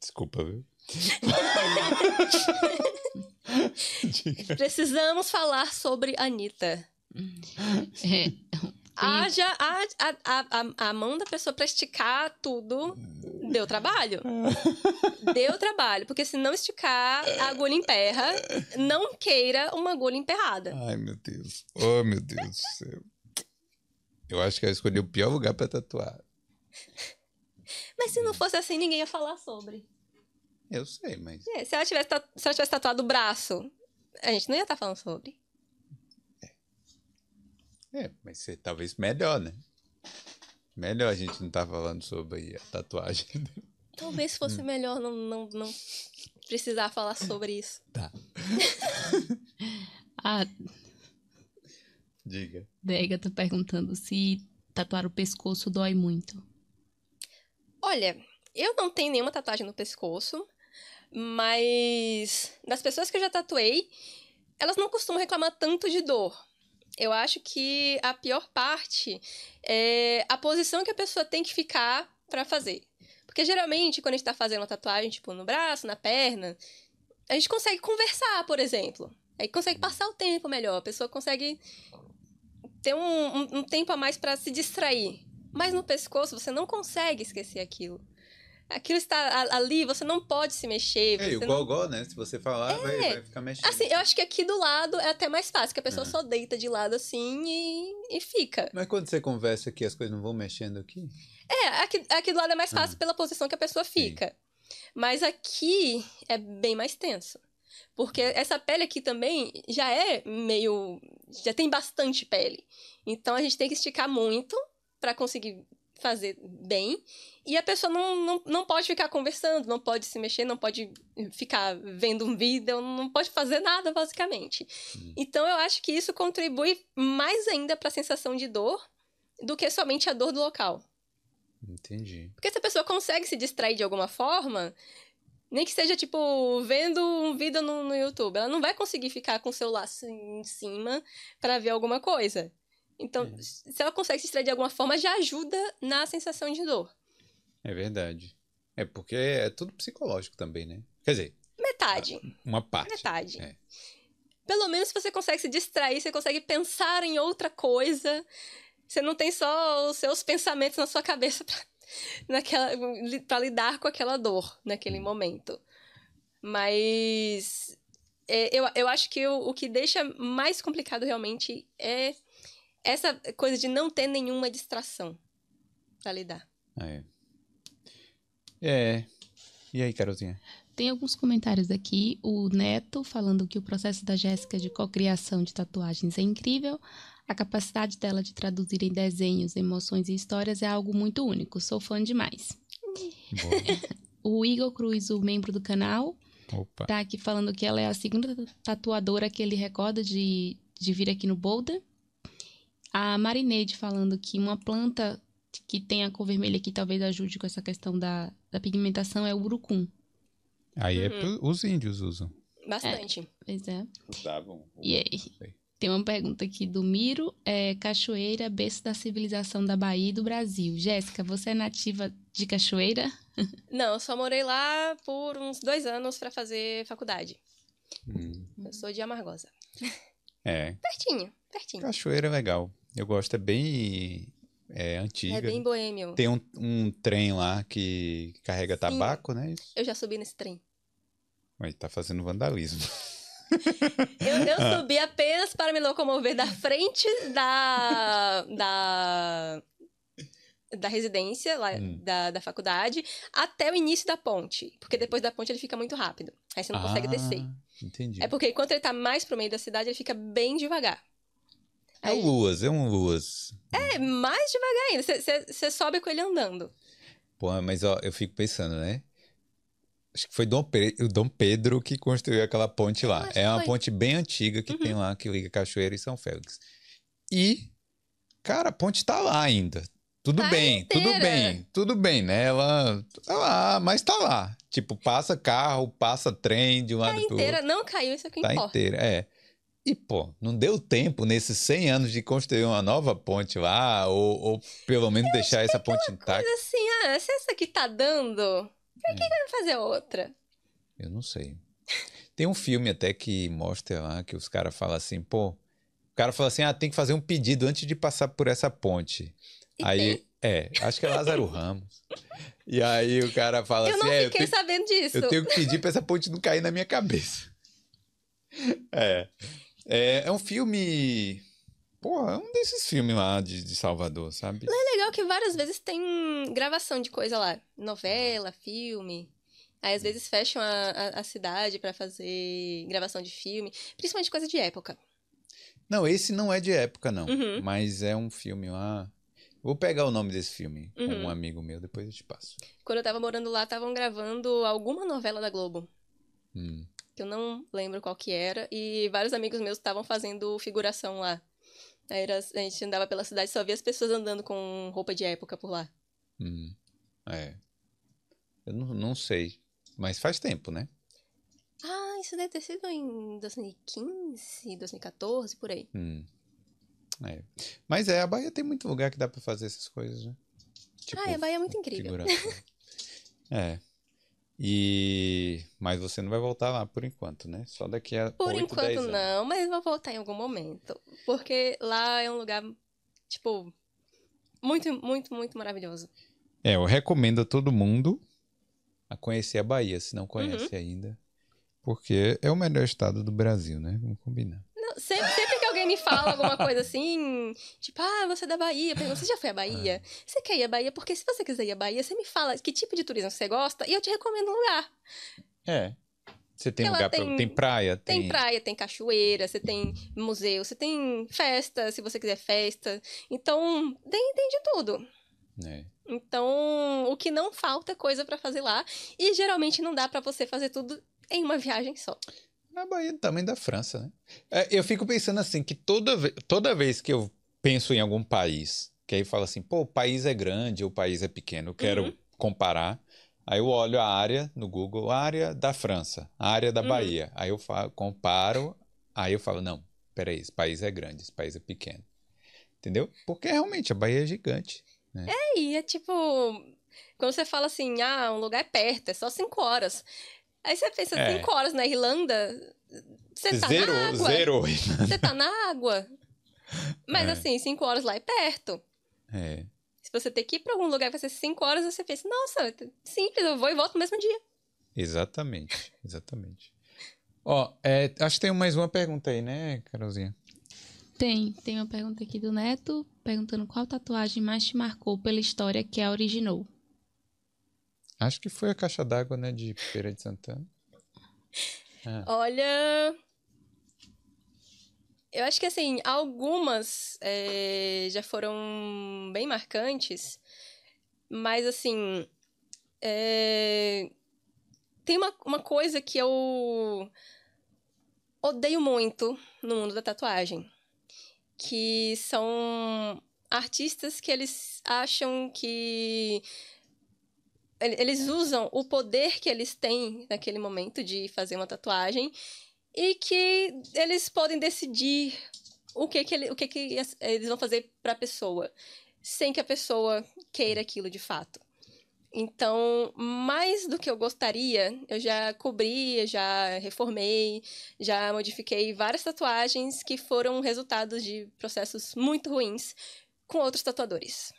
Speaker 1: Desculpa, viu? [laughs] [laughs]
Speaker 2: Precisamos falar sobre Anitta. É, haja a, a, a, a mão da pessoa pra esticar tudo. Deu trabalho. [laughs] Deu trabalho. Porque se não esticar, a agulha emperra. Não queira uma agulha emperrada.
Speaker 1: Ai, meu Deus. Oh, meu Deus do céu. Eu acho que eu escolhi o pior lugar para tatuar.
Speaker 2: Mas se não fosse assim, ninguém ia falar sobre.
Speaker 1: Eu sei, mas.
Speaker 2: É, se, ela tivesse, se ela tivesse tatuado o braço, a gente não ia estar tá falando sobre.
Speaker 1: É, mas ser talvez melhor, né? Melhor a gente não estar tá falando sobre a tatuagem.
Speaker 2: Talvez fosse hum. melhor não, não, não precisar falar sobre isso.
Speaker 1: Tá. [laughs]
Speaker 3: ah,
Speaker 1: Diga.
Speaker 3: Dega tá perguntando se tatuar o pescoço dói muito.
Speaker 2: Olha, eu não tenho nenhuma tatuagem no pescoço, mas das pessoas que eu já tatuei, elas não costumam reclamar tanto de dor. Eu acho que a pior parte é a posição que a pessoa tem que ficar para fazer. Porque geralmente, quando a gente tá fazendo uma tatuagem, tipo, no braço, na perna, a gente consegue conversar, por exemplo. Aí consegue passar o tempo melhor. A pessoa consegue ter um, um, um tempo a mais para se distrair. Mas no pescoço, você não consegue esquecer aquilo aquilo está ali, você não pode se mexer.
Speaker 1: É, o gogó, não... né? Se você falar, é. vai, vai, ficar mexendo.
Speaker 2: Assim, eu acho que aqui do lado é até mais fácil, que a pessoa é. só deita de lado assim e, e fica.
Speaker 1: Mas quando você conversa aqui, as coisas não vão mexendo aqui?
Speaker 2: É, aqui, aqui do lado é mais fácil pela posição que a pessoa fica. Sim. Mas aqui é bem mais tenso. Porque essa pele aqui também já é meio. já tem bastante pele. Então a gente tem que esticar muito para conseguir fazer bem. E a pessoa não, não, não pode ficar conversando, não pode se mexer, não pode ficar vendo um vídeo, não pode fazer nada, basicamente. Hum. Então eu acho que isso contribui mais ainda para a sensação de dor do que somente a dor do local.
Speaker 1: Entendi.
Speaker 2: Porque se a pessoa consegue se distrair de alguma forma, nem que seja, tipo, vendo um vídeo no, no YouTube, ela não vai conseguir ficar com o celular assim, em cima para ver alguma coisa. Então, é. se ela consegue se distrair de alguma forma, já ajuda na sensação de dor.
Speaker 1: É verdade. É porque é tudo psicológico também, né? Quer dizer.
Speaker 2: Metade.
Speaker 1: Uma parte.
Speaker 2: Metade.
Speaker 1: É.
Speaker 2: Pelo menos se você consegue se distrair, você consegue pensar em outra coisa. Você não tem só os seus pensamentos na sua cabeça [laughs] pra, naquela, pra lidar com aquela dor naquele hum. momento. Mas é, eu, eu acho que o, o que deixa mais complicado realmente é essa coisa de não ter nenhuma distração pra lidar.
Speaker 1: É. É. E aí, Carolzinha?
Speaker 3: Tem alguns comentários aqui. O Neto falando que o processo da Jéssica de cocriação de tatuagens é incrível. A capacidade dela de traduzir em desenhos, emoções e histórias é algo muito único. Sou fã demais.
Speaker 1: Boa. [laughs]
Speaker 3: O Igor Cruz, o membro do canal,
Speaker 1: Opa.
Speaker 3: tá aqui falando que ela é a segunda tatuadora que ele recorda de, de vir aqui no Boulder. A Marineide falando que uma planta que tem a cor vermelha que talvez ajude com essa questão da, da pigmentação é o urucum.
Speaker 1: Aí é
Speaker 2: Uhum.
Speaker 1: pro- os índios usam.
Speaker 2: Bastante.
Speaker 3: Pois é.
Speaker 1: Usavam.
Speaker 3: E aí? Tem uma pergunta aqui do Miro, é Cachoeira, berço da civilização da Bahia e do Brasil. Jéssica, você é nativa de Cachoeira? [laughs]
Speaker 2: Não, eu só morei lá por uns dois anos pra fazer faculdade.
Speaker 1: Hum.
Speaker 2: Eu sou de Amargosa.
Speaker 1: É. [laughs]
Speaker 2: Pertinho, pertinho.
Speaker 1: Cachoeira é legal. Eu gosto, é bem é,
Speaker 2: É
Speaker 1: antiga.
Speaker 2: bem boêmio.
Speaker 1: Tem um, um trem lá que carrega
Speaker 2: Sim.
Speaker 1: tabaco, né? Isso.
Speaker 2: Eu já subi nesse trem.
Speaker 1: Mas tá fazendo vandalismo. [laughs]
Speaker 2: Eu, eu
Speaker 1: Ah.
Speaker 2: subi apenas para me locomover da frente da. da. da residência, lá,
Speaker 1: Hum.
Speaker 2: da, da faculdade, até o início da ponte. Porque depois da ponte ele fica muito rápido. Aí você não consegue descer.
Speaker 1: Ah, Entendi.
Speaker 2: É porque enquanto ele tá mais pro meio da cidade, ele fica bem devagar.
Speaker 1: É o Luas, é um Luas.
Speaker 2: É mais devagar ainda. Você- sobe com ele andando.
Speaker 1: Pô, mas ó, eu fico pensando, né? Acho que foi Dom Pe- o Dom Pedro que construiu aquela ponte lá. É uma
Speaker 2: foi.
Speaker 1: ponte bem antiga que
Speaker 2: Uhum.
Speaker 1: tem lá, que liga Cachoeira e São Félix. E, cara, a ponte tá lá ainda. Tudo
Speaker 2: Tá
Speaker 1: bem, tudo
Speaker 2: inteira.
Speaker 1: bem, tudo bem, né? Ela tá lá, mas tá lá. Tipo, passa carro, passa trem de um
Speaker 2: Tá
Speaker 1: lado pro
Speaker 2: inteira,
Speaker 1: outro.
Speaker 2: não caiu, isso é o que
Speaker 1: Tá
Speaker 2: importa.
Speaker 1: inteira, é. E, pô, não deu tempo nesses 100 anos de construir uma nova ponte lá, ou, ou pelo menos deixar essa ponte intacta.
Speaker 2: Mas assim, ah, se essa aqui tá dando, por
Speaker 1: É.
Speaker 2: que, que vai fazer outra?
Speaker 1: Eu não sei. Tem um filme até que mostra lá que os caras falam assim, pô, o cara fala assim, ah, tem que fazer um pedido antes de passar por essa ponte.
Speaker 2: E
Speaker 1: aí,
Speaker 2: tem?
Speaker 1: é, acho que é Lázaro Ramos. E aí o cara fala
Speaker 2: eu
Speaker 1: assim,
Speaker 2: não
Speaker 1: é, eu
Speaker 2: fiquei
Speaker 1: tenho,
Speaker 2: sabendo disso.
Speaker 1: eu tenho que pedir pra essa ponte não cair na minha cabeça. É. É, é um filme. Porra, é um desses filmes lá de, de Salvador, sabe?
Speaker 2: É legal que várias vezes tem gravação de coisa lá. Novela, filme. Aí às vezes fecham a, a, a cidade pra fazer gravação de filme. Principalmente coisa de época.
Speaker 1: Não, esse não é de época, não.
Speaker 2: Uhum.
Speaker 1: Mas é um filme lá. Vou pegar o nome desse filme com
Speaker 2: Uhum.
Speaker 1: um amigo meu, depois eu te passo.
Speaker 2: Quando eu tava morando lá, estavam gravando alguma novela da Globo.
Speaker 1: Hum.
Speaker 2: Que eu não lembro qual que era. E vários amigos meus estavam fazendo figuração lá. Aí era- a gente andava pela cidade e só via as pessoas andando com roupa de época por lá.
Speaker 1: Hum, é. Eu não, não sei. Mas faz tempo, né?
Speaker 2: Ah, isso deve ter sido em 2015, 2014, por aí.
Speaker 1: Hum. É. Mas é, a Bahia tem muito lugar que dá pra fazer essas coisas, né? Tipo,
Speaker 2: ah, a Bahia é muito incrível.
Speaker 1: figuração. [laughs] é. E. Mas você não vai voltar lá por enquanto, né? Só daqui a
Speaker 2: Por
Speaker 1: 8, 10
Speaker 2: enquanto
Speaker 1: anos.
Speaker 2: não, mas vou voltar em algum momento. Porque lá é um lugar, tipo, muito, muito, muito maravilhoso.
Speaker 1: É, eu recomendo a todo mundo a conhecer a Bahia, se não conhece
Speaker 2: Uhum.
Speaker 1: ainda. Porque é o melhor estado do Brasil, né? Vamos combinar.
Speaker 2: Não, sempre, alguém me fala alguma coisa assim, tipo, ah, você é da Bahia, eu pergunto, você já foi à Bahia? Você quer ir à Bahia? Porque se você quiser ir à Bahia, você me fala que tipo de turismo você gosta e eu te recomendo um lugar.
Speaker 1: É. Você tem
Speaker 2: Ela
Speaker 1: lugar pra.
Speaker 2: tem-
Speaker 1: Tem praia,
Speaker 2: Tem
Speaker 1: tem.
Speaker 2: praia, tem cachoeira, você tem museu, você tem festa, se você quiser festa. Então, tem, tem de tudo.
Speaker 1: É.
Speaker 2: Então, o que não falta é coisa pra fazer lá. E geralmente não dá pra você fazer tudo em uma viagem só.
Speaker 1: A Bahia é do tamanho da França, né? É, eu fico pensando assim, que toda, ve toda vez que eu penso em algum país, que aí fala assim, pô, o país é grande ou o país é pequeno, eu quero
Speaker 2: Uhum.
Speaker 1: comparar. Aí eu olho a área no Google, a área da França, a área da
Speaker 2: Uhum.
Speaker 1: Bahia. Aí eu falo, comparo, aí eu falo, não, peraí, esse país é grande, esse país é pequeno. Entendeu? Porque realmente a Bahia é gigante.
Speaker 2: E é tipo. Quando você fala assim, ah, um lugar é perto, é só cinco horas. Aí você pensa,
Speaker 1: É.
Speaker 2: cinco horas na Irlanda, você tá
Speaker 1: zero,
Speaker 2: na água.
Speaker 1: zero.
Speaker 2: Você tá na água. Mas
Speaker 1: É.
Speaker 2: assim, cinco horas lá é perto.
Speaker 1: É.
Speaker 2: Se você ter que ir pra algum lugar que vai ser cinco horas, você pensa, nossa, simples, eu vou e volto no mesmo dia.
Speaker 1: Exatamente, exatamente. Ó, é, acho que tem mais uma pergunta aí, né, Carolzinha?
Speaker 3: Tem, tem uma pergunta aqui do Neto, perguntando qual tatuagem mais te marcou pela história que a originou.
Speaker 1: Acho que foi a caixa d'água, né, de Feira de Santana.
Speaker 2: Ah. Olha, eu acho que assim, algumas é, já foram bem marcantes, mas assim, é, tem uma, uma coisa que eu odeio muito no mundo da tatuagem, que são artistas que eles acham que eles usam o poder que eles têm naquele momento de fazer uma tatuagem e que eles podem decidir o que que, ele, o que, que eles vão fazer para a pessoa, sem que a pessoa queira aquilo de fato. Então, mais do que eu gostaria, eu já cobri, já reformei, já modifiquei várias tatuagens que foram resultados de processos muito ruins com outros tatuadores.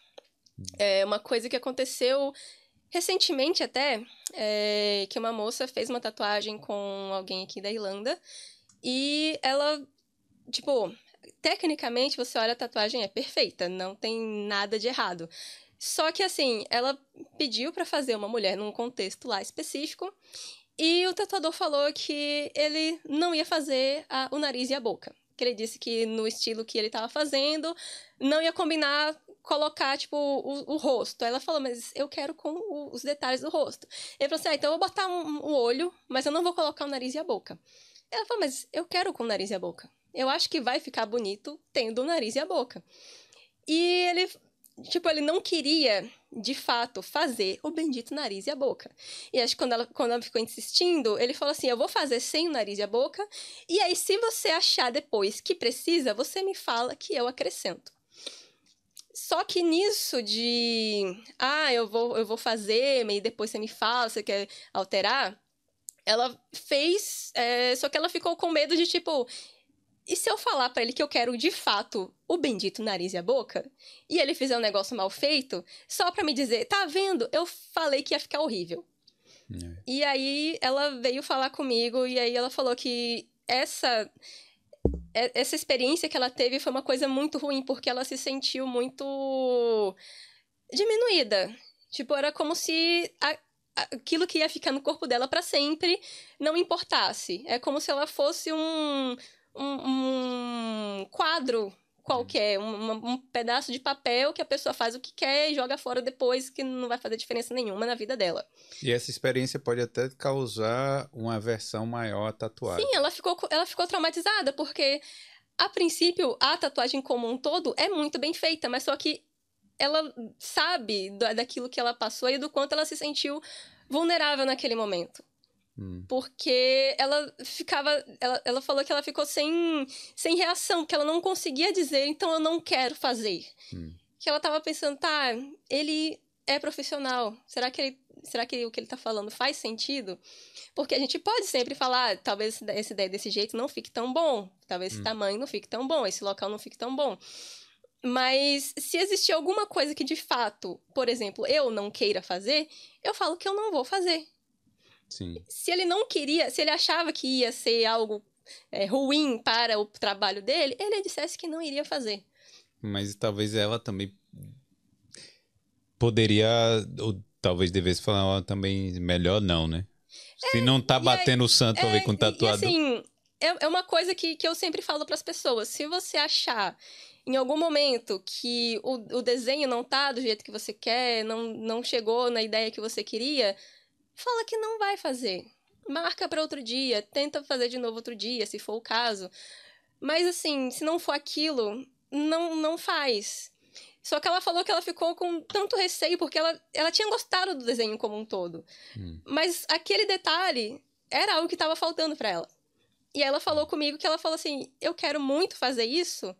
Speaker 2: É uma coisa que aconteceu recentemente até, é, que uma moça fez uma tatuagem com alguém aqui da Irlanda e ela, tipo, tecnicamente você olha a tatuagem é perfeita, não tem nada de errado. Só que assim, ela pediu para fazer uma mulher num contexto lá específico e o tatuador falou que ele não ia fazer a, o nariz e a boca. Que ele disse que no estilo que ele estava fazendo não ia combinar colocar, tipo, o, o, rosto. Ela falou, mas eu quero com o, os detalhes do rosto. Ele falou assim, ah, então eu vou botar um, um, o olho, mas eu não vou colocar o nariz e a boca. Ela falou, mas eu quero com o nariz e a boca. Eu acho que vai ficar bonito tendo o nariz e a boca. E ele Tipo, ele não queria, de fato, fazer o bendito nariz e a boca. E acho que quando ela, quando ela ficou insistindo, ele falou assim: Eu vou fazer sem o nariz e a boca. E aí, se você achar depois que precisa, você me fala que eu acrescento. Só que nisso de. Ah, eu vou, eu vou fazer, e depois você me fala, você quer alterar. Ela fez. É, só que ela ficou com medo de, tipo, e se eu falar para ele que eu quero de fato o bendito nariz e a boca, e ele fizer um negócio mal feito, só para me dizer, tá vendo? Eu falei que ia ficar horrível. É. E aí ela veio falar comigo e aí ela falou que essa essa experiência que ela teve foi uma coisa muito ruim porque ela se sentiu muito diminuída. Tipo, era como se a, aquilo que ia ficar no corpo dela para sempre não importasse. É como se ela fosse um um, um quadro qualquer, um, um, pedaço de papel que a pessoa faz o que quer e joga fora depois, que não vai fazer diferença nenhuma na vida dela.
Speaker 1: E essa experiência pode até causar uma aversão maior à tatuagem.
Speaker 2: Sim, ela ficou, ela ficou traumatizada, porque a princípio a tatuagem como um todo é muito bem feita, mas só que ela sabe daquilo que ela passou e do quanto ela se sentiu vulnerável naquele momento. Hum. Porque ela ficava. Ela, ela falou que ela ficou sem, sem reação, que ela não conseguia dizer, então eu não quero fazer. Hum. Que ela tava pensando, tá, ele é profissional. Será que ele, será que o que ele tá falando faz sentido? Porque a gente pode sempre falar, talvez essa ideia desse jeito não fique tão bom, talvez hum. esse tamanho não fique tão bom, esse local não fique tão bom. Mas se existir alguma coisa que de fato, por exemplo, eu não queira fazer, eu falo que eu não vou fazer.
Speaker 1: Sim.
Speaker 2: Se ele não queria, se ele achava que ia ser algo é, ruim para o trabalho dele, ele dissesse que não iria fazer.
Speaker 1: Mas talvez ela também poderia, ou talvez devesse falar também melhor não, né? Se é, não tá batendo aí, o santo é, com o tatuador.
Speaker 2: Assim, é, é uma coisa que, que eu sempre falo para as pessoas. Se você achar em algum momento que o, o desenho não tá do jeito que você quer, não, não chegou na ideia que você queria, fala que não vai fazer. Marca para outro dia, tenta fazer de novo outro dia, se for o caso. Mas assim, se não for aquilo, não não faz. Só que ela falou que ela ficou com tanto receio porque ela, ela tinha gostado do desenho como um todo. Hum. Mas aquele detalhe era algo que estava faltando para ela. E ela falou comigo que ela falou assim: Eu quero muito fazer isso.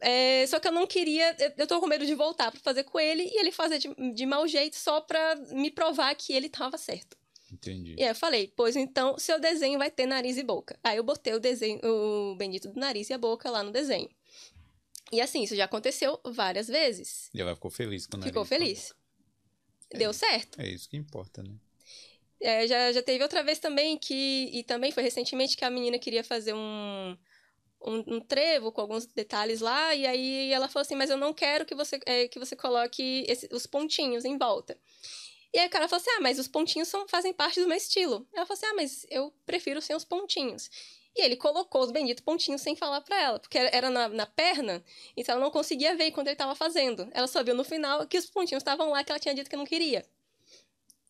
Speaker 2: É, só que eu não queria, eu tô com medo de voltar para fazer com ele e ele fazer de, de mau jeito só pra me provar que ele tava certo.
Speaker 1: Entendi.
Speaker 2: E aí eu falei, pois então, seu desenho vai ter nariz e boca. Aí eu botei o desenho, o bendito do nariz e a boca lá no desenho. E assim, isso já aconteceu várias vezes.
Speaker 1: E ela ficou feliz com o nariz.
Speaker 2: Ficou feliz. Deu
Speaker 1: é,
Speaker 2: certo.
Speaker 1: É isso que importa, né?
Speaker 2: É, já, já teve outra vez também que. E também foi recentemente que a menina queria fazer um, um, um trevo com alguns detalhes lá. E aí ela falou assim: Mas eu não quero que você, é, que você coloque esse, os pontinhos em volta. E aí o cara falou assim: Ah, mas os pontinhos são, fazem parte do meu estilo. Ela falou assim: Ah, mas eu prefiro sem os pontinhos. E ele colocou os benditos pontinhos sem falar pra ela, porque era na, na perna, então ela não conseguia ver quando ele tava fazendo. Ela só viu no final que os pontinhos estavam lá que ela tinha dito que não queria.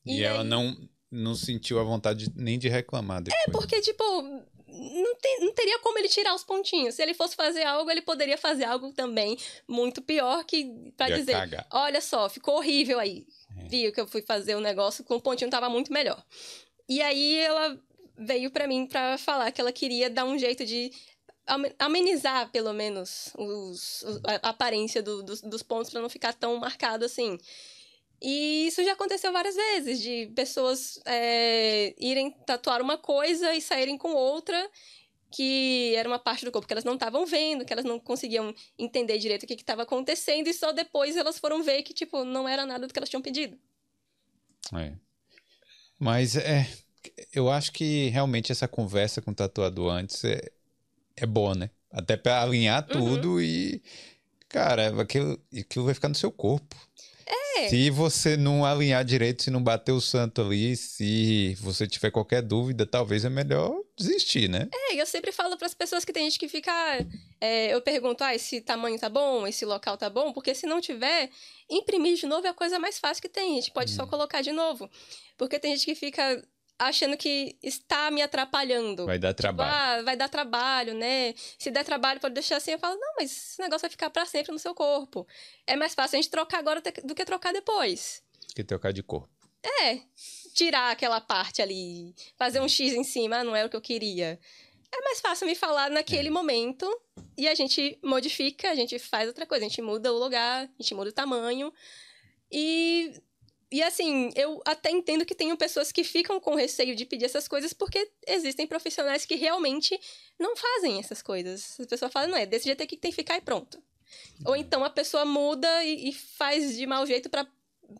Speaker 1: E, ela não, não sentiu a vontade nem de reclamar depois.
Speaker 2: É, porque, tipo, não, tem, não teria como ele tirar os pontinhos. Se ele fosse fazer algo, ele poderia fazer algo também muito pior que pra
Speaker 1: Ia
Speaker 2: dizer,
Speaker 1: cagar.
Speaker 2: olha só, ficou horrível aí.
Speaker 1: É.
Speaker 2: Viu que eu fui fazer o negócio com o pontinho tava muito melhor. E aí ela veio pra mim pra falar que ela queria dar um jeito de ame- amenizar, pelo menos, os, os- a aparência do- dos, dos pontos pra não ficar tão marcado assim. E isso já aconteceu várias vezes, de pessoas é, irem tatuar uma coisa e saírem com outra, que era uma parte do corpo que elas não estavam vendo, que elas não conseguiam entender direito o que estava acontecendo, e só depois elas foram ver que, tipo, não era nada do que elas tinham pedido.
Speaker 1: É. Mas é. Eu acho que realmente essa conversa com o tatuador antes é, é boa, né? Até pra alinhar
Speaker 2: Uhum.
Speaker 1: tudo e. Cara, aquilo, aquilo vai ficar no seu corpo.
Speaker 2: É.
Speaker 1: Se você não alinhar direito, se não bater o santo ali, se você tiver qualquer dúvida, talvez é melhor desistir, né?
Speaker 2: É, eu sempre falo para as pessoas que tem gente que fica. ah, é, eu pergunto, ah, esse tamanho tá bom, esse local tá bom, porque se não tiver, imprimir de novo é a coisa mais fácil que tem. A gente pode só colocar de novo. Porque tem gente que fica achando que está me atrapalhando.
Speaker 1: Vai dar
Speaker 2: Tipo,
Speaker 1: trabalho.
Speaker 2: ah, vai dar trabalho, né? Se der trabalho, pode deixar assim. Eu falo, não, mas esse negócio vai ficar para sempre no seu corpo. É mais fácil a gente trocar agora do que trocar depois.
Speaker 1: Que trocar de corpo.
Speaker 2: É, tirar aquela parte ali, fazer um X em cima, não era o que eu queria. É mais fácil me falar naquele momento e a gente modifica, a gente faz outra coisa, a gente muda o lugar, a gente muda o tamanho. E, e assim, eu até entendo que tenham pessoas que ficam com receio de pedir essas coisas porque existem profissionais que realmente não fazem essas coisas. A pessoa fala, não é, desse jeito aqui que tem que ficar e pronto. Ou então a pessoa muda e, e faz de mau jeito pra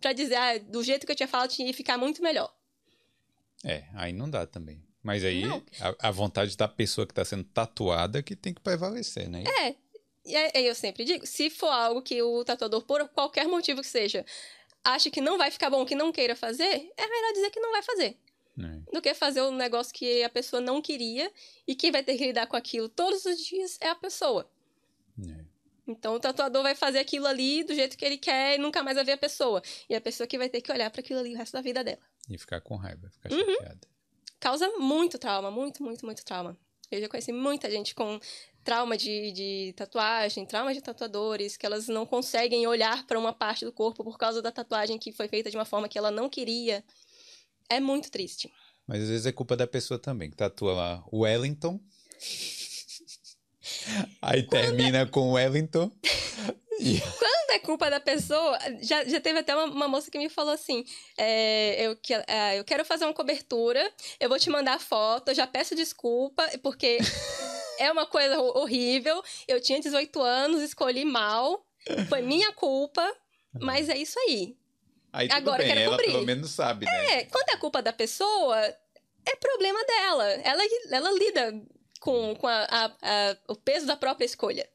Speaker 2: pra dizer, ah, do jeito que eu tinha falado, tinha que ficar muito melhor.
Speaker 1: É, aí não dá também. Mas aí a, a vontade da pessoa que tá sendo tatuada que tem que prevalecer, né?
Speaker 2: É, e aí eu sempre digo, se for algo que o tatuador, por qualquer motivo que seja, acha que não vai ficar bom, que não queira fazer, é melhor dizer que não vai fazer.
Speaker 1: É.
Speaker 2: Do que fazer um negócio que a pessoa não queria e quem vai ter que lidar com aquilo todos os dias é a pessoa.
Speaker 1: É.
Speaker 2: Então o tatuador vai fazer aquilo ali do jeito que ele quer e nunca mais vai ver a pessoa. E a pessoa que vai ter que olhar para aquilo ali o resto da vida dela.
Speaker 1: E ficar com raiva, ficar
Speaker 2: Uhum.
Speaker 1: chateada.
Speaker 2: causa muito trauma, muito, muito, muito trauma. Eu já conheci muita gente com trauma de, de tatuagem, trauma de tatuadores, que elas não conseguem olhar para uma parte do corpo por causa da tatuagem que foi feita de uma forma que ela não queria. É muito triste.
Speaker 1: Mas às vezes é culpa da pessoa também, que tatua lá Wellington. [laughs] Aí termina com Wellington. E [laughs]
Speaker 2: Quando é culpa da pessoa, já, já teve até uma, uma moça que me falou assim: é, eu, que, é, eu quero fazer uma cobertura, eu vou te mandar foto, eu já peço desculpa, porque é uma coisa ho- horrível. Eu tinha 18 anos, escolhi mal, foi minha culpa, mas é isso aí.
Speaker 1: aí
Speaker 2: Agora eu
Speaker 1: bem,
Speaker 2: quero
Speaker 1: ela
Speaker 2: cobrir.
Speaker 1: pelo menos sabe, né?
Speaker 2: É, quando é culpa da pessoa, é problema dela. Ela, ela lida com, com a- a- a- o peso da própria escolha.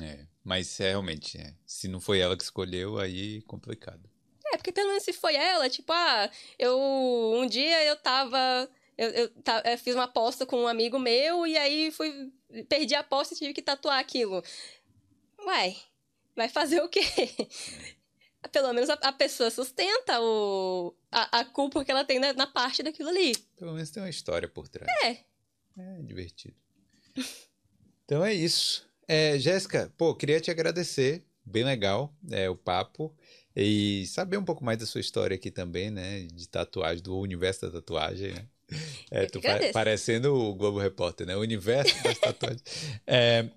Speaker 1: É, mas é, realmente, é. se não foi ela que escolheu, aí complicado.
Speaker 2: É, porque pelo menos se foi ela, tipo, ah, eu. Um dia eu tava. Eu, eu, ta- eu fiz uma aposta com um amigo meu e aí fui. Perdi a aposta e tive que tatuar aquilo. Uai, vai fazer o quê? [laughs] Pelo menos a, a pessoa sustenta o, a, a culpa que ela tem na, na parte daquilo ali.
Speaker 1: Pelo menos tem uma história por trás.
Speaker 2: É.
Speaker 1: É divertido. [laughs] Então é isso. É, Jéssica, pô, queria te agradecer. Bem legal é, o papo. E saber um pouco mais da sua história aqui também, né? De tatuagem, do universo da tatuagem, né? [laughs] É, tu pa- parecendo o Globo Repórter, né? O universo das [laughs] tatuagens. É,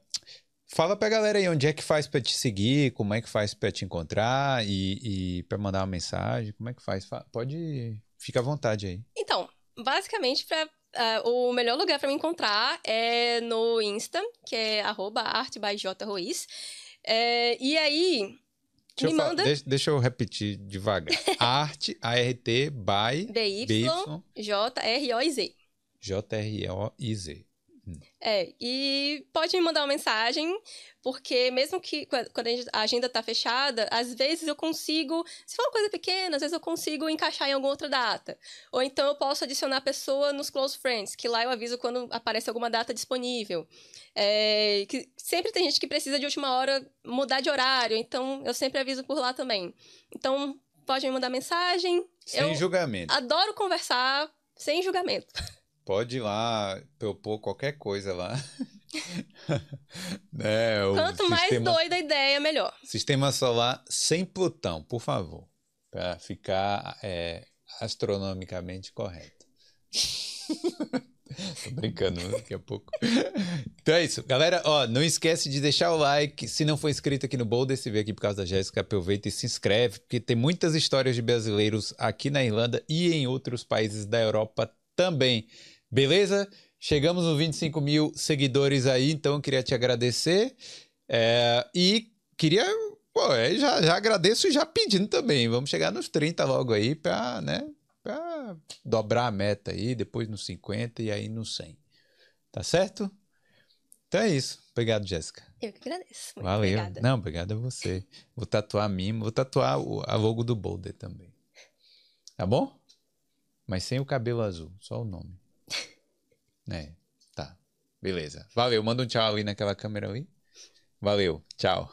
Speaker 1: fala pra galera aí onde é que faz pra te seguir, como é que faz pra te encontrar e, e pra mandar uma mensagem, como é que faz? Fa- Pode, fica à vontade aí.
Speaker 2: Então, basicamente, pra, ah, o melhor lugar para me encontrar é no Insta, que é arroba. É, e aí,
Speaker 1: Deixa,
Speaker 2: Me
Speaker 1: eu,
Speaker 2: manda.
Speaker 1: deixa, deixa eu repetir devagar. Arte, [laughs] A-R-T, BY,
Speaker 2: B-Y, J-R-O-I-Z.
Speaker 1: J-R-O-I-Z.
Speaker 2: É, e pode me mandar uma mensagem, porque mesmo que qua- quando a agenda tá fechada, às vezes eu consigo, se for uma coisa pequena, às vezes eu consigo encaixar em alguma outra data. Ou então eu posso adicionar a pessoa nos close friends, que lá eu aviso quando aparece alguma data disponível. É, que sempre tem gente que precisa de última hora mudar de horário, então eu sempre aviso por lá também. Então pode me mandar mensagem.
Speaker 1: Sem
Speaker 2: eu
Speaker 1: julgamento.
Speaker 2: adoro conversar sem julgamento. [laughs]
Speaker 1: Pode ir lá propor qualquer coisa lá. [laughs] né,
Speaker 2: Quanto mais
Speaker 1: sistema,
Speaker 2: doida a ideia, melhor.
Speaker 1: sistema solar sem Plutão, por favor. Para ficar é, astronomicamente correto. [laughs] Tô brincando daqui a pouco. Então é isso. Galera, ó, não esquece de deixar o like. Se não for inscrito aqui no Boulder, se veio aqui por causa da Jéssica, aproveita e se inscreve, porque tem muitas histórias de brasileiros aqui na Irlanda e em outros países da Europa também. Beleza? Chegamos nos 25 mil seguidores aí, então eu queria te agradecer. É, e queria. Pô, é, já, já agradeço e já pedindo também. Vamos chegar nos 30 logo aí pra, né? Pra dobrar a meta aí, depois nos 50 e aí nos 100. Tá certo? Então é isso. Obrigado, Jéssica.
Speaker 2: Eu que agradeço. Muito
Speaker 1: Valeu.
Speaker 2: obrigada.
Speaker 1: Não, obrigado a você. Vou tatuar mimo, vou tatuar o, a logo do Boulder também. Tá bom? Mas sem o cabelo azul, só o nome. Né? Tá. Beleza. Valeu. Manda um tchau ali naquela câmera ali. Valeu. Tchau.